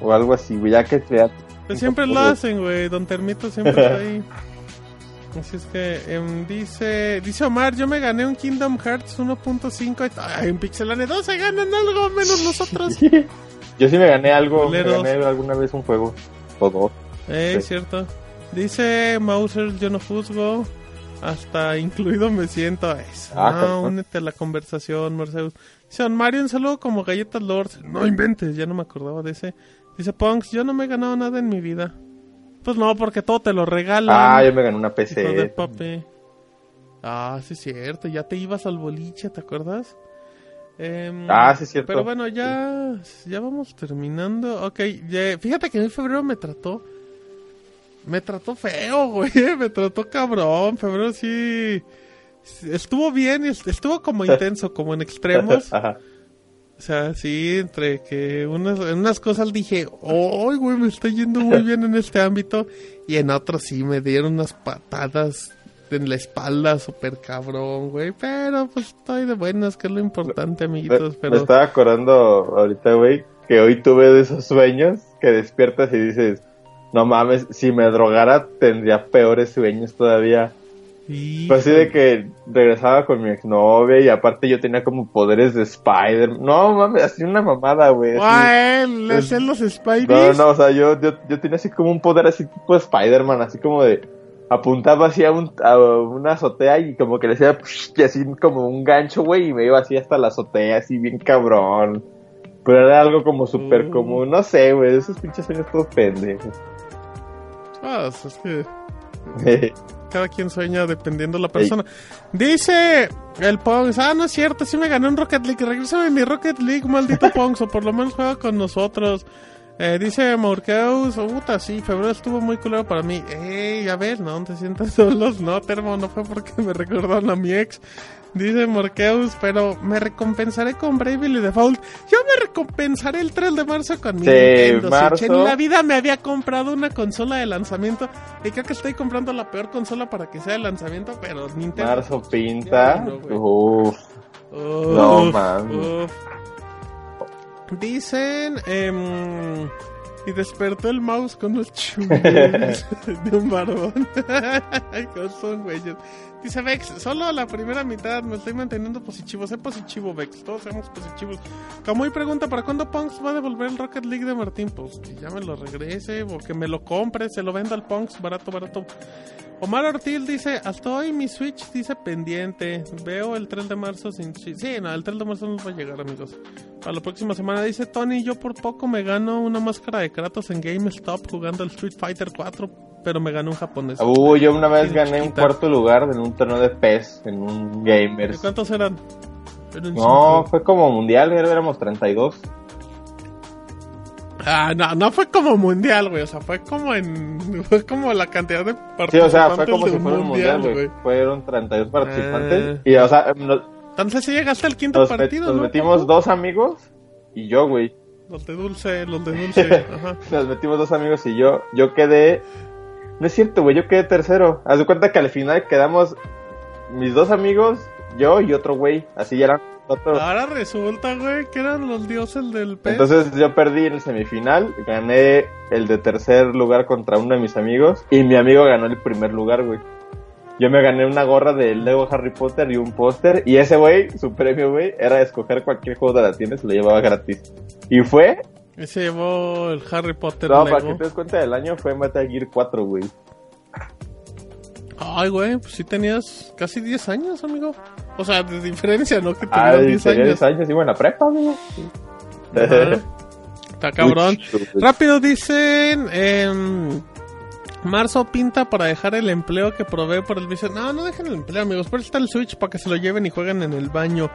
O algo así, güey, ya que sea. Pues siempre lo hacen, güey. Don Termito siempre está ahí. Así es que em, dice dice Omar, yo me gané un Kingdom Hearts 1.5. Ay, en Pixelane 2 se ganan algo menos nosotros. Yo sí me gané algo, me gané alguna vez un juego. O dos. Eh, Sí. cierto. Dice Mauser, yo no juzgo. Hasta incluido me siento. Eso. Ah, no, únete a la conversación, Marceus. Dice Don Mario, un saludo como galletas Lords. No inventes, ya no me acordaba de ese. Dice Punks, yo no me he ganado nada en mi vida. Pues no, porque todo te lo regalan. Ah, yo me gané una hijo de PC. papi. Ah, sí es cierto, ya te ibas al boliche, ¿te acuerdas? Em, Ah, sí, es cierto. Pero bueno, ya, ya vamos terminando. Ok, ya- fíjate que en febrero me trató. Me trató feo, güey. Me trató cabrón. Febrero sí. Estuvo bien, est- estuvo como intenso, como en extremos. Ajá. O sea, sí, entre que unas, en unas cosas dije, ¡ay, güey, me está yendo muy bien en este ámbito! Y en otros sí me dieron unas patadas en la espalda, súper cabrón, güey. Pero pues estoy de buenas, que es lo importante, Me, amiguitos. me Pero estaba acordando ahorita, güey, que hoy tuve de esos sueños que despiertas y dices, no mames, si me drogara tendría peores sueños todavía. Sí, Fue así de que regresaba con mi exnovia y aparte yo tenía como poderes de Spider. No mames, así una mamada, güey. le hacen los No, Spideys. no, o sea, yo, yo, yo tenía así como un poder así tipo Spider-Man, así como de apuntaba así a, un, a una azotea y como que le hacía y así como un gancho, güey, y me iba así hasta la azotea, así bien cabrón. Pero era algo como súper Mm. como, no sé, güey, esos pinches sueños todos pendejos. Ah, es que cada quien sueña dependiendo de la persona. Dice el Pongs, ah, no es cierto, sí me gané un Rocket League. Regrésame mi Rocket League, maldito Pongs, o por lo menos juega con nosotros. Eh, dice Morkeus, puta, sí, febrero estuvo muy culero para mí. Ey, a ver, no te sientas solos, no, Termo, no fue porque me recordaron a mi ex. Dice Morkeus, pero me recompensaré con Bravely Default. Yo me recompensaré el 3 de marzo con mi Sí, Nintendo marzo. Switch. En la vida me había comprado una consola de lanzamiento. Y creo que estoy comprando la peor consola para que sea de lanzamiento, pero Nintendo. Marzo pinta. Güey. Uf, Uf, No, mames. uf. Dicen. em, y despertó el mouse con los chungos de un barbón. Son güeyes. Dice Vex, solo la primera mitad me estoy manteniendo positivo. Sé positivo, Vex. Todos seamos positivos. Camuy pregunta: ¿para cuándo Punks va a devolver el Rocket League de Martín? Pues que ya me lo regrese o que me lo compre, se lo venda al Punks barato, barato. Omar Ortiz dice, hasta hoy mi Switch dice pendiente. Veo el 3 de marzo sin... Sí, no, el 3 de marzo no va a llegar, amigos. Para la próxima semana dice Tony, yo por poco me gano una máscara de Kratos en GameStop jugando el Street Fighter 4, pero me gané un japonés. Uh, yo una vez gané un cuarto lugar en un torneo de PES, en un ¿De Gamers. cuántos eran? Eran No, fue como mundial, éramos 32. Ah, no, no fue como mundial, güey. O sea, fue como en... Fue como la cantidad de participantes Sí, o sea, fue como si fuera un mundial, güey. Fueron 32 participantes. Ah. Y, o sea, nos, Entonces si llegaste al quinto nos partido, nos ¿no? metimos dos amigos y yo, güey. Los de dulce, los de dulce. Ajá. Nos metimos dos amigos y yo. Yo quedé. No es cierto, güey, yo quedé tercero. Haz de cuenta que al final quedamos mis dos amigos, yo y otro güey. Así ya eran nosotros. Ahora resulta, güey, que eran los dioses del pez. Entonces yo perdí en el semifinal, gané el de tercer lugar contra uno de mis amigos y mi amigo ganó el primer lugar, güey. Yo me gané una gorra de Lego Harry Potter y un póster y ese güey, su premio, güey, era escoger cualquier juego de la tienda y se lo llevaba gratis. Y fue, Y se llevó el Harry Potter no, Lego. para que te des cuenta del año, fue Metal Gear 4, güey. Ay, güey, pues sí tenías casi 10 años, amigo. O sea, de diferencia, ¿no? Que tuvieras Ay, 10 tenía años. 10 años, en la prepa, amigo. Está cabrón. Rápido dicen... em, Marzo pinta para dejar el empleo que provee por el vicio. No, no dejen el empleo, amigos. Por eso está el Switch para que se lo lleven y jueguen en el baño.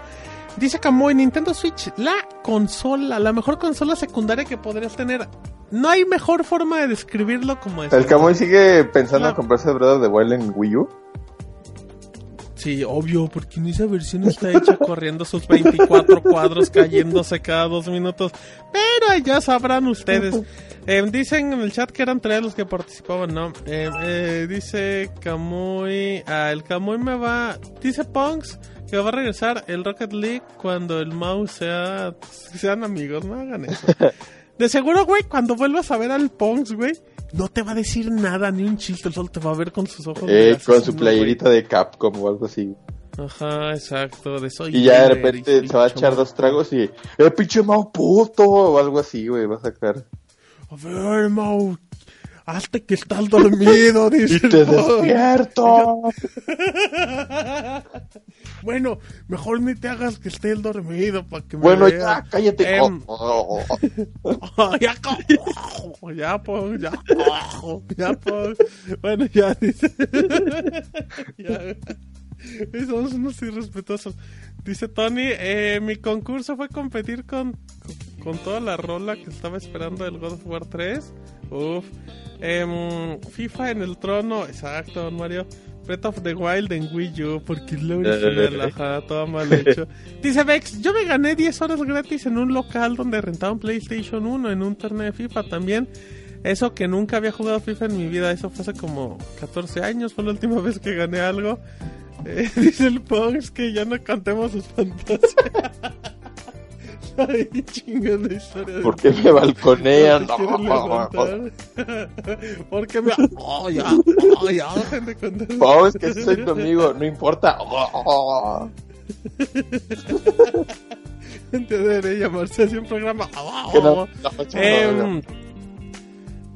Dice Camoy, Nintendo Switch, la consola, la mejor consola secundaria que podrías tener. No hay mejor forma de describirlo como eso. El Camuy sigue pensando No. en comprarse Breath the Wild en Wii U. Sí, obvio, porque en esa versión está hecha corriendo sus 24 cuadros cayéndose cada dos minutos. Pero ya sabrán ustedes. Eh, dicen en el chat que eran tres los que participaban, ¿no? Eh, eh, dice Camuy. Ah, el Camuy me va. Dice Punks que va a regresar el Rocket League cuando el mouse sea. Sean amigos, no hagan eso. De seguro, güey, cuando vuelvas a ver al Punks, güey, no te va a decir nada, ni un chiste, solo te va a ver con sus ojos. de Eh, con su güey. playerita de Capcom o algo así. Ajá, exacto, de soy Y ya de repente se va a echar dos tragos y... ¡Eh, pinche Mau puto! O algo así, güey, va a sacar. A ver, Mau, hazte que estás dormido, dice ¡Y te despierto! Bueno, mejor ni te hagas que esté el dormido para que me bueno, vea. ya, cállate. Em, Oh, oh, Oh, ya, ya, ya, ya, Pong. Bueno, ya, dice. ya. Somos unos irrespetuosos. Dice Tony, eh, mi concurso fue competir con, con toda la rola que estaba esperando del God of War 3. Uf. Em, FIFA en el trono, exacto, don Mario. Breath of the Wild en Wii U, porque es la original, ajá, todo mal hecho. Dice Vex, yo me gané 10 horas gratis en un local donde rentaban PlayStation 1 en un torneo de FIFA también. Eso que nunca había jugado FIFA en mi vida, eso fue hace como 14 años, fue la última vez que gané algo. Eh, dice el Pongs que ya no cantemos sus fantasías. Ay, chingada historia. de- ¿Por qué me balconean? Levantar. Porque me. Oh, ya. Oh, ya. Dejen de contar. Oh, es que soy tu amigo, no importa. Debería llamarse así un programa. Que no- no, no, Em,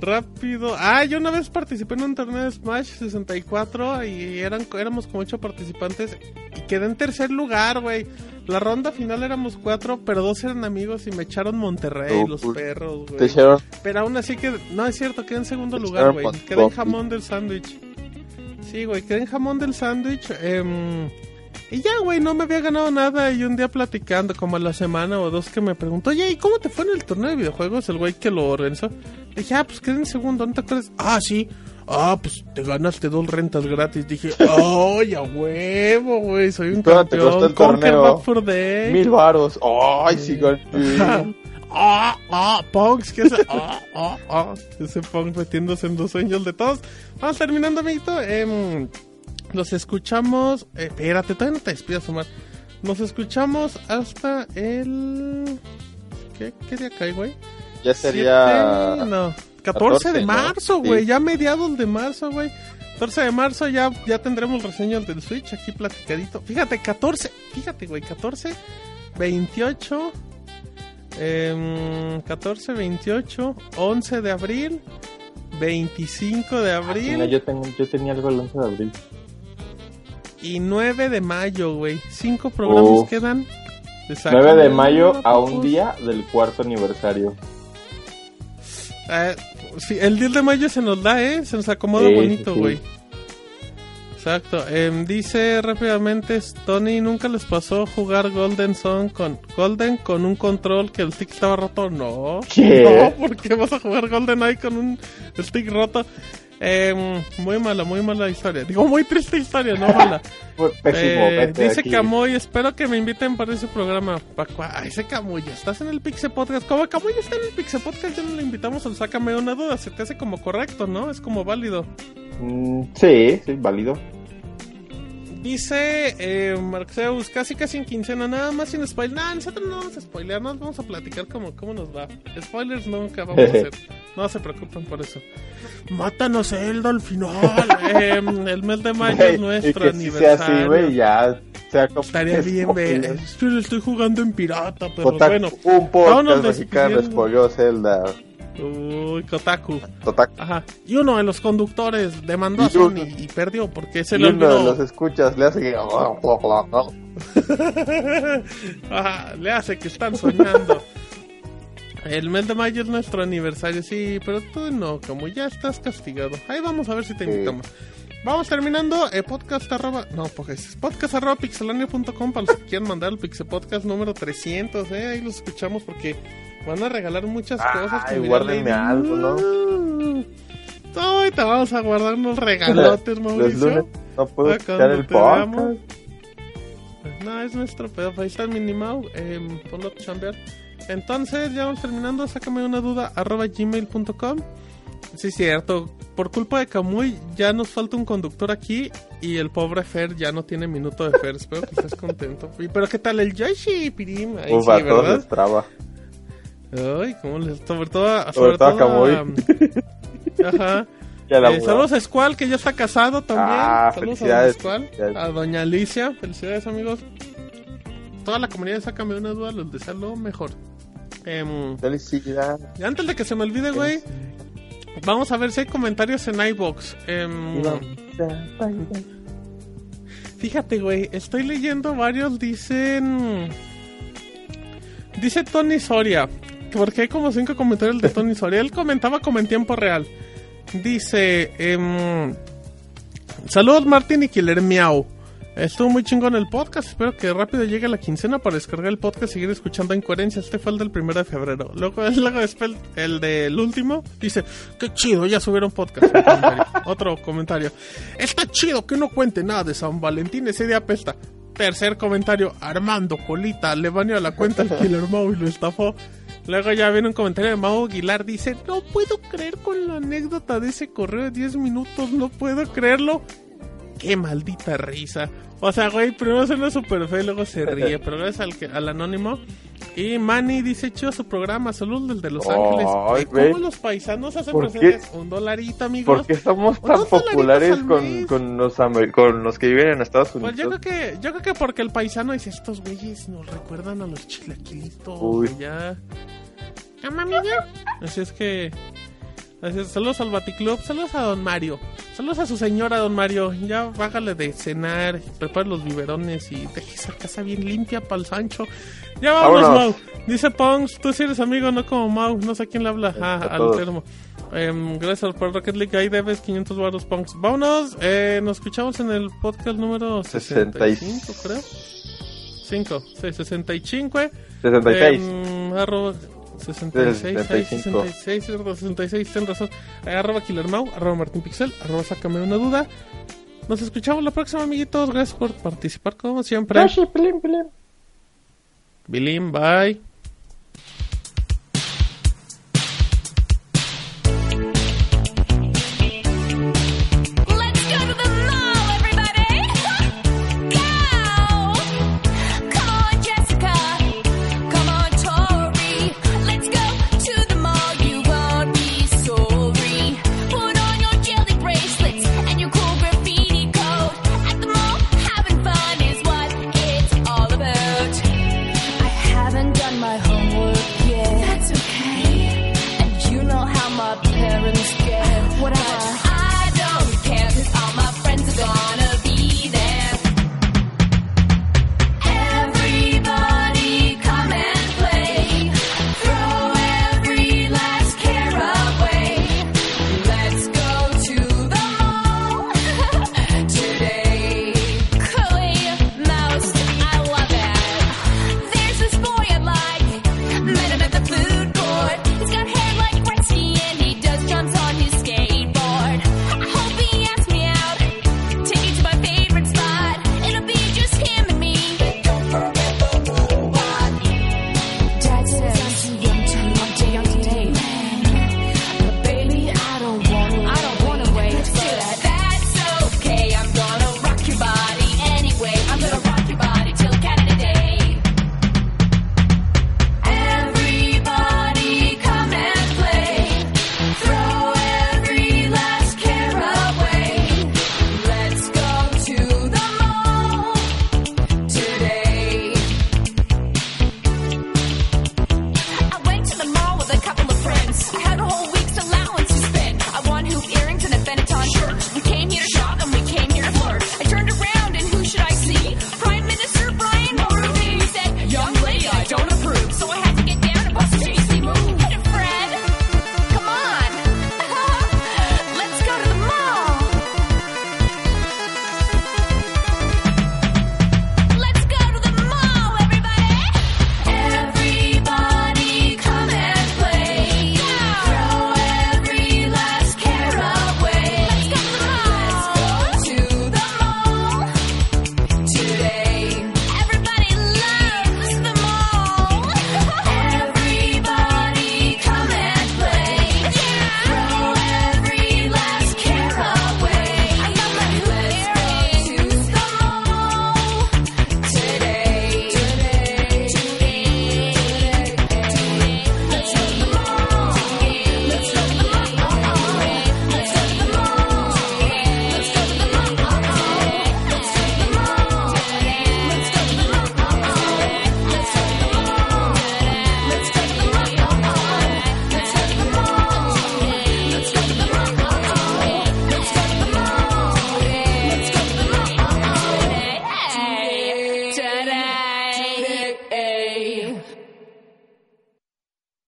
rápido. Ah, yo una vez participé en un torneo de Smash 64 y eran, éramos como ocho participantes y quedé en tercer lugar, güey. La ronda final éramos cuatro, pero dos eran amigos y me echaron Monterrey, Oh, los pues, perros, Te güey. echaron Pero aún así que no es cierto, quedé en segundo Te lugar, güey. Quedé en jamón del sándwich. Sí, güey, quedé en jamón del sándwich. em, y ya, güey, no me había ganado nada. Y un día platicando, como a la semana o dos, que me preguntó, oye, ¿y cómo te fue en el torneo de videojuegos? El güey que lo organizó. Le dije, ah, pues quedé en segundo, ¿no te acuerdas? Ah, sí. Ah, pues te ganaste dos rentas gratis. Dije, ¡ay, a huevo, güey! Soy un ¿Cuánto te costó campeón. el Conquer torneo? Back for Day. mil varos. Ay, sí. Ah, ah, Punks, ¿qué hace? Ah, ah, ah. Ese Punk metiéndose en los sueños de todos. Vamos terminando, amiguito. Em, los escuchamos. eh, espérate, todavía no te despidas, Omar. Nos escuchamos hasta el. ¿Qué, qué día cae, güey? Ya sería. Siete, No, 14, 14, de ¿no? marzo, güey. Sí. Ya mediados de marzo, güey. 14 de marzo ya, ya tendremos reseñas del Switch aquí platicadito. Fíjate, 14, fíjate, güey, 14, 28, em, 14, 28, 11 de abril, 25 de abril Mira, yo, tengo, yo tenía algo el 11 de abril. Y 9 de mayo, güey. Cinco programas Uf. quedan. Te 9 sacan de mayo a un día del cuarto aniversario. Eh, sí, el 10 de mayo se nos da, ¿eh? Se nos acomoda Sí, bonito, sí, sí. güey. Exacto. Em, dice rápidamente, Tony, ¿nunca les pasó jugar Golden Sun con Golden con un control que el stick estaba roto? No. ¿Qué? No, ¿por qué vas a jugar Golden Eye con un stick roto? Em, muy mala, muy mala historia. Digo, muy triste historia, no mala. Pésimo. Eh, dice. Camoy, espero que me inviten para ese programa. Pa' cua- Ay, ese Camoy, estás en el Pixel Podcast. Como Camoy está en el Pixel Podcast, ya no le invitamos al Sácame una duda. Se te hace como correcto, ¿no? Es como válido. Mm, sí, sí, válido. Dice eh, Marxeus, casi casi en quincena, nada más sin spoiler. Nah, nosotros no vamos a spoilear, nos vamos a platicar cómo, cómo nos va. Spoilers nunca vamos a hacer. No se preocupen por eso. Mátanos Zelda al final. Eh, el mes de mayo es nuestro y que si así, aniversario. ya sea Estaría bien ver. spoiler. Estoy, estoy jugando en pirata, pero bueno. un podcast mexicano spoileó Zelda. Uy, Kotaku. Ajá. Y uno de los conductores demandó a Y uno- Sony y perdió porque se Y le uno de olvidó. los escuchas le hace que... Ajá, le hace que están soñando. El mes de mayo es nuestro aniversario, sí, pero tú no, como ya estás castigado. Ahí vamos a ver si te Sí. invitamos. Vamos terminando, eh, podcast arroba, no, pues podcast arroba pixelania.com para los que quieran mandar el pixel podcast número 300, eh, ahí los escuchamos porque van a regalar muchas cosas. Que guárdenme algo, ¿no? Te vamos a guardar unos regalotes, Los Mauricio. lunes no puedo escuchar el podcast. Pues no, es nuestro pedo. Ahí está el Minimau. Eh, ponlo a chambear. Entonces, ya vamos terminando. Sácame una duda. Arroba gmail.com. Sí, es cierto. Por culpa de Camuy, ya nos falta un conductor aquí. Y el pobre Fer ya no tiene minuto de Fer. Espero que estés contento. Pero, ¿qué tal el Yoshi, Pirim? Ahí sí, ¿verdad? traba. Ay, ¿cómo les. Sobre todo a. Sobre todo Camuy. a- Ajá. Ya la Eh, saludos a Squall, que ya está casado también. Ah, saludos felicidades, a Squall, felicidades. a Doña Alicia. Felicidades, amigos. Toda la comunidad de Sácame una duda, les deseo lo mejor. Em, Felicidad. y antes de que se me olvide, güey, vamos a ver si hay comentarios en iBox. Em, fíjate, güey, estoy leyendo varios, dicen. Dice Tony Soria, porque hay como cinco comentarios de Tony Soria. Él comentaba como en tiempo real. Dice: em, Saludos, Martín y Killer Miau. Estuvo muy chingón el podcast. Espero que rápido llegue la quincena para descargar el podcast y seguir escuchando Incoherencias. Este fue el del primero de febrero. Luego, luego después el del último dice: Qué chido, ya subieron podcast. Comentario. Otro comentario: Está chido que no cuente nada de San Valentín. Ese día apesta. Tercer comentario: Armando Colita le baneó la cuenta al Killer Mau y lo estafó. Luego ya viene un comentario de Mau Aguilar. Dice: No puedo creer con la anécdota de ese correo de 10 minutos. No puedo creerlo qué maldita risa. O sea, güey, primero suena súper feo y luego se ríe, pero gracias al, que- al anónimo. Y Manny dice, chido su programa, salud del de Los Ángeles. Güey. ¿Cómo los paisanos hacen presentes? Un dolarito, amigos. ¿Por qué somos tan populares con, con, los, con los que viven en Estados Pues Unidos? yo creo que, yo creo que porque el paisano dice, estos güeyes nos recuerdan a los chilaquilitos. Uy. güey, Ya. ¿Ya, mami, ya? Así es que... saludos al Baticlub, saludos a Don Mario. Saludos a su señora, Don Mario. Ya bájale de cenar, prepare los biberones y deje esa casa bien limpia para el Sancho. Ya vámonos. Mau. Dice Pongs, tú sí eres amigo, no como Mau. No sé a quién le habla. Ah, A al termo. Em, gracias por Rocket League. Ahí debes 500 baros, Pongs. Vámonos. Eh, nos escuchamos en el podcast número 65, creo. 5, sí, 65. 66. Em, arroba 66, 65. 66, 66, ten razón. Arroba killermau, arroba martin pixel, arroba sácame una duda. Nos escuchamos la próxima, amiguitos. Gracias por participar como siempre. Yoshi, pelín, pelín. Bilim, bye.